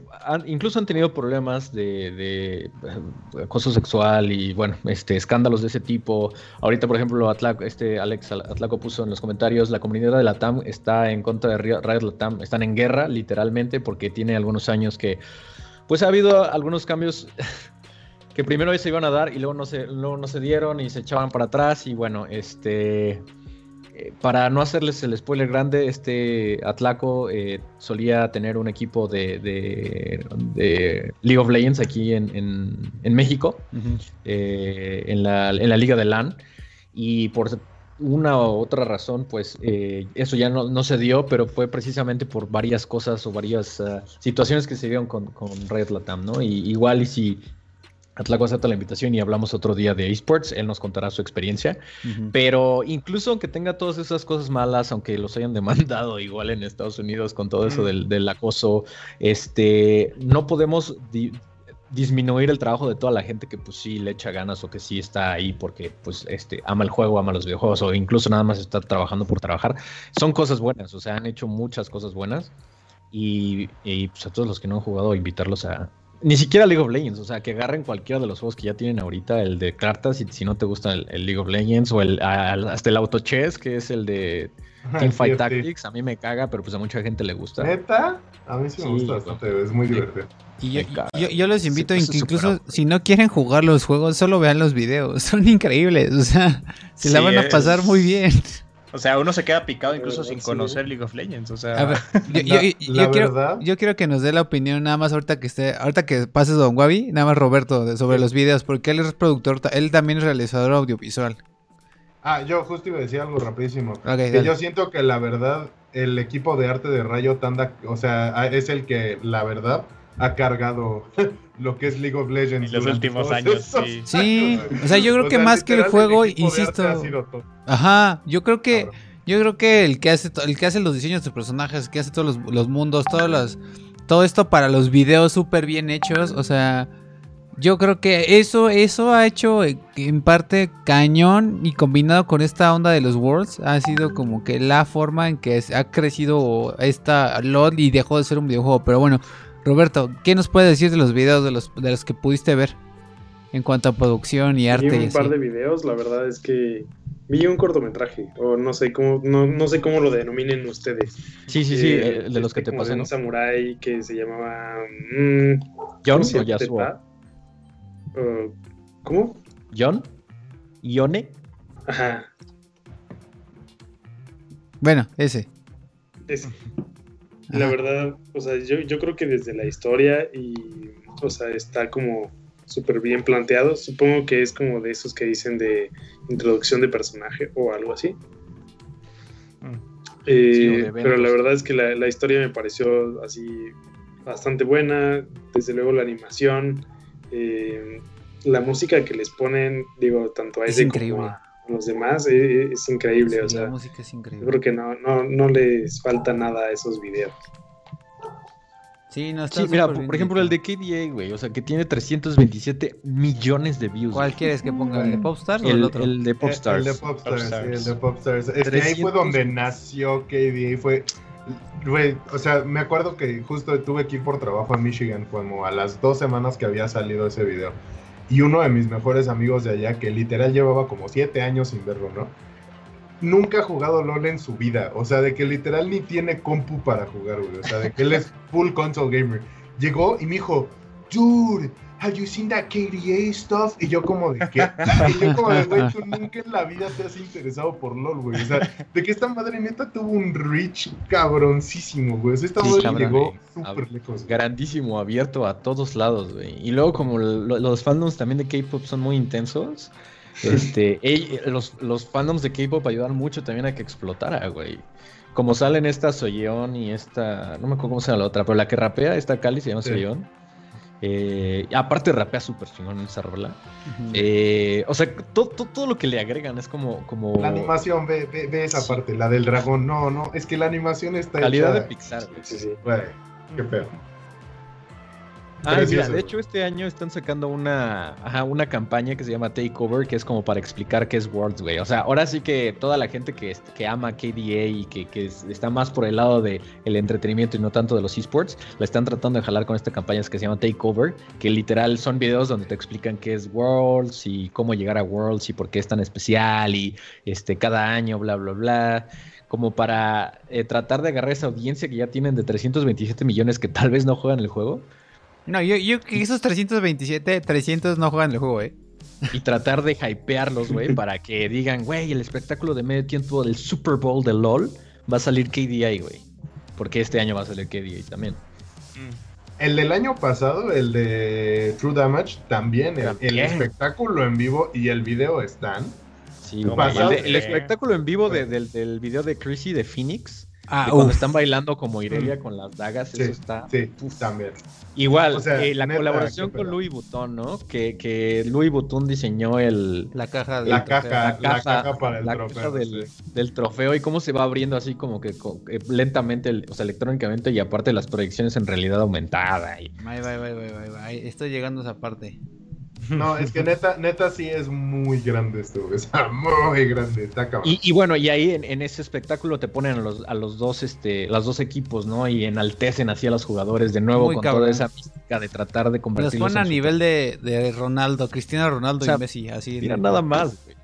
D: incluso han tenido problemas de, de, eh, acoso sexual y, bueno, este escándalos de ese tipo. Ahorita, por ejemplo, este Alex Atlaco puso en los comentarios, la comunidad de la TAM está en contra de Riot Latam, están en guerra, literalmente, porque tiene algunos años que, pues ha habido algunos cambios que primero se iban a dar y luego no se, luego no se dieron y se echaban para atrás y, bueno, este eh, para no hacerles el spoiler grande, este Atlaco eh, solía tener un equipo de, League of Legends aquí en, México, eh, en, la, liga de LAN, y por una u otra razón, pues eso ya no, se dio, pero fue precisamente por varias cosas o varias ah, situaciones que se dieron con, con Red Latam, ¿no? Y igual y si Atlaco acepta la invitación y hablamos otro día de esports. Él nos contará su experiencia. Pero incluso aunque tenga todas esas cosas malas, aunque los hayan demandado igual en Estados Unidos con todo eso del, acoso, este, no podemos disminuir el trabajo de toda la gente que pues sí le echa ganas o que sí está ahí porque pues este ama el juego, ama los videojuegos o incluso nada más está trabajando por trabajar. Son cosas buenas, o sea, han hecho muchas cosas buenas. Y, y pues a todos los que no han jugado, invitarlos a, ni siquiera League of Legends, o sea, que agarren cualquiera de los juegos que ya tienen ahorita, el de cartas, y si no te gusta el, League of Legends, o el hasta el Auto Chess, que es el de Teamfight Tactics, a mí me caga, pero pues a mucha gente le gusta.
B: ¿Neta? A mí sí me gusta bastante, es muy divertido.
A: Y yo, yo, los invito, incluso si no quieren jugar los juegos, solo vean los videos, son increíbles, o sea, se la van a pasar muy bien.
C: O sea, uno se queda picado incluso sin conocer League of Legends. O sea,
A: yo, quiero, que nos dé la opinión nada más ahorita que esté, ahorita que pases Don Wabi, nada más Roberto, sobre los videos, porque él es productor, él también es realizador audiovisual.
B: Ah, yo justo iba a decir algo rapidísimo. que yo siento que la verdad, el equipo de arte de Rayo Tanda, o sea, es el que la verdad ha cargado lo que es League of Legends.
C: En los últimos años, sí.
A: Sí, o sea, yo creo que más que el juego, insisto. Ajá, yo creo que. Yo creo que el que hace el que hace los diseños de personajes, que hace todos los, mundos, todos los, todo esto para los videos súper bien hechos, o sea, yo creo que eso, eso ha hecho en parte cañón y combinado con esta onda de los Worlds, ha sido como que la forma en que ha crecido esta LOL y dejó de ser un videojuego. Pero bueno, Roberto, ¿qué nos puedes decir de los videos de los, de los que pudiste ver? En cuanto a producción y arte.
E: Vi un par de videos, la verdad es que vi un cortometraje, o no sé cómo, no, no sé cómo lo denominen ustedes.
D: Sí, sí, sí, eh, de los que te pasé,
E: Un samurai que se llamaba... Mmm,
D: ¿John o Yasuo?
E: ¿Cómo?
D: ¿John? ¿Yone?
E: Ajá.
A: Bueno, ese.
E: Ese. La verdad, o sea, yo, yo creo que desde la historia y, o sea, está como súper bien planteado. Supongo que es como de esos que dicen de introducción de personaje o algo así. Mm. Eh, pero la verdad es que la, historia me pareció así bastante buena. Desde luego la animación, eh, la música que les ponen, digo, tanto a ese como a los demás, eh, es, increíble. o sea, la música es increíble. Yo creo que no, no, no les falta nada a esos videos.
A: Sí, no está
D: sí, mira, por, ejemplo, el de KDA, güey, o sea, que tiene 327 millones de views.
A: ¿Cuál quieres que ponga? ¿El de Popstars
D: o el otro? El de Popstars.
B: El, de Popstars, Sí, el de Popstars. Es que ahí fue donde nació KDA, fue Güey, o sea, me acuerdo que justo tuve que ir por trabajo a Michigan como a las dos semanas que había salido ese video. Y uno de mis mejores amigos de allá, que literal llevaba como siete años sin verlo, ¿no? Nunca ha jugado LOL en su vida. O sea, de que literal ni tiene compu para jugar, güey. O sea, de que él es full console gamer. Llegó y me dijo, dude, have you seen that KDA stuff? Y yo como de qué? Y yo como de, güey, tú nunca en la vida te has interesado por LOL, güey. O sea, de que esta madre neta tuvo un reach cabroncísimo, güey. O sea, esta
D: Sí,
B: madre
D: cabrón,
B: llegó súper lejos.
D: grandísimo, abierto a todos lados, güey. Y luego como lo- los fandoms también de K-pop son muy intensos, este, ey- los, los fandoms de K-pop ayudan mucho también a que explotara, güey. Como salen esta Soyeon y esta, no me acuerdo cómo se llama la otra, pero la que rapea, esta Cali se llama
B: Sí.
D: Soyeon. Eh, aparte rapea súper chingón en esa rola. Eh, o sea, to- to- todo lo que le agregan es como, como
B: La animación, ve, ve, ve esa
D: Sí.
B: parte, la del dragón. No, no, es que la animación está
D: calidad de Pixar.
E: Sí, sí.
B: Güey, qué pedo.
D: Ah, mira, de hecho este año están sacando una, ajá, una campaña que se llama Takeover, que es como para explicar qué es Worlds, güey. O sea, ahora sí que toda la gente que, que ama KDA y que, que es- está más por el lado del el entretenimiento y no tanto de los esports, la están tratando de jalar con esta campaña que se llama Takeover, que literal son videos donde te explican qué es Worlds y cómo llegar a Worlds y por qué es tan especial y este cada año, bla, bla, bla como para eh, tratar de agarrar esa audiencia que ya tienen de 327 millones que tal vez no juegan el juego
A: No, yo, yo que esos 327, 300 no juegan el juego, eh.
D: y tratar de hypearlos, güey, para que digan, güey, el espectáculo de medio tiempo del Super Bowl de LOL va a salir KDI, güey. Porque este año va a salir KDI también.
B: El del año pasado, el de True Damage, también. El, espectáculo en vivo y el video están.
D: Sí,
B: pasado,
D: el, de- el espectáculo en vivo de- del, del video de Chrissy de Phoenix,
A: Ah,
D: cuando están bailando como Irelia con las dagas,
B: Sí,
D: eso está...
B: sí,
D: uf.
B: también.
D: Igual,
B: O sea,
D: eh, la
B: neta,
D: colaboración con. Louis Vuitton, ¿no? Que, que Louis Vuitton diseñó el,
A: La caja de
B: La caja, la caja para el
D: la
B: trofeo.
D: caja del,
B: sí.
D: del trofeo y cómo se va abriendo así como que co- eh, lentamente, el- o sea, electrónicamente y aparte las proyecciones en realidad aumentada. Y,
A: Ahí va, ahí va, ahí va, ahí va, ahí Estoy llegando a esa parte.
B: No, es que neta, neta sí es muy grande esto. O sea, muy grande. Está cabrón.
D: y, y bueno, y ahí en, en ese espectáculo te ponen a los, a los dos, este, los dos equipos, ¿no? Y enaltecen así a los jugadores de nuevo
A: Muy
D: con
A: cabrón.
D: toda esa mística de tratar de
A: Los
D: convertirlos
A: ponen a nivel de, de Ronaldo, Cristiano Ronaldo
D: O sea,
A: y Messi, así.
D: Mira, nada más. güey.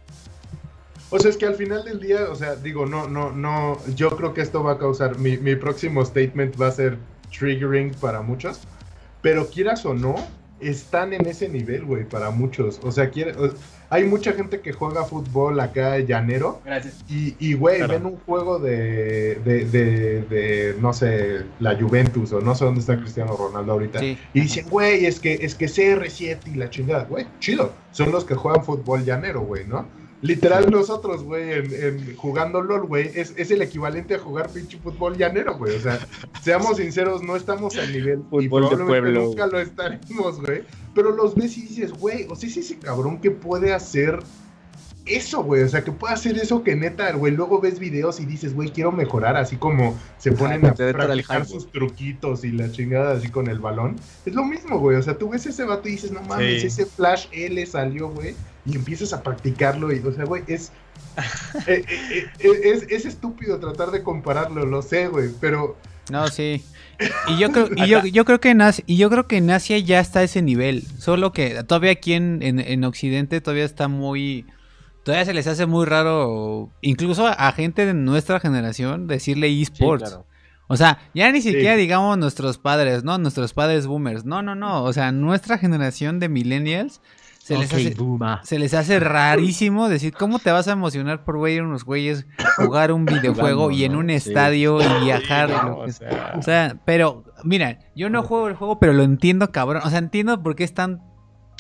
B: O sea, es que al final del día, o sea, digo, no, no, no, yo creo que esto va a causar, mi, mi próximo statement va a ser triggering para muchos, pero quieras o no, están en ese nivel, güey, para muchos. O sea, quiere, o- hay mucha gente que juega fútbol acá llanero
C: Gracias.
B: y, y güey,
C: Claro.
B: ven un juego de, de, de, de, no sé, la Juventus o no sé dónde está Cristiano Ronaldo ahorita.
A: Sí.
B: Y dicen, güey, es que, es que CR7 y la chingada, güey, chido. Son los que juegan fútbol llanero, güey, ¿no? Literal, nosotros, güey, en, en jugando LOL, güey, es, es el equivalente a jugar pinche fútbol llanero, güey. O sea, seamos sinceros, no estamos al nivel. y
D: Fútbol de
B: probablemente
D: pueblo.
B: Nunca lo estaremos, güey. Pero los ves y dices, güey, o sea, es ese cabrón que puede hacer eso, güey. O sea, que puede hacer eso que neta, güey. Luego ves videos y dices, güey, quiero mejorar. Así como se ponen a practicar sus truquitos y la chingada así con el balón. Es lo mismo, güey. O sea, tú ves ese vato y dices, no mames,
C: Sí.
B: ese flash L salió, güey. Y empiezas a practicarlo. Y, o sea, güey, es, eh, eh, eh, es. Es estúpido tratar de compararlo, lo sé, güey. Pero
A: No, sí. Y yo creo, y yo, yo creo que en Asia, y yo creo que en Asia ya está a ese nivel. Solo que todavía aquí en, en, en Occidente todavía está muy. Todavía se les hace muy raro, incluso a gente de nuestra generación, decirle esports.
D: claro.
A: O sea, ya ni siquiera
B: Sí.
A: digamos nuestros padres, ¿no? Nuestros padres boomers. No, no, no. O sea, nuestra generación de millennials se les hace.
D: booma.
A: Se les hace rarísimo decir cómo te vas a emocionar por ver a unos güeyes jugar un videojuego y en
D: ¿no?
A: un
D: Sí.
A: estadio y viajar.
C: Sí, no, o sea,
A: o sea, pero, mira, yo no juego el juego, pero lo entiendo, cabrón. O sea, entiendo por qué están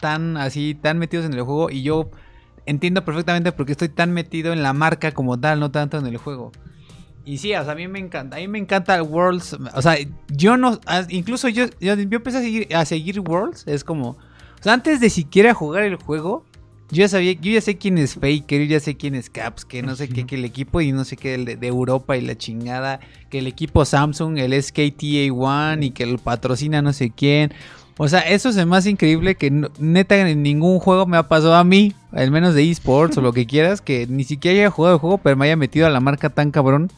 A: tan así, tan metidos en el juego. Y yo entiendo perfectamente por qué estoy tan metido en la marca como tal, no tanto en el juego. Y sí, o sea, a mí me encanta, a mí me encanta Worlds. O sea, yo no, incluso yo, yo, yo empecé a seguir, a seguir Worlds. Es como, o sea, antes de siquiera jugar el juego, yo ya sabía, yo ya sé quién es Faker, yo ya sé quién es Caps, que no sé qué, que el equipo y no sé qué, el de, de Europa y la chingada, que el equipo Samsung, el SKTA One y que lo patrocina no sé quién. O sea, eso es más increíble que no- neta en ningún juego me ha pasado a mí, al menos de esports o lo que quieras, que ni siquiera haya jugado el juego, pero me haya metido a la marca tan cabrón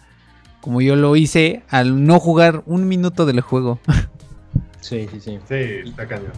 A: como yo lo hice al no jugar un minuto del juego.
D: Sí, sí, sí.
B: Sí, está cañón.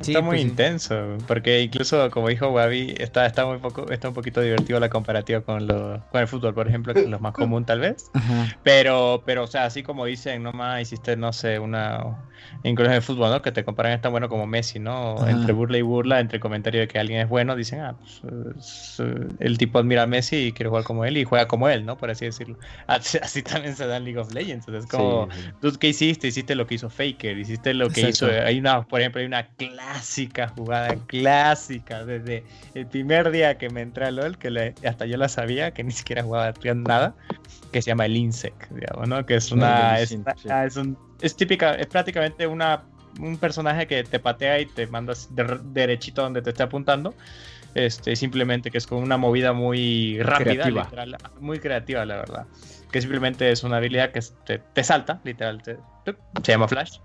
A: Sí,
C: está muy
A: pues
C: intenso, porque incluso como dijo Wabi, está, está muy poco, está un poquito divertido la comparativa con lo, con el fútbol, por ejemplo, que es lo más común tal vez.
A: Ajá.
C: Pero, pero, o sea, así como dicen, nomás hiciste, no sé, una. Incluso en el fútbol, ¿no? Que te comparan es tan bueno como Messi, ¿no?
A: Ajá.
C: Entre burla y burla, entre comentario de que alguien es bueno, dicen, ah, pues es, eh, el tipo admira a Messi y quiere jugar como él y juega como él, ¿no? Por así decirlo. Así, así también se da en League of Legends. Entonces, como,
D: Sí, sí.
C: ¿tú qué hiciste? Hiciste lo que hizo Faker, hiciste lo que
A: Exacto.
C: hizo. Hay una, por ejemplo, hay una clásica jugada, clásica, desde el primer día que me entré a LOL, que le- hasta yo la sabía, que ni siquiera jugaba nada, que se llama el Insect, digamos, ¿no? Que es una. Es, ah, es, un- es típica, es prácticamente una, un personaje que te patea y te mandas de- derechito donde te esté apuntando. Este, simplemente que es con una movida muy rápida,
D: Creativa.
C: literal, muy creativa, la verdad. Que simplemente es una habilidad que te, te salta, literal, te- se llama Flash.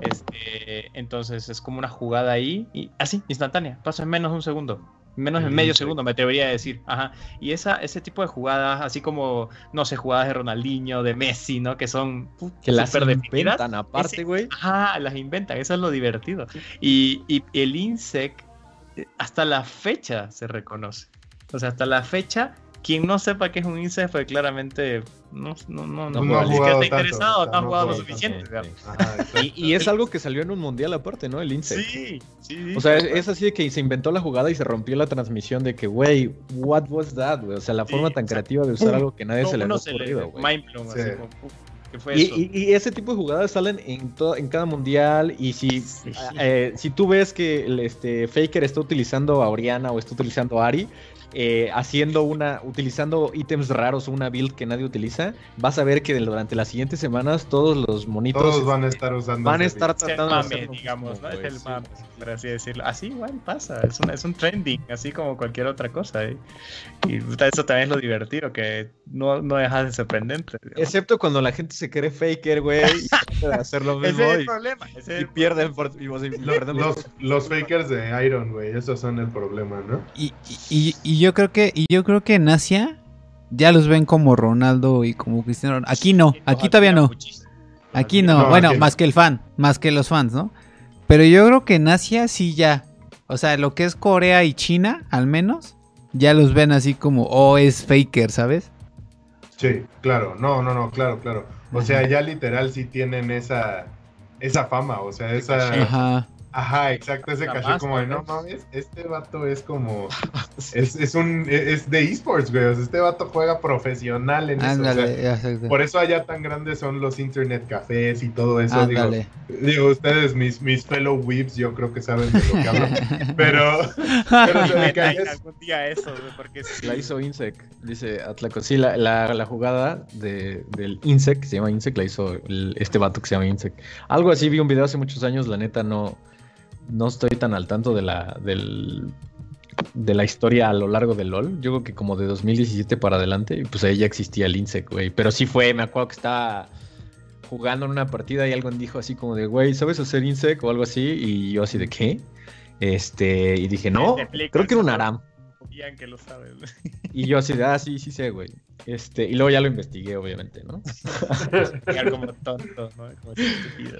C: Este, entonces es como una jugada ahí, y así, instantánea, pasa en menos de un segundo. Menos de medio segundo, me atrevería a decir. Ajá. Y esa, ese tipo de jugadas, así como, no sé, jugadas de Ronaldinho, de Messi, ¿no? Que son uh,
D: Que las inventan aparte, güey.
C: Ajá, las inventan, eso es lo divertido. Y, y el INSEC, eh, hasta la fecha se reconoce. O sea, hasta la fecha, quien no sepa que es un INSEC, pues claramente no, no, no, no,
D: No
B: jugado
C: está
B: tanto,
C: interesado,
B: o
C: no ha jugado lo suficiente.
D: tanto, sí.
B: Ajá.
D: Y, y es algo que salió en un mundial aparte, ¿no? El Insect.
C: Sí, sí.
D: O sea, es, es así de que se inventó la jugada y se rompió la transmisión de que, güey, what was that, güey? O sea, la
C: Sí,
D: forma tan
C: o sea,
D: creativa de usar
C: pum,
D: algo que nadie se le había
C: se le
D: ocurrido, güey.
C: ¿qué fue
D: Y,
C: eso?
D: y- y ese tipo de jugadas salen en, en cada mundial y si,
C: Sí.
D: eh, si tú ves que el, este, Faker está utilizando a Oriana o está utilizando a Ari, eh, haciendo una, utilizando ítems raros o una build que nadie utiliza, vas a ver que durante las siguientes semanas todos los monitos
B: Todos van a estar usando.
D: van a
C: Es el
D: tratando de
C: digamos, ¿no? Es el
D: sí.
C: mame, por así decirlo. Así igual pasa, es, una- es un trending, así como cualquier otra cosa. ¿eh? Y eso también es lo divertido, que no, no deja de sorprendente. digamos.
D: Excepto cuando la gente se cree Faker, güey, y de hacer lo mismo
C: Ese es el
D: y,
C: problema. ese es
D: y
C: el
D: pierden por, y vos- y
B: Los, los, los fakers de Iron, güey, esos son el problema, ¿no?
A: Y, y- y yo creo que y yo creo que en Asia ya los ven como Ronaldo y como Cristiano. Ronaldo. Aquí no, aquí todavía no. Aquí no,
B: No,
A: bueno, más que el fan, más que los fans, ¿no? Pero yo creo que en Asia sí ya. O sea, lo que es Corea y China, al menos, ya los ven así como, oh, es faker, ¿sabes?
B: Sí, claro, no, no, no, claro, claro. O sea, ya literal sí tienen esa, esa fama, o sea, esa...
A: Ajá.
B: Ajá, exacto, ese
C: La
B: caché como de, no mames, este vato es como, es, es un, es de esports, güey, o sea, este vato juega profesional en eso, o sea,
A: Ándale, exacto.
B: por eso allá tan grandes son los internet cafés y todo eso, digo,
A: Ándale.
B: digo, ustedes, mis, mis fellow weebs, yo creo que saben de lo que hablo, pero, pero se me cae eso.
C: algún día eso, güey, porque sí.
D: La hizo Insect, dice Atlaco. Sí, la, la, la jugada de, del Insect, que se llama Insect, la hizo el- este vato que se llama Insect. Algo así, vi un video hace muchos años, la neta no, no estoy tan al tanto de la, del, de la historia a lo largo del LOL. Yo creo que como de 2017 para adelante, y pues ahí ya existía el Insect, güey. Pero sí fue, me acuerdo que estaba jugando en una partida y alguien dijo así como de, güey, ¿sabes hacer Insect o algo así? Y yo así de, ¿qué? Este, y dije, no, creo que era un. Aram.
C: Que lo.
D: Y yo así de, ah, sí, sí sé, güey. Este, y luego ya lo investigué, obviamente, ¿no?
C: Como tonto, ¿no? Como estúpido.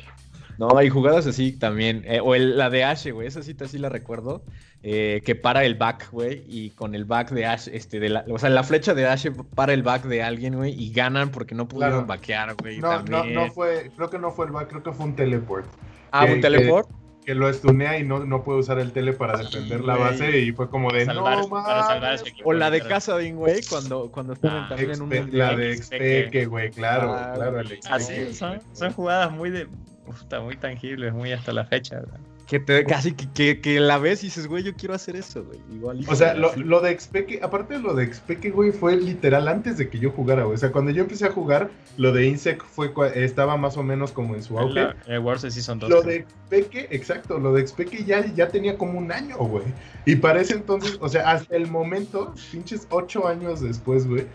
D: No, hay jugadas así también. eh, o el- la de Ashe, güey, esa cita sí la recuerdo. eh, que para el back, güey, y con el back de Ashe, este, de la, o sea, la flecha de Ashe para el back de alguien, güey, y ganan porque no pudieron
B: Claro.
D: backear, güey.
B: No, no,
D: también.
B: no fue, creo que no fue el back, creo que fue un teleport.
D: Ah,
B: que-
D: un teleport.
B: Que lo estunea y no, no puede usar el tele para
C: Sí,
B: defender la base y fue como de
C: Salvar-
B: no
C: para salvar a su
B: mames".
C: equipo.
D: O la de. Casadin, güey, cuando, cuando están
C: Ah,
D: también en un
B: la de Expeque, güey, claro,
D: Ah,
B: claro, el.
C: Así
B: Expeque.
C: son, son jugadas muy de. Puta, muy tangibles, muy hasta la fecha. ¿verdad?
D: Que te, casi que, que, que la ves y dices, güey, yo quiero hacer eso, güey. Igual.
B: O sea, lo, lo de Expeque, aparte de lo de Expeque, güey, fue literal antes de que yo jugara, güey. O sea, cuando yo empecé a jugar, lo de Insec fue estaba más o menos como en su auge.
C: La- El Wars Season 2.
B: Lo
C: creo.
B: de Expeque, exacto, lo de Expeque ya, ya tenía como un año, güey. Y para ese entonces, o sea, hasta el momento, pinches ocho años después, güey.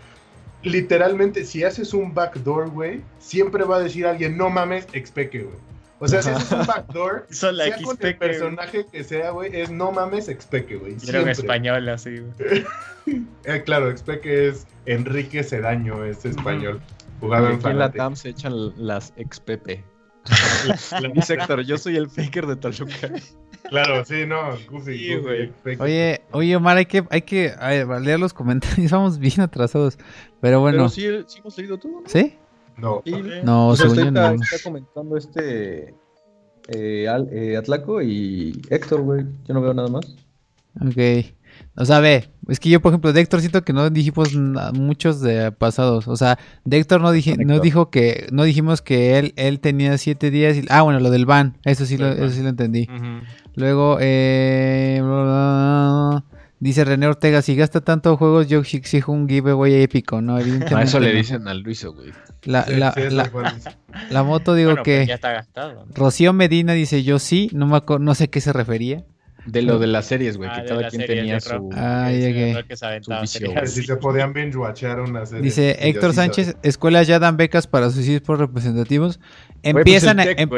B: Literalmente, si haces un backdoor, güey, siempre va a decir alguien, no mames, Expeque, güey. O sea, si haces un backdoor,
C: Son la
B: sea con el personaje que sea, güey, es no mames, Expeque, güey.
C: era
B: siempre.
C: español así. güey.
B: Eh, claro, Expeque es Enrique Cedaño, es español. Jugaba en
D: Aquí en la. TAM se echan las ex Pepe. Dice Héctor, yo soy el faker de Toluca.
B: Claro, sí, no, Goofy.
C: Sí,
B: Goofy,
C: güey.
B: fake.
A: Oye, oye, Omar, hay que, hay que a ver, leer los comentarios. Vamos bien atrasados. Pero bueno,
D: Pero sí, sí hemos leído todo, ¿no?
A: ¿sí?
B: No.
D: Sí.
A: No, según
D: está,
A: yo no.
D: está comentando este eh, Al- eh, Atlaco y Héctor, güey. Yo no veo nada más.
A: Ok. O sea, ve, es que yo, por ejemplo, de Héctor siento que no dijimos muchos de pasados. O sea, de Héctor no, dije, no dijo que, no dijimos que él, él tenía siete días. Y, ah, bueno, lo del ban. Eso sí, lo, eso sí lo entendí.
C: Ujú.
A: Luego, eh, bla, bla, bla, dice René Ortega, si gasta tanto juegos, yo exijo un giveaway épico, ¿no? Evidentemente
D: A eso le
A: no.
D: dicen al Luiso, güey.
A: La,
B: Sí,
A: la,
B: sí,
A: la, la moto digo
C: Bueno,
A: que...
C: ya está gastado. ¿no?
A: Rocío Medina dice, yo sí, no me acuerdo, no sé a qué se refería.
D: De lo de las series, güey,
C: Ah,
D: que cada quien tenía su...
A: Ah, ya que-
C: que
B: si se podían binge-watchar una serie.
A: Dice Héctor Sánchez, escuelas ya dan becas para sus equipos representativos.
D: pues
A: Empiezan, em-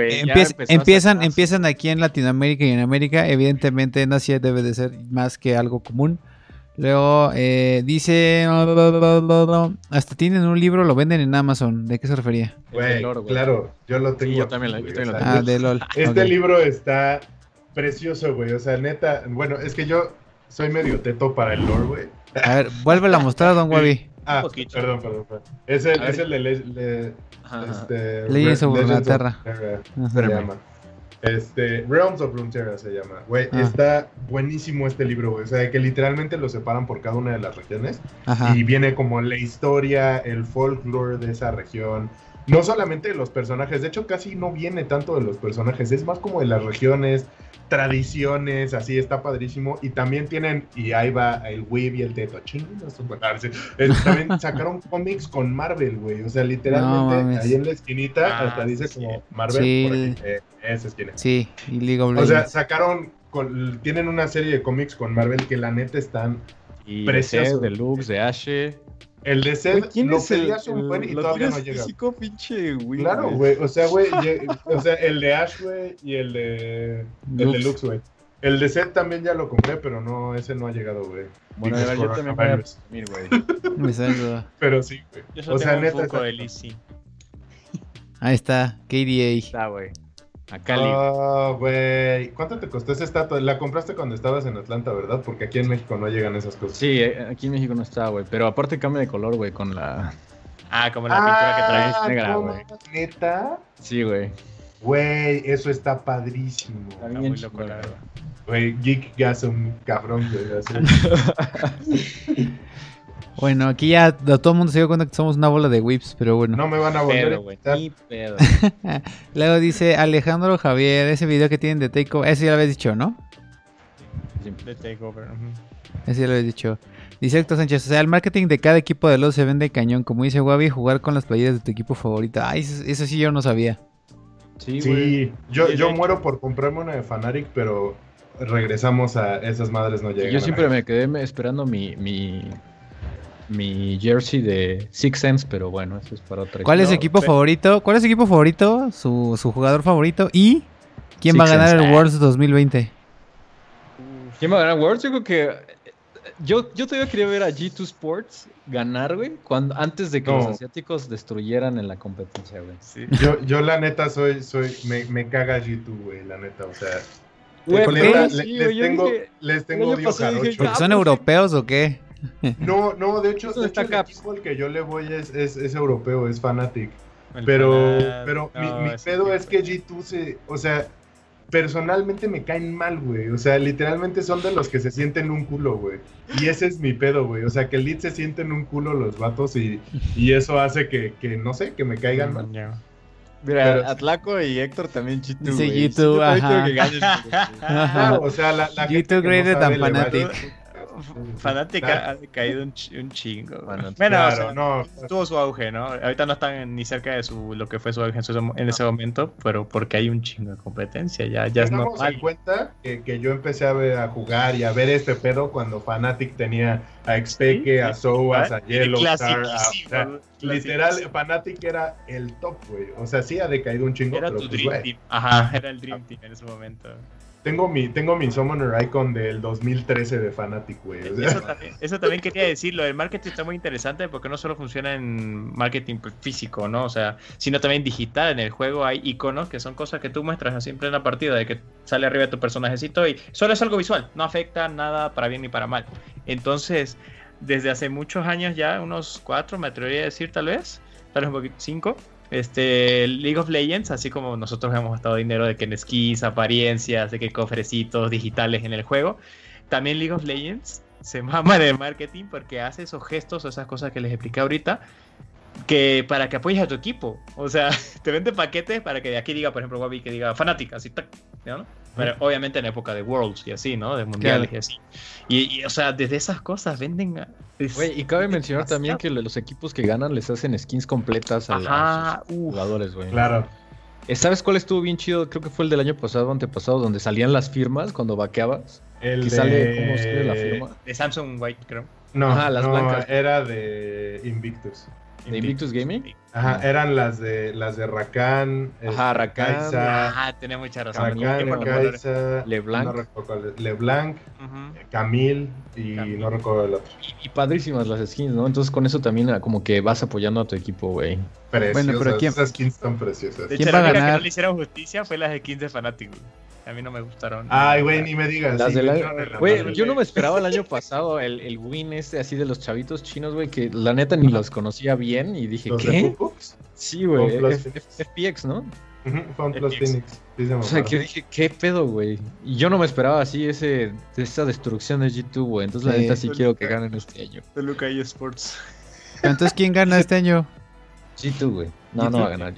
A: empiezan, empiezan aquí en Latinoamérica y en América. Evidentemente en Asia debe de ser más que algo común. Luego eh, dice, hasta tienen un libro, lo venden en Amazon. ¿De qué se refería?
B: Güey, claro, yo lo tengo.
D: yo también lo- yo
B: güey,
D: también
B: o
D: lo
B: sea,
A: Ah, de LOL.
B: Este libro está precioso, güey. O sea, neta, bueno, es que yo soy medio teto para el lore, güey.
A: A ver, vuélvelo a mostrar, Don Wabi.
B: Ah,
C: poquito.
B: perdón, perdón, perdón. Es el, es el de Le- Le- este,
A: Legends of Runeterra.
B: Se llama. Este, Realms of Runeterra se llama. Güey,
A: Ah.
B: está buenísimo este libro, güey. O sea, que literalmente lo separan por cada una de las regiones.
A: Ajá.
B: Y viene como la historia, el folklore de esa región. No solamente de los personajes, de hecho casi no viene tanto de los personajes, es más como de las regiones, tradiciones, así está padrísimo. Y también tienen, y ahí va el Weeb y el Teto, sí. Eh, también sacaron cómics con Marvel, güey. O sea, literalmente ahí en la esquinita
C: Ah,
B: hasta dice
C: sí.
B: como Marvel,
A: Sí.
B: por aquí, eh, esa esquina.
A: Sí, y League of
B: O sea, sacaron, con- tienen una serie de cómics con Marvel que la neta están
D: Y
B: Precioso.
D: De Lux, de Ashe.
B: El de Seth
D: Güey, ¿quién
B: lo
D: es el,
B: un buen y
D: lo
B: todavía no llega.
D: físico, pinche güey?
B: Claro, güey. O sea, güey. O sea, el de Ash, güey, y el de. El de
A: Lux.
B: Lux, güey. El de Seth también ya lo compré, pero no, ese no ha llegado, güey.
D: Bueno, a
B: Because
D: ver, yo también voy a presumir, güey.
B: Pero sí, güey. O sea,
C: tengo
B: neta.
C: un poco
B: está-
C: de.
A: Ahí está, KDA.
D: Está, güey. Acá li-
B: Ah, güey. ¿Cuánto te costó esa estatua? La compraste cuando estabas en Atlanta, ¿verdad? Porque aquí en México no llegan esas cosas.
D: Sí, eh, aquí en México no está, güey. Pero aparte cambia de color, güey, con la...
C: Ah, como la pintura que traes.
B: Ah,
D: negra,
B: ¿cómo?
D: güey.
B: ¿Neta?
D: Sí, güey.
B: Güey, eso está padrísimo.
D: Está
C: Está
D: bien
C: muy loco, la
D: güey.
C: verdad.
B: Güey, Geek Gasm, cabrón, güey.
A: Bueno, aquí ya todo el mundo se dio cuenta que somos una bola de whips, pero bueno.
B: No me van a volver
C: Pero.
A: Luego dice Alejandro Javier, ese video que tienen de Takeover, ese ya lo habías dicho, ¿no?
D: Sí.
C: De Takeover.
A: Ese ya lo habías dicho. Dice Héctor Sánchez, o sea, el marketing de cada equipo de los se vende cañón, como dice Wabi, jugar con las playeras de tu equipo favorito. Ay, eso, eso sí yo no sabía.
D: Sí, güey.
B: Sí, yo, yo muero por comprarme una de Fanatic, pero regresamos a esas madres no llegan.
D: Yo siempre me quedé esperando mi, mi, mi jersey de Six Sense, pero bueno, eso es para otra
A: ¿Cuál es su equipo favorito? ¿Cuál es su equipo favorito? Su, su jugador favorito y quién va a ganar
D: Sense.
A: el Worlds 2020.
D: ¿Quién va a ganar Worlds? Yo creo que. Yo, yo todavía quería ver a G2 Sports ganar, güey, cuando, antes de que
B: No.
D: los asiáticos destruyeran en la competencia, güey.
C: Sí.
B: Yo, yo la neta soy, soy, me, me caga G2, güey, la neta, o sea.
D: Güey,
A: ¿por
B: le-
A: qué?
B: le-
D: Sí,
B: les, tengo,
D: dije-
B: les tengo
D: año
B: odio
D: pasado dije,
B: jarocho.
A: ¿Porque
D: Ah,
A: son
D: pues,
A: europeos o qué?
B: No, no, de hecho,
D: ¿Dónde
B: de hecho el
D: Caps?
B: equipo al que yo le voy es, es, es europeo, es Fanatic.
C: El
B: Pero,
C: Fanat-
B: pero mi,
C: no,
B: mi
C: ese
B: pedo es que G2 se, o sea, personalmente me caen mal, güey. O sea, literalmente son de los que se sienten un culo, güey. Y ese es mi pedo, güey. O sea, que el lead se sienten un culo los vatos y, y eso hace que, que, no sé, que me caigan mal.
D: Mira,
B: Pero-
D: Atlaco y Héctor también G2.
A: Dice
D: güey.
A: G2,
D: Sí, yo también
A: ajá.
D: quiero que ganes, güey.
A: Ajá.
B: Claro, o sea, la, la
A: G2
B: gente que no sabe
A: than
B: le
C: Fanática ha caído un, chi- un chingo.
D: Bueno,
C: Bueno, o
B: Claro,
C: sea,
B: no.
C: tuvo su auge, ¿no? Ahorita no están ni cerca de su lo que fue su auge en, su- en ese momento, pero porque hay un chingo de competencia, ya, ya es
B: Tengamos en
C: normal.
B: cuenta que, que yo empecé a, ver- a jugar y a ver este pedo cuando Fnatic tenía a Expeke, a Soas, a
C: El
B: Yellow Star, a- literal, Fnatic era el top, güey. O sea, sí ha decaído un chingo,
C: Era
B: pero
C: tu
B: pues,
C: Dream Team. Ajá, era el Dream Team en ese momento.
B: Tengo mi, tengo mi Summoner Icon del 2013 de Fnatic, güey. o
C: Eso también, eso también quería decirlo. El marketing está muy interesante porque no solo funciona en marketing físico, ¿no? O sea, sino también digital. En el juego hay iconos que son cosas que tú muestras siempre en la partida, de que sale arriba de tu personajecito y solo es algo visual, no afecta nada para bien ni para mal. Entonces, desde hace muchos años ya, unos cuatro, me atrevería a decir tal vez, tal vez un poquito, cinco. Este, League of Legends, así como nosotros hemos gastado dinero de que en apariencias, de que cofrecitos digitales en el juego, también League of Legends se mama de marketing porque hace esos gestos o esas cosas que les expliqué ahorita que para que apoyes a tu equipo. O sea, te vende paquetes para que de aquí diga, por ejemplo, Wabi que diga fanática, así, ¿no? Pero obviamente en época de Worlds y así, ¿no? De mundiales
A: Claro.
C: y así. Y, y, o sea, desde esas cosas venden. es-
D: Güey, y cabe mencionar
C: demasiado.
D: también que los equipos que ganan les hacen skins completas a,
C: Ajá,
D: a sus
C: uf.
D: jugadores, güey.
B: claro.
D: Eh, ¿Sabes cuál estuvo bien chido? Creo que fue el del año pasado o antepasado, donde salían las firmas cuando vaqueabas.
B: El
D: Que
B: de...
D: sale, ¿cómo sale la firma?
C: De Samsung White, creo.
B: No,
D: Ajá, las
B: no,
D: blancas.
B: era de Invictus.
D: ¿De Invictus Gaming?
B: Ajá, eran las de las de Rakan,
D: Ajá, Rakan.
B: Kaisa,
C: Ah, tenés mucha razón.
B: Rakan. Kaisa,
D: LeBlanc.
B: no recuerdo LeBlanc,
C: Ujú.
B: Camille y
C: Camille.
B: no recuerdo el otro.
D: Y, y padrísimas las skins, ¿no? Entonces con eso también como que vas apoyando a tu equipo, güey.
B: Preciosas,
A: Bueno, pero ¿quién-
B: esas skins son preciosas.
C: De
A: ¿Quién
C: hecho,
A: va a
C: la que
A: ganar?
C: no le hicieron justicia fue las skins de Fnatic, güey. A mí no me gustaron.
B: Ay, güey, ni me digas.
D: Las
B: sí,
D: de la- Güey, yo no me esperaba el año pasado el, el win este así de los chavitos chinos, güey, que la neta ni los conocía bien y dije,
B: ¿Los
D: ¿qué? Sí, güey, FPX, ¿no?
B: Plus. Phoenix.
D: O sea, que dije, ¿qué pedo, güey? Y yo no me esperaba así ese, esa destrucción de G2, güey. Entonces, la neta, sí quiero que ganen este año.
C: Toluca eSports.
A: Entonces, ¿quién gana este año?
D: G2, güey. No, no
B: G2.
D: va a ganar.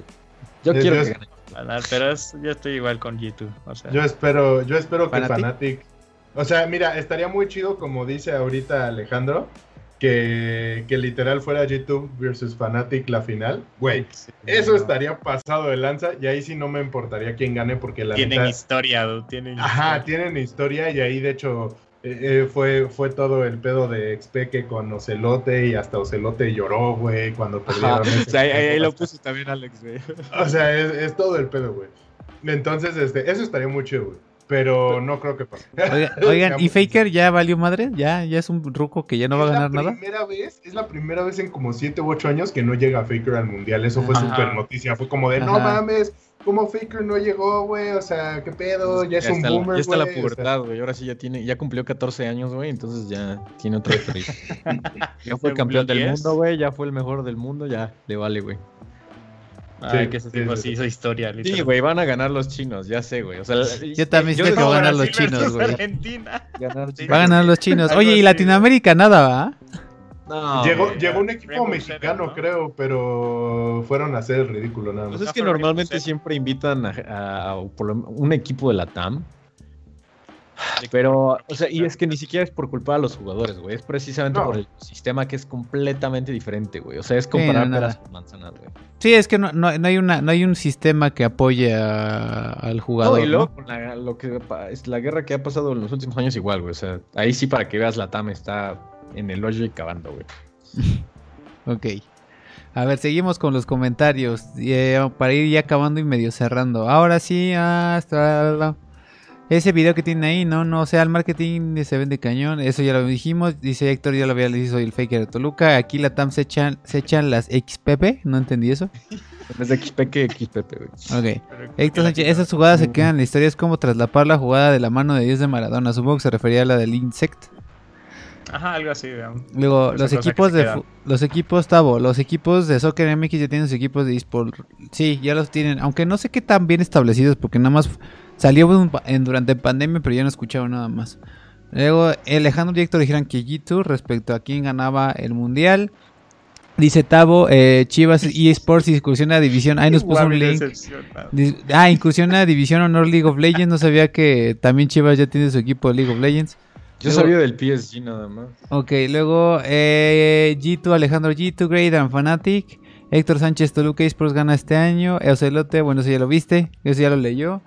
D: Yo
B: Yo-
D: quiero que gane.
C: Ganar, pero es- yo estoy igual con G2. O sea,
B: Yo espero, yo espero que
A: ¿Fnatic?
B: O sea, mira, estaría muy chido, como dice ahorita Alejandro, que, que literal fuera G2 versus Fnatic la final. Güey, eso estaría pasado de lanza y ahí sí no me importaría quién gane porque la
C: tienen historia, dude, tienen
B: Ajá,
C: historia.
B: tienen historia y ahí de hecho eh, eh, fue, fue todo el pedo de Expeque con Ocelote y hasta Ocelote lloró, güey, cuando perdieron. ese-
D: puso también Alex, güey.
B: O sea, es, es todo el pedo, güey. Entonces, este, eso estaría muy chido, güey. Pero no creo que pase.
A: Oiga- Oigan, ¿y Faker ya valió madre? ¿Ya, ya es un ruco que ya no va a
B: Es la
A: ganar nada?
B: Primera vez, es la primera vez en como 7 u 8 años que no llega Faker al mundial. Eso fue súper noticia. Fue como de, no mames, ¿cómo Faker no llegó, güey? O sea, ¿qué pedo? Ya es un
D: está,
B: boomer,
D: Ya está la
B: güey, o sea.
D: pubertad, güey. Ahora sí ya tiene, ya cumplió 14 años, güey. Entonces ya tiene otra experiencia. ya fue
C: ¿Ya
D: campeón del
C: 10?
D: mundo, güey. Ya fue el mejor del mundo. Ya le vale, güey.
C: Ay,
B: Sí,
C: que ese
B: sí,
C: tipo
B: sí,
C: sí
B: sí.
C: hizo historia,
D: Sí, güey, van a ganar los chinos, ya sé, güey. O sea,
A: Yo también siento que van a ganar los chinos, güey.
C: Argentina.
D: ganar
C: Sí.
A: Va a ganar los chinos. Oye, ¿y Latinoamérica nada, va?
D: No,
B: llegó,
D: güey.
B: llegó un equipo
C: Rainbow
B: mexicano,
C: Seven, ¿no?
B: creo, pero fueron a hacer el ridículo nada
D: Pues
B: más.
D: es que
C: No, pero
D: normalmente
C: que-
D: siempre invitan a, a- un equipo de la TAM. Pero, o sea, y es que ni siquiera es por culpa de los jugadores, güey. Es precisamente
B: No.
D: por el sistema que es completamente diferente, güey. O sea, es comparar
A: no,
D: peras
A: nada.
D: con manzanas, güey.
A: Sí, es que no, no, no hay una, no hay un sistema que apoye a- al jugador.
D: No, y luego
A: ¿no?
D: con la, lo que, es la guerra que ha pasado en los últimos años igual, güey. O sea, ahí sí para que veas la TAM está en el hoyo y cavando, güey.
A: Ok. A ver, seguimos con los comentarios. eh, para ir ya acabando y medio cerrando. Ahora sí, hasta ese video que tiene ahí, no, no, o sea, el marketing se vende cañón. Eso ya lo dijimos. Dice Héctor, ya lo había dicho, soy el faker de Toluca. Aquí la TAM se echan, se echan las XPP. No entendí eso.
D: De XP que XPP, güey.
A: Ok. Héctor Sánchez, esas jugadas se quedan en la historia. Es como traslapar la jugada de la mano de Dios de Maradona. Supongo que se refería a la del Insect.
C: Ajá, algo así, digamos.
A: Luego, los equipos de los equipos Tavo, los equipos de Soccer MX ya tienen sus equipos de eSport. Sí, ya los tienen, aunque no sé qué tan bien establecidos porque nada más salió un pa- en, durante pandemia, pero ya no escuchaba nada más. Luego, Alejandro y Héctor dijeron que G2 respecto a quién ganaba el mundial. Dice Tavo, eh, Chivas eSports incursiona a división. Ahí nos puso un link. Ah, incursiona a División Honor League of Legends. No sabía que también Chivas ya tiene su equipo de League of Legends.
D: Yo
A: Luego-
D: sabía del PSG nada más.
A: Ok, luego eh, G2, Alejandro G2, Great and Fanatic. Héctor Sánchez Toluca Esports gana este año. Eocelote, bueno, eso ya lo viste. Eso ya lo leyó.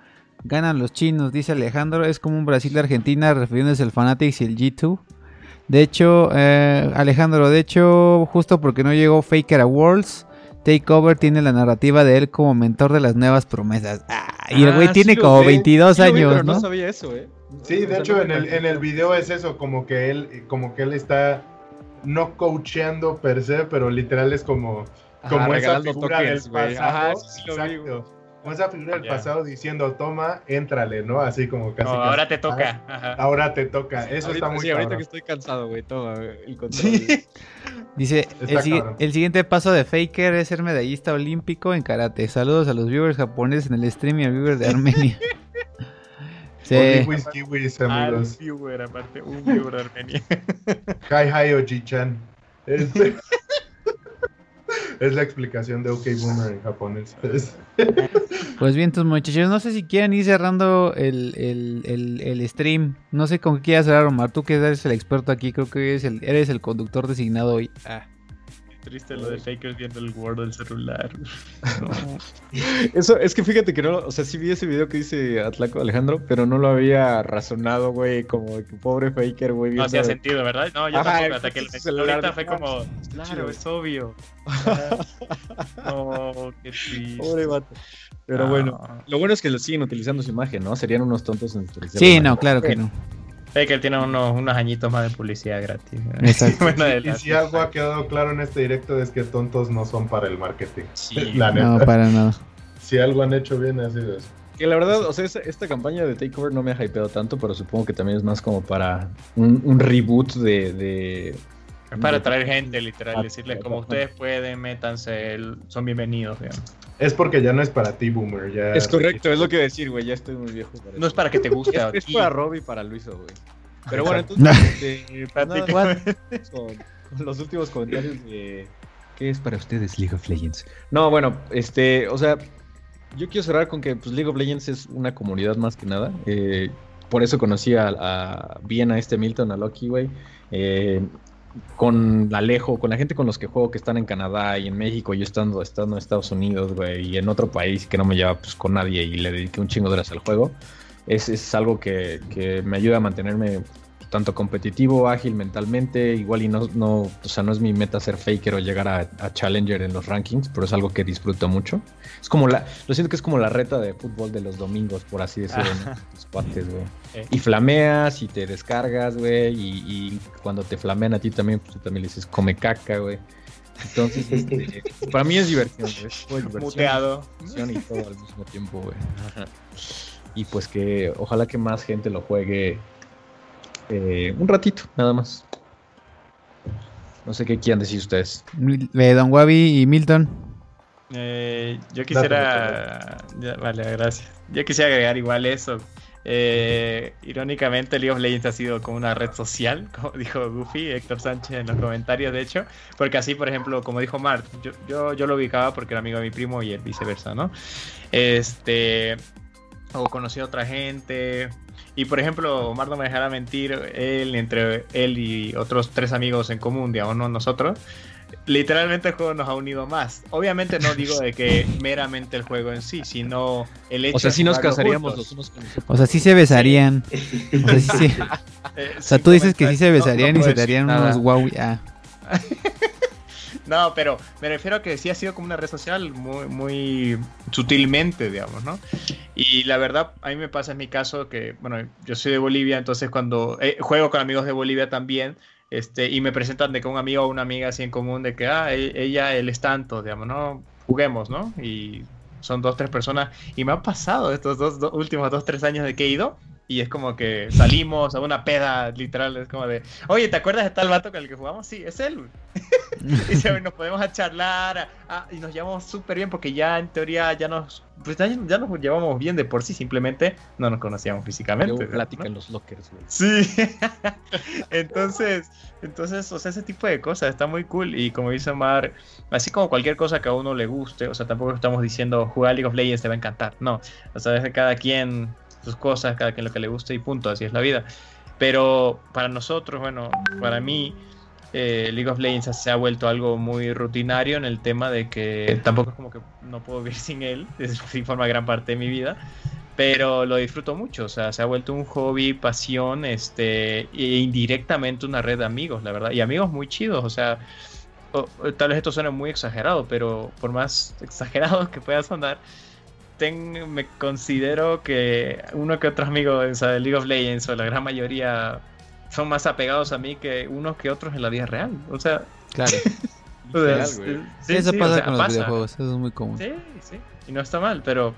A: Ganan los chinos, dice Alejandro. Es como un Brasil-Argentina refiriéndose al Fanatics y el G2. De hecho, eh, Alejandro, de hecho, justo porque no llegó Faker a Worlds, Takeover tiene la narrativa de él como mentor de las nuevas promesas. Ah, y el güey
D: Ah,
A: tiene
D: sí
A: como
D: vi,
A: 22
D: sí lo vi,
A: años,
D: pero
A: ¿no?
D: No sabía eso, ¿eh?
B: Sí, de hecho en el, en el video es eso, como que él, como que él está no coacheando per se, pero literal es como,
D: Ajá,
B: como esa
D: regalando
B: figura
D: tokens,
B: del
D: güey.
B: pasado.
D: Ajá, sí, sí lo
B: exacto. Como esa figura del
C: Ya.
B: pasado diciendo, toma, éntrale, ¿no? Así como casi.
C: No,
B: casi,
C: ahora te
B: "Ah,
C: toca. Ajá.
B: Ahora te toca. Eso
D: ahorita,
B: está muy
D: sí, ahorita que estoy cansado, güey, toma el control.
C: Sí.
A: Dice, el, el siguiente paso de Faker es ser medallista olímpico en karate. Saludos a los viewers japoneses en el stream y al viewer de Armenia. sí.
B: Kiwis, kiwis,
C: Al
B: amigos.
C: viewer, aparte, un viewer de Armenia.
B: Hi, hi, Oji-chan. Este- es la explicación de OK Boomer en japonés. Es-
A: Pues bien, tus muchachos, no sé si quieren ir cerrando el, el, el, el stream. No sé con qué quieras cerrar, Omar. Tú que eres el experto aquí, creo que eres el, eres el conductor designado hoy. Ah.
C: Triste lo de Fakers viendo el Word del celular.
D: Eso, es que fíjate que no, o sea, sí vi ese video que dice Atlaco Alejandro, pero no lo había razonado, güey, como que pobre Faker, güey.
C: No hacía sentido, ¿verdad? No, yo
D: Ajá,
C: tampoco, hasta que mencioné
D: celular
C: ahorita fue como, claro, es obvio. No, qué triste.
D: Pobre vato. Pero
C: No.
D: bueno, lo bueno es que lo siguen utilizando su imagen, ¿no? Serían unos tontos en utilizar
A: Sí, no, claro que no.
C: Faker tiene unos, unos añitos más de publicidad gratis.
A: Exacto.
C: Bueno,
B: y si algo ha quedado claro en este directo es que tontos no son para el marketing.
C: Sí.
B: La neta.
A: No, para nada.
B: Si algo han hecho bien ha sido eso.
D: Que la verdad, o sea, esta, esta campaña de Takeover no me ha hypeado tanto, pero supongo que también es más como para un, un reboot de, de-
C: Es para traer gente, literal,
D: Ah,
C: decirles
D: ah,
C: como
D: ah.
C: ustedes pueden, métanse, son bienvenidos. digamos.
B: Es porque ya no es para ti, Boomer. Ya...
D: Es correcto, es lo que decir, güey, ya estoy muy viejo para
C: No es para que te guste a
D: Es, para Rob y para Luiso, güey. Pero bueno, entonces, este, pues nada,
C: Prácticamente.
D: con, con los últimos comentarios de ¿qué es para ustedes League of Legends? No, bueno, este, o sea, yo quiero cerrar con que pues, League of Legends es una comunidad más que nada. eh, por eso conocí a, a- bien a este Milton, a Loki, güey. eh, con Alejo, con la gente con los que juego que están en Canadá y en México, yo estando, estando en Estados Unidos, güey, y en otro país que no me lleva pues con nadie y le dediqué un chingo de horas al juego. Es, es algo que, que me ayuda a mantenerme tanto competitivo, ágil mentalmente, igual y no, no, o sea, no es mi meta ser faker o llegar a, a challenger en los rankings, pero es algo que disfruto mucho. Es como la, lo siento que es como la reta de fútbol de los domingos, por así decirlo, ¿no? Tus cuates, güey.
C: Eh.
D: Y flameas y te descargas, güey, y, y cuando te flamean a ti también, pues tú también le dices come caca, güey. Entonces, este, para mí es diversión, güey. es como diversión,
C: Muteado.
D: diversión y todo al mismo tiempo, güey. Y pues que ojalá que más gente lo juegue eh, un ratito, nada más. No sé qué quieran decir ustedes.
A: Mil- eh, Don Wabi y Milton.
C: Eh, yo quisiera. ya, vale, gracias. Yo quisiera agregar igual eso. Eh, irónicamente, League of Legends ha sido como una red social, como dijo Goofy, Héctor Sánchez en los comentarios, de hecho. Porque así, por ejemplo, como dijo Mart, yo, yo, yo lo ubicaba porque era amigo de mi primo y el viceversa, ¿no? Este. O conocí a otra gente. Y por ejemplo, Omar no me dejará mentir, él, entre él y otros tres amigos en común, digamos, no nosotros, literalmente el juego nos ha unido más. Obviamente no digo de que meramente el juego en sí, sino el hecho
D: O sea,
C: de
D: sí nos casaríamos los unos con los otros.
A: O sea, sí se besarían. O sea, sí se-
C: Eh,
A: o sea, tú dices que sí se
C: comenta- no- no
A: besarían y se darían
C: nada.
A: unos guau. Ah.
C: No, pero me refiero a que sí ha sido como una red social muy, muy sutilmente, digamos, ¿no? Y la verdad, a mí me pasa en mi caso que, bueno, yo soy de Bolivia, entonces cuando eh, juego con amigos de Bolivia también, este, y me presentan de que un amigo o una amiga así en común de que, ah, e- ella, él es tanto, digamos, ¿no? Juguemos, ¿no? Y son dos, tres personas. Y me ha pasado estos dos, dos últimos dos, tres años de que he ido. Y es como que salimos a una peda, literal. Es como de, oye, ¿te acuerdas de tal vato con el que jugamos? Sí, es él. y se- nos podemos a charlar a- a- y nos llevamos súper bien porque ya en teoría ya nos, pues ya, ya nos llevamos bien de por sí, simplemente no nos conocíamos físicamente. ¿no?
D: plática en los lockers, güey.
C: Sí. entonces, entonces, o sea, ese tipo de cosas está muy cool. Y como dice Omar, así como cualquier cosa que a uno le guste, o sea, tampoco estamos diciendo jugar League of Legends te va a encantar. No. O sea, es de cada quien sus cosas, cada quien lo que le guste y punto, así es la vida. Pero para nosotros, bueno, para mí, eh, League of Legends se ha vuelto algo muy rutinario en el tema de que tampoco es como que no puedo vivir sin él, es, forma gran parte de mi vida. pero lo disfruto mucho, o sea, se ha vuelto un hobby, pasión, este, e indirectamente una red de amigos, la verdad, y amigos muy chidos, o sea, tal vez esto suene muy exagerado, pero por más exagerado que pueda sonar, me considero que uno que otros amigos de League of Legends o la gran mayoría son más apegados a mí que unos que otros en la vida real, o sea,
A: claro. sí, eso pasa con los videojuegos, eso es muy común.
C: Sí, sí, y no está mal, pero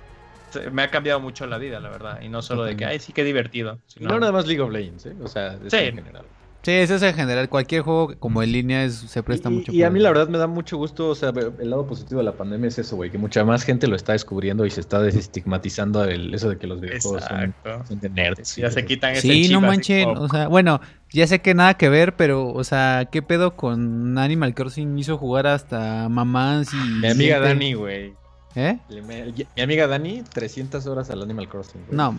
C: me ha cambiado mucho la vida, la verdad. Y no solo de que, ay, sí que divertido.
D: Sino... No nada más League of Legends, ¿eh? O sea,
C: sí. en general.
A: Sí, eso es en general. Cualquier juego como en línea es, se presta mucho.
D: Y a mí la verdad me da mucho gusto, o sea, el lado positivo de la pandemia es eso, güey, que mucha más gente lo está descubriendo y se está desestigmatizando el, eso de que los videojuegos son, de nerds.
C: Ya se quitan ese
A: Sí, no manchen, o sea, bueno, ya sé que nada que ver, pero, o sea, ¿qué pedo con Animal Crossing hizo jugar hasta mamás y...
D: Mi amiga Dani, güey.
A: ¿Eh?
D: Mi amiga Dani, 300 horas al Animal Crossing.
A: No,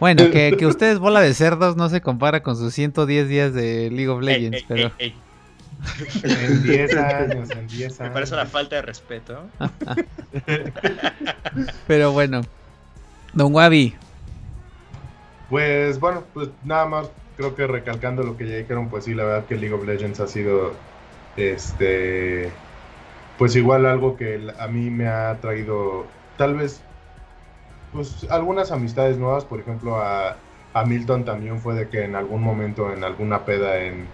A: Bueno, que, que ustedes bola de cerdos no se compara con sus 110 días de League of Legends, pero...
B: en 10 años, en 10 años.
C: Me parece una falta de respeto.
A: pero bueno. Don Wabi.
B: Pues bueno, pues nada más creo que recalcando lo que ya dijeron, pues sí, la verdad que League of Legends ha sido este pues igual algo que a mí me ha traído tal vez pues algunas amistades nuevas, por ejemplo a, Milton también fue de que en algún momento en alguna peda en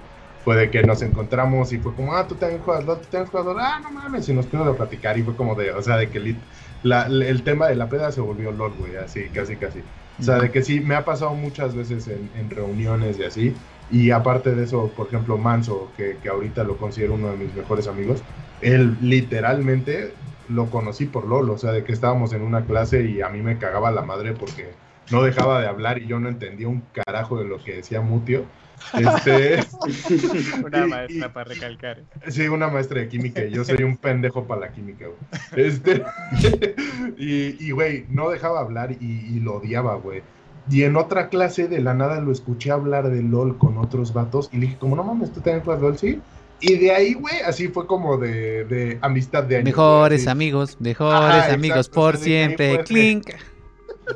B: fue de que nos encontramos y fue como, ah, tú también juegas LOL, tú también juegas LOL, ah, no mames, y nos fuimos a platicar y fue como de, o sea, de que el tema de la peda se volvió LOL, güey, así, casi, casi. O sea, de que sí, me ha pasado muchas veces en, en reuniones y así, y aparte de eso, por ejemplo, Manso, que, que ahorita lo considero uno de mis mejores amigos, él literalmente lo conocí por LOL, o sea, de que estábamos en una clase y a mí me cagaba la madre porque no dejaba de hablar y yo no entendía un carajo de lo que decía Mutio. Este,
C: una maestra para recalcar.
B: Sí, una maestra de química. Y yo soy un pendejo para la química, güey. Este, y, güey, no dejaba hablar y, lo odiaba, güey. Y en otra clase de la nada lo escuché hablar de LOL con otros vatos y le dije, como no mames, tú también juegas LOL, sí. Y de ahí, güey, así fue como de, de amistad de años.
A: Mejores amigos, mejores amigos por siempre. Clink.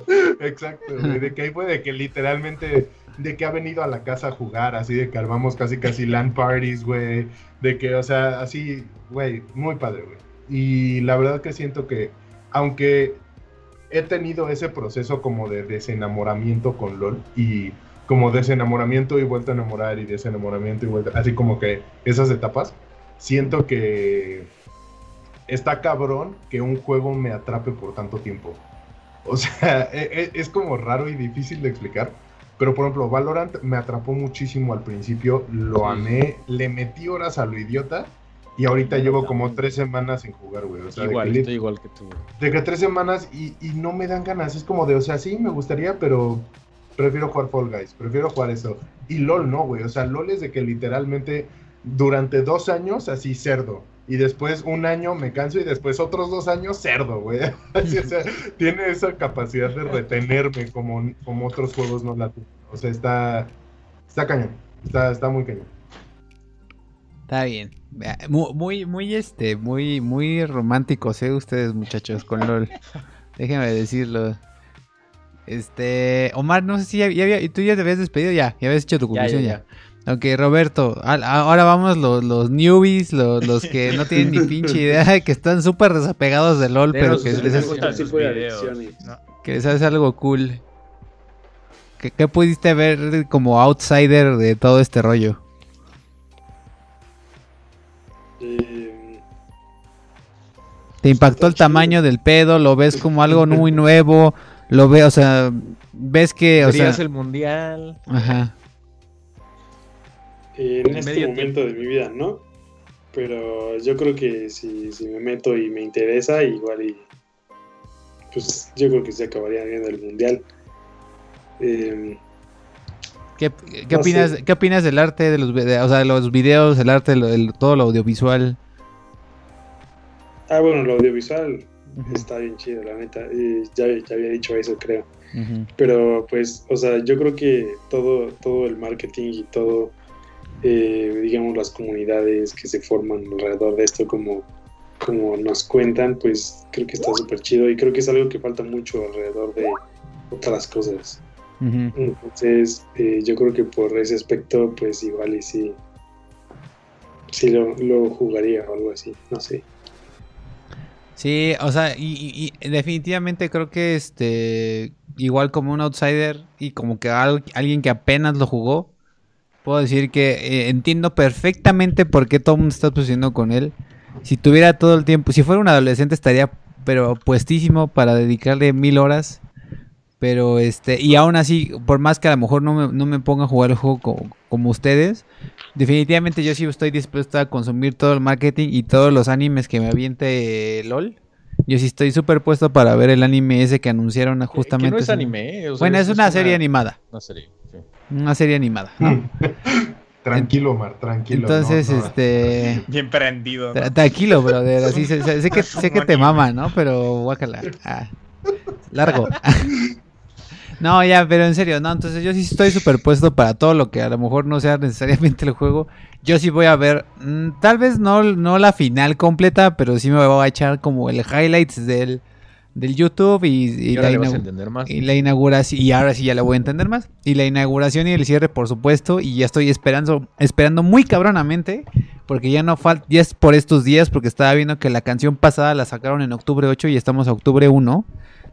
B: exacto, güey, de que ahí fue de que literalmente, de que ha venido a la casa a jugar, así de que armamos casi casi LAN parties, güey. De que, o sea, así, güey, muy padre, güey. Y la verdad que siento que, aunque he tenido ese proceso como de desenamoramiento con LOL y como desenamoramiento y vuelta a enamorar y desenamoramiento y vuelta, así como que esas etapas, siento que está cabrón que un juego me atrape por tanto tiempo. O sea, e, e, es, como raro y difícil de explicar. Pero por ejemplo, Valorant me atrapó muchísimo al principio, lo amé, le metí horas a lo idiota y ahorita llevo como tres semanas sin jugar, güey. O sea,
D: igual,
B: de
D: estoy igual que tú.
B: De que tres semanas y, y no me dan ganas. Es como de, o sea, sí, me gustaría, pero prefiero jugar Fall Guys, prefiero jugar eso. Y LOL no, güey. O sea, LOL es de que literalmente durante dos años así cerdo. Y después un año me canso y después otros dos años cerdo, güey. Así, o sea, tiene esa capacidad de retenerme como, como otros juegos no la tienen. O sea, está, está cañón. Está, está muy cañón.
A: Está bien. Muy, muy, este, muy, muy románticos, ¿eh? Ustedes, muchachos, con LOL. Déjenme decirlo. Este, Omar, no sé si ya, había, tú ya te habías despedido ya, ya habías hecho tu conclusión ya. Ok, Roberto, ahora vamos los, los newbies, los, los, que no tienen ni pinche idea, que están súper desapegados de LOL, pero que les, hace, que les hace algo cool. ¿Qué, ¿Qué, pudiste ver como outsider de todo este rollo? Eh, ¿Te impactó el tamaño del pedo? ¿Lo ves como algo muy nuevo? Lo veo, o sea, ves que, o sea,
C: el mundial.
A: Ajá.
E: en este momento de mi vida, ¿no? Pero yo creo que si, si me meto y me interesa, igual y pues yo creo que se acabaría viendo el mundial. Em,
A: ¿Qué, qué opinas, ¿Qué opinas del arte de los, o sea, de los videos, el arte, todo lo audiovisual?
E: Ah, bueno, lo audiovisual está bien chido, la neta. ya, ya, había dicho eso, creo. Pero pues, o sea, yo creo que todo, todo el marketing y todo, eh, digamos, las comunidades que se forman alrededor de esto, como como nos cuentan, pues creo que está súper chido y creo que es algo que falta mucho alrededor de otras cosas. Entonces, eh, yo creo que por ese aspecto, pues igual y sí, sí lo, lo jugaría o algo así, no sé.
A: Sí, o sea, y, y- definitivamente creo que este, igual como un outsider y como que al- alguien que apenas lo jugó, puedo decir que eh, entiendo perfectamente por qué todo el mundo está obsesionado con él. Si tuviera todo el tiempo, si fuera un adolescente estaría, pero puestísimo para dedicarle mil horas. Pero este, y aún así, por más que a lo mejor no me, no me ponga a jugar el juego como, como ustedes, definitivamente yo sí estoy dispuesto a consumir todo el marketing y todos los animes que me aviente eh, LOL. Yo sí estoy súper puesto para ver el anime ese que anunciaron
D: Que
A: justamente.
D: no es anime, eh, o sea,
A: bueno, es una serie animada.
D: Una serie, sí.
A: Una serie animada. ¿no?
B: Tranquilo, Mar, tranquilo.
A: Entonces,
B: no, no.
A: este.
C: Bien prendido. ¿no?
A: tra- Tranquilo, brother. Así sé, sé- sé que, sé que te mama, ¿no? Pero guácala. Ah, largo. No, ya, pero en serio, no, entonces yo sí estoy superpuesto para todo lo que a lo mejor no sea necesariamente el juego. Yo sí voy a ver, mm, tal vez no, no la final completa, pero sí me voy a echar como el highlights del, del YouTube y, la, inau-
D: más.
A: y la inauguración, y ahora sí ya la voy a entender más. Y la inauguración y el cierre, por supuesto, y ya estoy esperando, esperando muy cabronamente, porque ya no falta, ya es por estos días, porque estaba viendo que la canción pasada la sacaron en octubre 8 y estamos a octubre 1.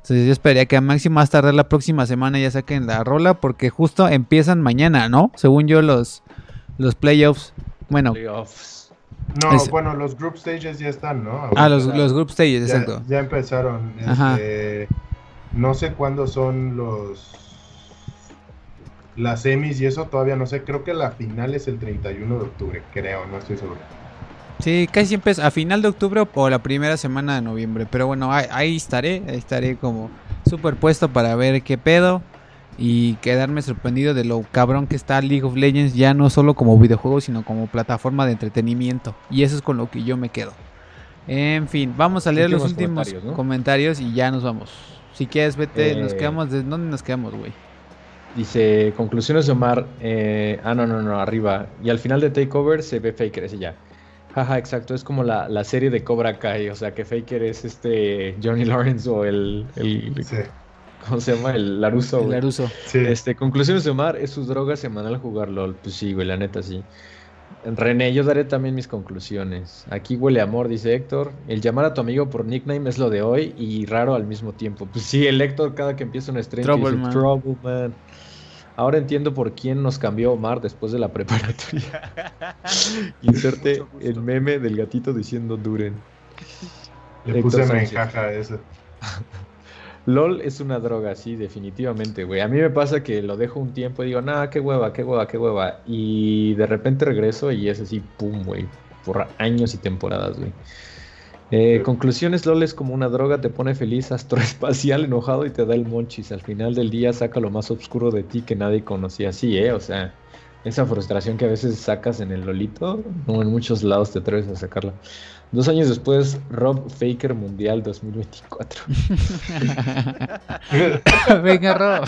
A: Entonces yo esperaría que a máximo más tardar la próxima semana ya saquen la rola, porque justo empiezan mañana, ¿no? Según yo, los, los playoffs. Bueno,
D: Playoffs.
B: No,
A: es-
B: bueno, los group stages ya están, ¿no?
A: ah, los, los group stages,
B: ya,
A: exacto.
B: ya empezaron.
A: Ajá.
B: este, no sé cuándo son los las semis y eso todavía no sé. Creo que la final es el 31 de octubre, creo, no estoy seguro.
A: Sí, casi siempre es a final de octubre o la primera semana de noviembre. Pero bueno, ahí, ahí estaré, ahí estaré como superpuesto para ver qué pedo y quedarme sorprendido de lo cabrón que está League of Legends ya no solo como videojuego, sino como plataforma de entretenimiento. Y eso es con lo que yo me quedo. En fin, vamos a leer los
D: Últimos comentarios,
A: y ya nos vamos. Si quieres, vete, nos
D: Eh.
A: quedamos. ¿De dónde nos quedamos, güey?
D: Dice, conclusiones de Omar. eh, ah, no, no, no, arriba. Y al final de Takeover se ve Faker, ese ya. Jaja, exacto. Es como la, la serie de Cobra Kai. O sea, que Faker es este Johnny Lawrence o el. el
B: Sí,
D: ¿Cómo se llama? El Laruso,
A: El
D: güey.
A: Laruso.
B: sí.
D: Este, conclusiones de Omar, es su droga semanal jugar LOL. Pues sí, güey, la neta sí. René, yo daré también mis conclusiones. Aquí huele a amor, dice Héctor. El llamar a tu amigo por nickname es lo de hoy y raro al mismo tiempo. Pues sí, el Héctor cada que empieza un stream
A: Trouble
D: dice
A: man.
D: Trouble man. Ahora entiendo por quién nos cambió Omar después de la preparatoria. Inserte el meme del gatito diciendo Duren.
B: Le
D: Héctor
B: puse me encaja eso.
D: LOL es una droga, sí, definitivamente, güey. A mí me pasa que lo dejo un tiempo y digo, nah, qué hueva, qué hueva, qué hueva. Y de repente regreso y es así, pum, güey. Por años y temporadas, güey. Eh, conclusiones, LOL es como una droga, te pone feliz, astroespacial, enojado y te da el monchis. Al final del día saca lo más oscuro de ti que nadie conocía. Sí, ¿eh? O sea, esa frustración que a veces sacas en el Lolito, no en muchos lados te atreves a sacarla. Dos años después, Rob Faker Mundial 2024.
A: Venga, Rob.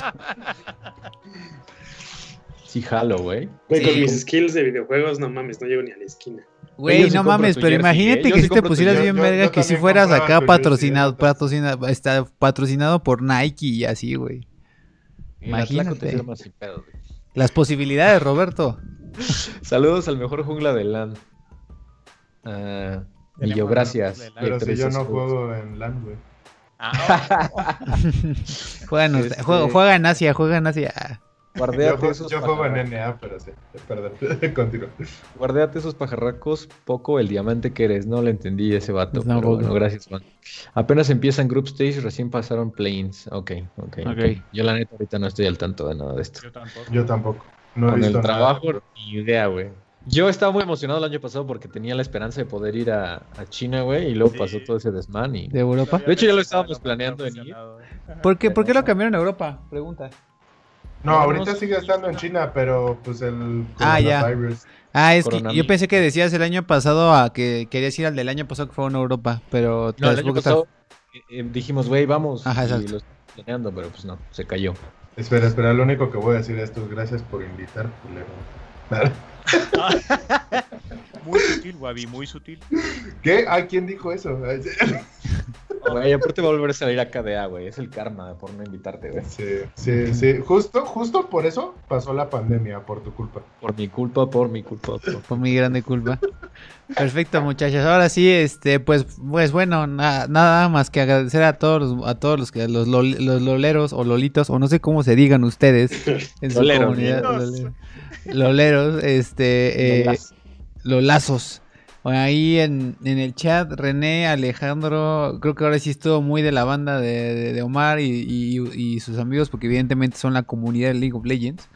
D: Sí, jalo, güey.
E: Güey, con
A: Sí.
E: mis skills de videojuegos, no mames, no llego ni a la esquina.
A: Güey,
D: Yo sí
A: no mames, pero
D: jersey,
A: imagínate
D: ¿eh? Yo
A: que
D: sí
A: si te pusieras bien
B: Yo-
A: verga
B: yo
A: que si fueras acá patrocinado, patrocinado, está patrocinado por Nike y así, güey. Imagínate.
D: pedo.
A: Las posibilidades, Roberto.
D: Saludos al mejor jungla del LAN. Ah,
C: Tenemos
D: Millo, gracias.
B: Pero si yo no juego en LAN, güey.
C: Ah,
A: Juega en,
D: Este-
A: juega, juega en Asia, juega en Asia.
B: Yo,
D: Guardéate
B: juego-
D: esos,
B: yo juego en
D: pajarracos,
B: NA, pero sí. Perdón,
D: guardéate esos pajarracos, poco el diamante que eres. No le entendí ese vato.
A: No,
D: pero bueno, gracias, Juan. Apenas empiezan Group Stage, recién pasaron Planes. Ok, ok. ok. Yo la neta ahorita no estoy al tanto de nada de esto.
C: yo tampoco.
B: Yo tampoco. No he
D: Con el
B: nada.
D: trabajo, ni idea, güey. Yo estaba muy emocionado el año pasado porque tenía la esperanza de poder ir a, a China, güey, y luego
C: Sí.
D: pasó todo ese desmán y...
A: ¿De Europa?
D: De hecho, ya lo estábamos planeando en ir.
A: ¿Por qué, ¿Por qué lo cambiaron a Europa? Pregunta.
B: No, ahorita sigue estando en China, pero pues el
A: Ah, ya. Ah, es que yo pensé que decías el año pasado a que querías ir al del año pasado que fue a Europa, pero
D: No, el año
A: que está-
D: pasado eh, eh, dijimos, güey, vamos.
A: Ajá,
D: y
A: exacto.
D: lo estamos planeando, pero pues no, se cayó.
B: Espera, espera, lo único que voy a decir esto es gracias por invitar, culero.
C: Muy sutil, Wabi, muy sutil.
B: ¿Qué? ¿A quién dijo eso?
D: Güey, aparte va a volver a salir a KDA, güey. Es el karma por no invitarte, güey.
B: Sí, sí, sí. Justo, justo por eso pasó la pandemia, por tu culpa.
D: Por mi culpa, por mi culpa. Por...
A: Por mi grande culpa. Perfecto, muchachos. Ahora sí, este, pues, pues bueno, na- nada más que agradecer a todos los, a todos los que los, los loleros o lolitos o no sé cómo se digan ustedes en su
D: Loleros.
A: comunidad. Loleros. Loleros, este, eh, los lazos. Ahí en, el chat, René, Alejandro, creo que ahora sí estuvo muy de la banda de, Omar y, sus amigos, porque evidentemente son la comunidad de League of Legends.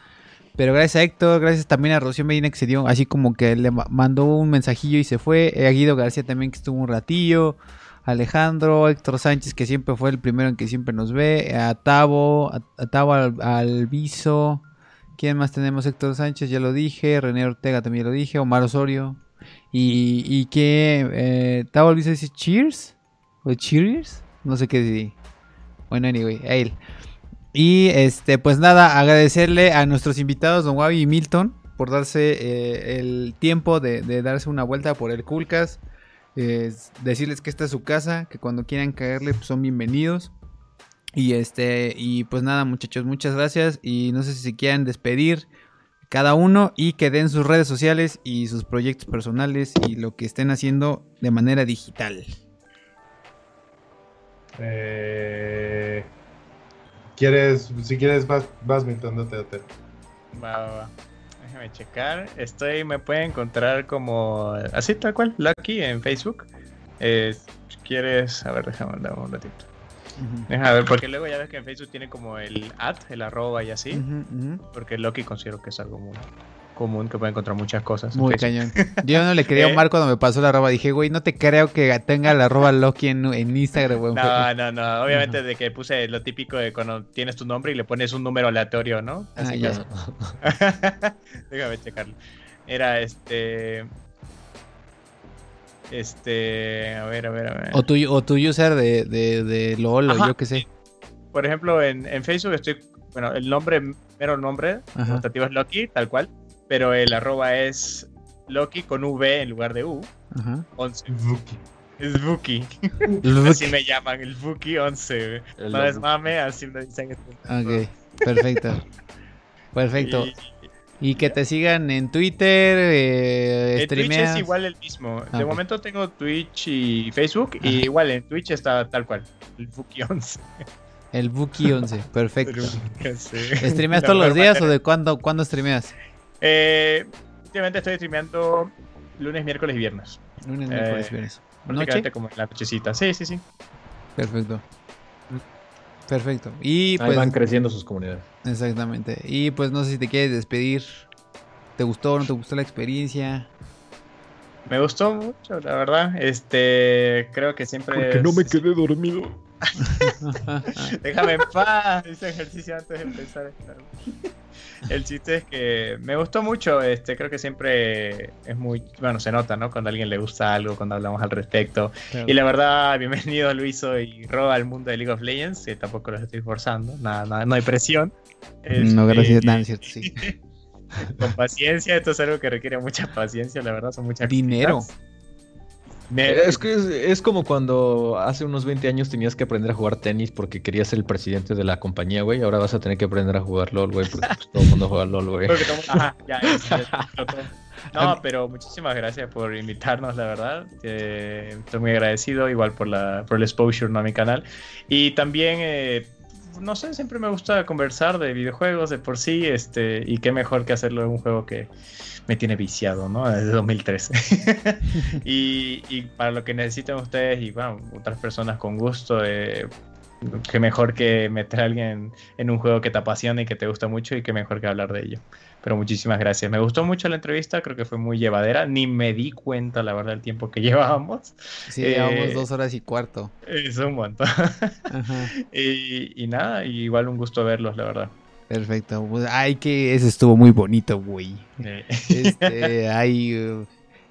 A: Pero gracias a Héctor, gracias también a Rocío Medina que se dio, así como que le ma- mandó un mensajillo y se fue. eh, A Guido García también que estuvo un ratillo. Alejandro, Héctor Sánchez que siempre fue el primero en que siempre nos ve. A Tavo, a, a Al- Alviso. ¿Quién más tenemos? Héctor Sánchez, ya lo dije. René Ortega también lo dije. Omar Osorio. Y, y que eh, Tavo Alviso dice Cheers. ¿O Cheers? No sé qué decir. Bueno, anyway, a él. Y este, pues nada, agradecerle a nuestros invitados, Don Wabi y Milton, por darse eh, el tiempo de, darse una vuelta por el Coolcast. Eh, decirles que esta es su casa, que cuando quieran caerle pues, son bienvenidos. Y este, y pues nada, muchachos, muchas gracias. Y no sé si se quieran despedir cada uno y que den sus redes sociales y sus proyectos personales y lo que estén haciendo de manera digital.
B: Eh, ¿Quieres, si quieres, vas, vas mintándote a te.
C: Va, va, va. Déjame checar. Estoy, me pueden encontrar como así tal cual, Lucky en Facebook. Eh, si quieres, a ver, déjame dar un ratito. Déjame ver, porque luego ya ves que en Facebook tiene como el ad, el arroba y así. Porque Lucky considero que es algo muy común, que puede encontrar muchas cosas.
A: Muy cañón. Yo no le quería a
C: ¿Eh?
A: Omar cuando me pasó la arroba. Dije, güey, no te creo que tenga la arroba Loki en, en Instagram, güey.
C: No, no, no. Obviamente de que puse lo típico de cuando tienes tu nombre y le pones un número aleatorio, ¿no?
A: Ah,
C: Así
A: ya.
C: que- Déjame checarlo. Era este. Este. A ver, a ver, a ver.
A: O tu, o tu user de, de, de LOL o
C: Ajá.
A: yo qué sé.
C: Por ejemplo, en, en Facebook estoy. Bueno, el nombre, mero nombre,
A: Ajá.
C: rotativo es Loki, tal cual. Pero el arroba es Loki con V en lugar de U.
A: Ajá.
C: 11.
B: Vuki.
C: Es Buki.
A: Look.
C: Así me llaman, el Buki 11. güey.
D: El
C: No es mame, así me dicen.
A: Ok, perfecto. Perfecto.
C: Y-
A: Y que te sigan en Twitter, eh,
C: En Twitch es igual el mismo.
A: Ah,
C: de momento tengo Twitch y Facebook. Y igual en Twitch está tal cual. El Buki 11.
A: El Buki 11, perfecto. ¿Streameas todos los días o
C: manera.
A: de cuándo, cuándo streameas?
C: Eh, últimamente estoy streameando lunes, miércoles y viernes.
A: Lunes,
C: Eh,
A: miércoles, viernes. ¿Noche?
C: Como en la nochecita. Sí, sí, sí.
A: Perfecto. Perfecto. Y
D: Ahí
A: pues,
D: van creciendo sus comunidades.
A: exactamente. Y pues no sé si te quieres despedir. ¿Te gustó o no te gustó la experiencia?
C: Me gustó mucho, la verdad. Este, creo que siempre. es-
D: quedé dormido.
C: Déjame en paz. Hice ejercicio antes de empezar. El chiste es que me gustó mucho. Este, creo que siempre es muy. Bueno, se nota, ¿no? Cuando a alguien le gusta algo, cuando hablamos al respecto. Y la verdad, bienvenido Luiso y Rob al mundo de League of Legends. que tampoco los estoy forzando. Nada, nada, no hay presión.
A: No,
C: Este,
A: gracias. Nada, es cierto, sí.
C: Con paciencia, esto es algo que requiere mucha paciencia, la verdad, son muchas
A: Dinero.
C: cosas. Dinero.
D: Es que es, es como cuando hace unos 20 años tenías que aprender a jugar tenis porque querías ser el presidente de la compañía, güey. Ahora vas a tener que aprender a jugar LOL, güey, porque pues, todo el mundo juega LOL, güey.
C: Ajá, ya, es- es-. No, pero muchísimas gracias por invitarnos, la verdad. Eh, estoy muy agradecido, igual por, la, por el exposure ¿no? a mi canal. Y también, eh, no sé, siempre me gusta conversar de videojuegos de por sí, este, y qué mejor que hacerlo en un juego que me tiene viciado, ¿no? Desde 2013. y, y para lo que necesiten ustedes y bueno, otras personas con gusto, eh, qué mejor que meter a alguien en un juego que te apasiona y que te gusta mucho y qué mejor que hablar de ello. Pero muchísimas gracias. Me gustó mucho la entrevista, creo que fue muy llevadera. Ni me di cuenta, la verdad, el tiempo que llevábamos.
A: Sí,
C: Eh,
A: llevamos dos horas y cuarto.
C: Es un montón.
A: Ajá.
C: y, y nada, igual un gusto verlos, la verdad.
A: Perfecto. Pues, ay, que eso estuvo muy bonito, güey.
C: Eh,
A: Este, ay, uh,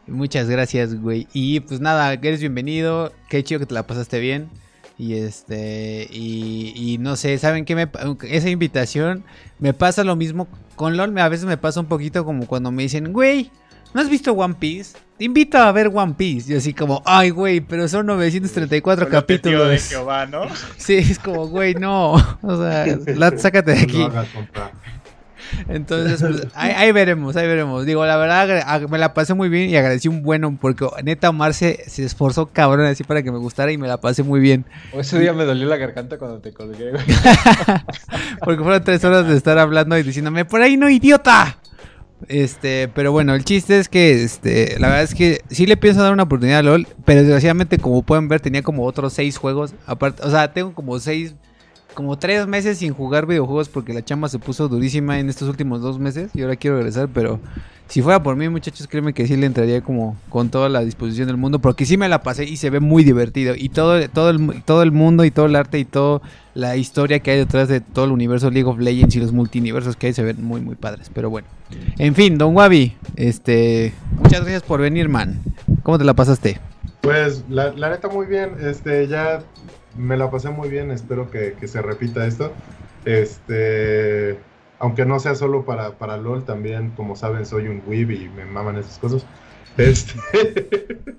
A: muchas gracias, güey. Y pues nada, eres bienvenido. Qué chido que te la pasaste bien. Y este, y, y no sé, ¿saben qué? Me, esa invitación me pasa lo mismo con LOL. me- A veces me pasa un poquito como cuando me dicen, güey, ¿no has visto One Piece? Te invito a ver One Piece. Y así como, ay, güey, pero son 934
C: Con los testigos de
A: capítulos.
C: Jehová, ¿no?
A: Sí, es como, güey, no. O sea, la- sácate de aquí.
B: No.
A: Entonces, pues, ahí, ahí veremos, ahí veremos. Digo, la verdad, me la pasé muy bien y agradecí un bueno porque neta Omar se, se esforzó cabrón así para que me gustara y me la pasé muy bien.
D: O ese día me dolió la garganta cuando te colgué, güey.
A: Porque fueron tres horas de estar hablando y diciéndome, por ahí no, idiota. Este, pero bueno, el chiste es que, este, la verdad es que sí le pienso dar una oportunidad a LOL, pero desgraciadamente, como pueden ver, tenía como otros seis juegos. Aparte, o sea, tengo como seis, como tres meses sin jugar videojuegos porque la chamba se puso durísima en estos últimos dos meses y ahora quiero regresar, pero si fuera por mí, muchachos, créeme que sí le entraría como con toda la disposición del mundo, porque sí me la pasé y se ve muy divertido. Y todo, todo, el, todo el mundo y todo el arte y toda la historia que hay detrás de todo el universo League of Legends y los multiversos que hay se ven muy, muy padres. Pero bueno. En fin, Don Wabi, este, muchas gracias por venir, man. ¿Cómo te la pasaste?
B: Pues la, la neta muy bien, este ya me la pasé muy bien, espero que, que se repita esto. Este, aunque no sea solo para, para LOL, también como saben soy un weeb y me maman esas cosas. Este,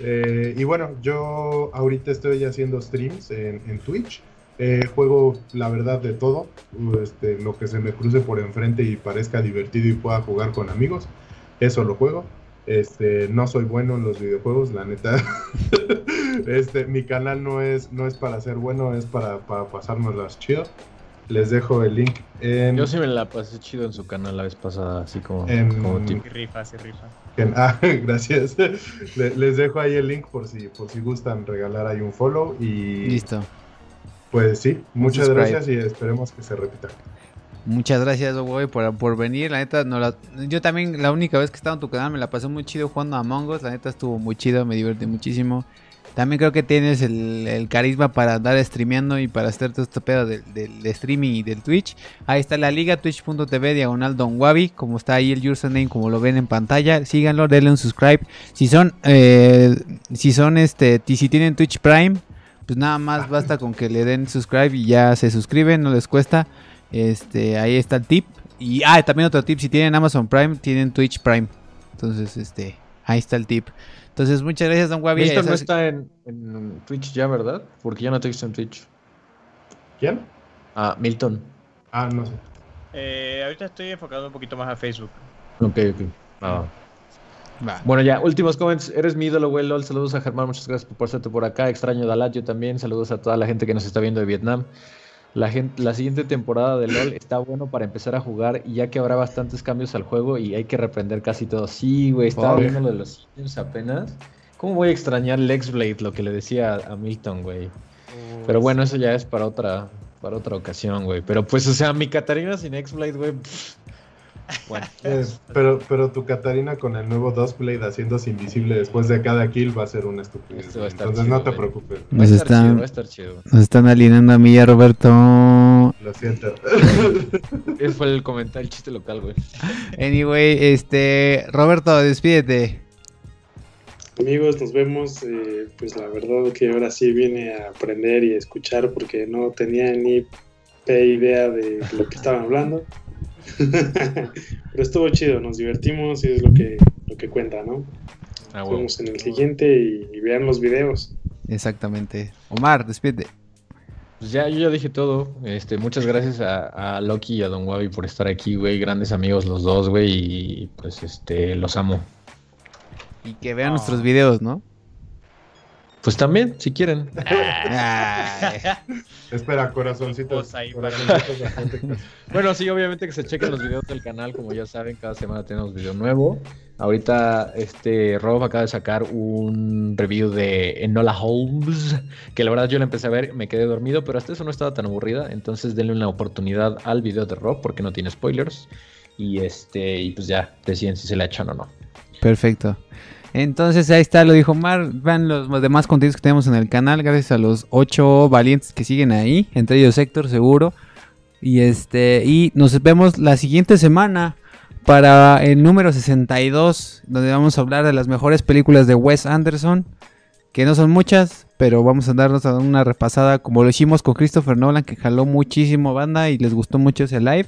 B: eh, y bueno, yo ahorita estoy haciendo streams en, en Twitch. Eh, juego la verdad de todo, este, lo que se me cruce por enfrente y parezca divertido y pueda jugar con amigos, eso lo juego. Este, no soy bueno en los videojuegos, la neta. este, mi canal no es, no es para ser bueno, es para, para pasárnoslas chido. Les dejo el link en,
D: Yo sí me la pasé chido en su canal la vez pasada, así como,
B: En-
D: como tip.
C: Sí rifa, sí rifa.
B: en- ah, gracias. Le- les dejo ahí el link por si, por si gustan regalar ahí un follow y
A: Listo.
B: pues sí, muchas gracias y esperemos que se repita.
A: Muchas gracias, Wabi, por, por venir. La neta, no la- yo también la única vez que estaba en tu canal me la pasé muy chido jugando a Among Us. La neta estuvo muy chido, me divertí muchísimo. También creo que tienes el, carisma para andar streameando y para hacer todo este pedo del, streaming y del Twitch. Ahí está la liga, twitch.tv, diagonal Don Wabi, como está ahí el username, como lo ven en pantalla. Síganlo, denle un subscribe. Si son, eh, si son este, si tienen Twitch Prime, pues nada más basta con que le den subscribe y ya se suscriben, no les cuesta. Este, ahí está el tip. Y ah, también otro tip, si tienen Amazon Prime, tienen Twitch Prime. Entonces, este, ahí está el tip. Entonces, muchas gracias, Don.
D: Milton
A: Ya
D: no está en, en Twitch ya, ¿verdad? Porque ya no te he visto en Twitch.
B: ¿Quién?
D: Ah, Milton.
B: Ah, no sé.
C: Eh, ahorita estoy enfocado un poquito más a Facebook.
D: Ok, ok. Ah.
A: Va.
D: Bueno, ya, últimos comments. Eres mi ídolo, güey, LOL. Saludos a Germán, muchas gracias por pasarte por acá. Extraño Dalat, yo también. Saludos a toda la gente que nos está viendo de Vietnam. La, gente, la siguiente temporada de LOL está bueno para empezar a jugar, y ya que habrá bastantes cambios al juego y hay que reprender casi todo. Sí, güey, estaba viendo lo de los apenas. ¿Cómo voy a extrañar Lexblade, lo que le decía a, Milton, güey? Pero bueno, eso ya es para otra, para otra ocasión, güey. Pero pues, o sea, mi Catarina sin X-Blade, güey. pff. Bueno,
B: pero, pero tu Catarina con el nuevo Dustblade haciéndose invisible después de cada kill va a ser una estupidez.
D: Esto va a estar
B: Entonces
D: chido,
B: no te
D: güey.
B: preocupes.
D: va a
A: Nos
D: estar chido,
A: están,
D: va a estar chido.
A: nos están alienando a mí y a Roberto.
B: Lo siento.
D: Ese fue el comentario, el chiste local, güey.
A: Anyway, este, Roberto, despídete.
E: Amigos, nos vemos. eh, pues la verdad que ahora sí vine a aprender y a escuchar porque no tenía ni idea de lo que estaban hablando. Pero estuvo chido, nos divertimos y es lo que, lo que cuenta, ¿no?
D: Ah,
E: Nos vemos en el siguiente y, y vean los videos.
A: Exactamente. Omar, despídete.
D: Pues ya, yo ya dije todo. Este, muchas gracias a, a Loki y a Don Wabi por estar aquí, güey. Grandes amigos los dos, güey. Y pues, este, los amo.
A: Y que vean nuestros videos, ¿no?
D: Pues también, si quieren.
B: Espera, corazoncitos.
C: Ahí
B: corazoncitos
D: Bueno, sí, obviamente que se chequen los videos del canal, como ya saben, cada semana tenemos video nuevo. Ahorita, este, Rob acaba de sacar un review de Enola Holmes, que la verdad yo la empecé a ver, me quedé dormido, pero hasta eso no estaba tan aburrida, entonces denle una oportunidad al video de Rob, porque no tiene spoilers. Y este, y pues ya deciden si se la echan o no.
A: Perfecto. Entonces ahí está, lo dijo Omar. Vean los demás contenidos que tenemos en el canal. Gracias a los ocho valientes que siguen ahí. Entre ellos Héctor, seguro. Y este. Y nos vemos la siguiente semana. Para el número 62. Donde vamos a hablar de las mejores películas de Wes Anderson. Que no son muchas. Pero vamos a darnos a una repasada. Como lo hicimos con Christopher Nolan. Que jaló muchísimo banda. Y les gustó mucho ese live.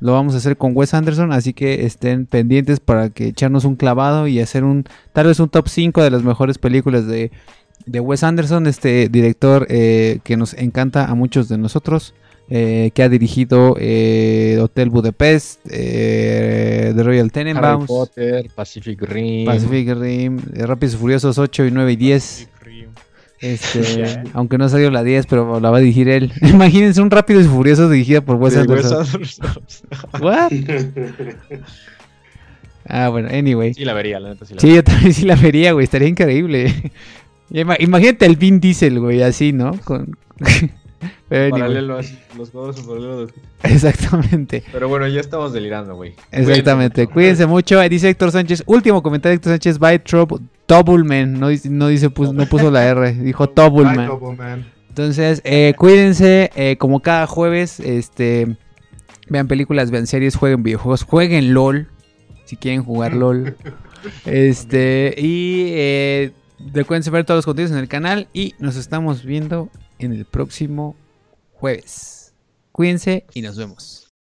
A: Lo vamos a hacer con Wes Anderson, así que estén pendientes para que echarnos un clavado y hacer un tal vez un top 5 de las mejores películas de, de Wes Anderson, este director eh, que nos encanta a muchos de nosotros, eh, que ha dirigido eh, Hotel Budapest, eh, The Royal
D: Harry
A: Tenenbaums,
D: Potter, Pacific Rim.
A: Pacific Rim, eh, Rápidos y Furiosos 8 y 9 y 10. Este, aunque no salió la 10, pero la va a dirigir él. Imagínense un Rápidos y Furiosos dirigida por Wes Anderson. What? Ah, bueno, anyway.
D: Sí, la vería, la neta sí la
A: Sí, yo también sí la vería, güey. Estaría increíble. Imagínate el Vin Diesel, güey, así, ¿no? Con... Pero anyway,
D: Paralelo así, los en paralelo.
A: Exactamente.
D: Pero bueno, ya estamos delirando, güey.
A: Exactamente. Cuídense mucho. Dice Héctor Sánchez. Último comentario de Héctor Sánchez. By Trop Doubleman. No, dice- no dice, pus- no puso la R. Dijo.
B: Doubleman.
A: Entonces, eh, cuídense. eh, como cada jueves, este, vean películas, vean series, jueguen videojuegos, jueguen LOL. Si quieren jugar LOL. Este, y eh, recuerden ver todos los contenidos en el canal. Y nos estamos viendo en el próximo jueves. Cuídense y nos vemos.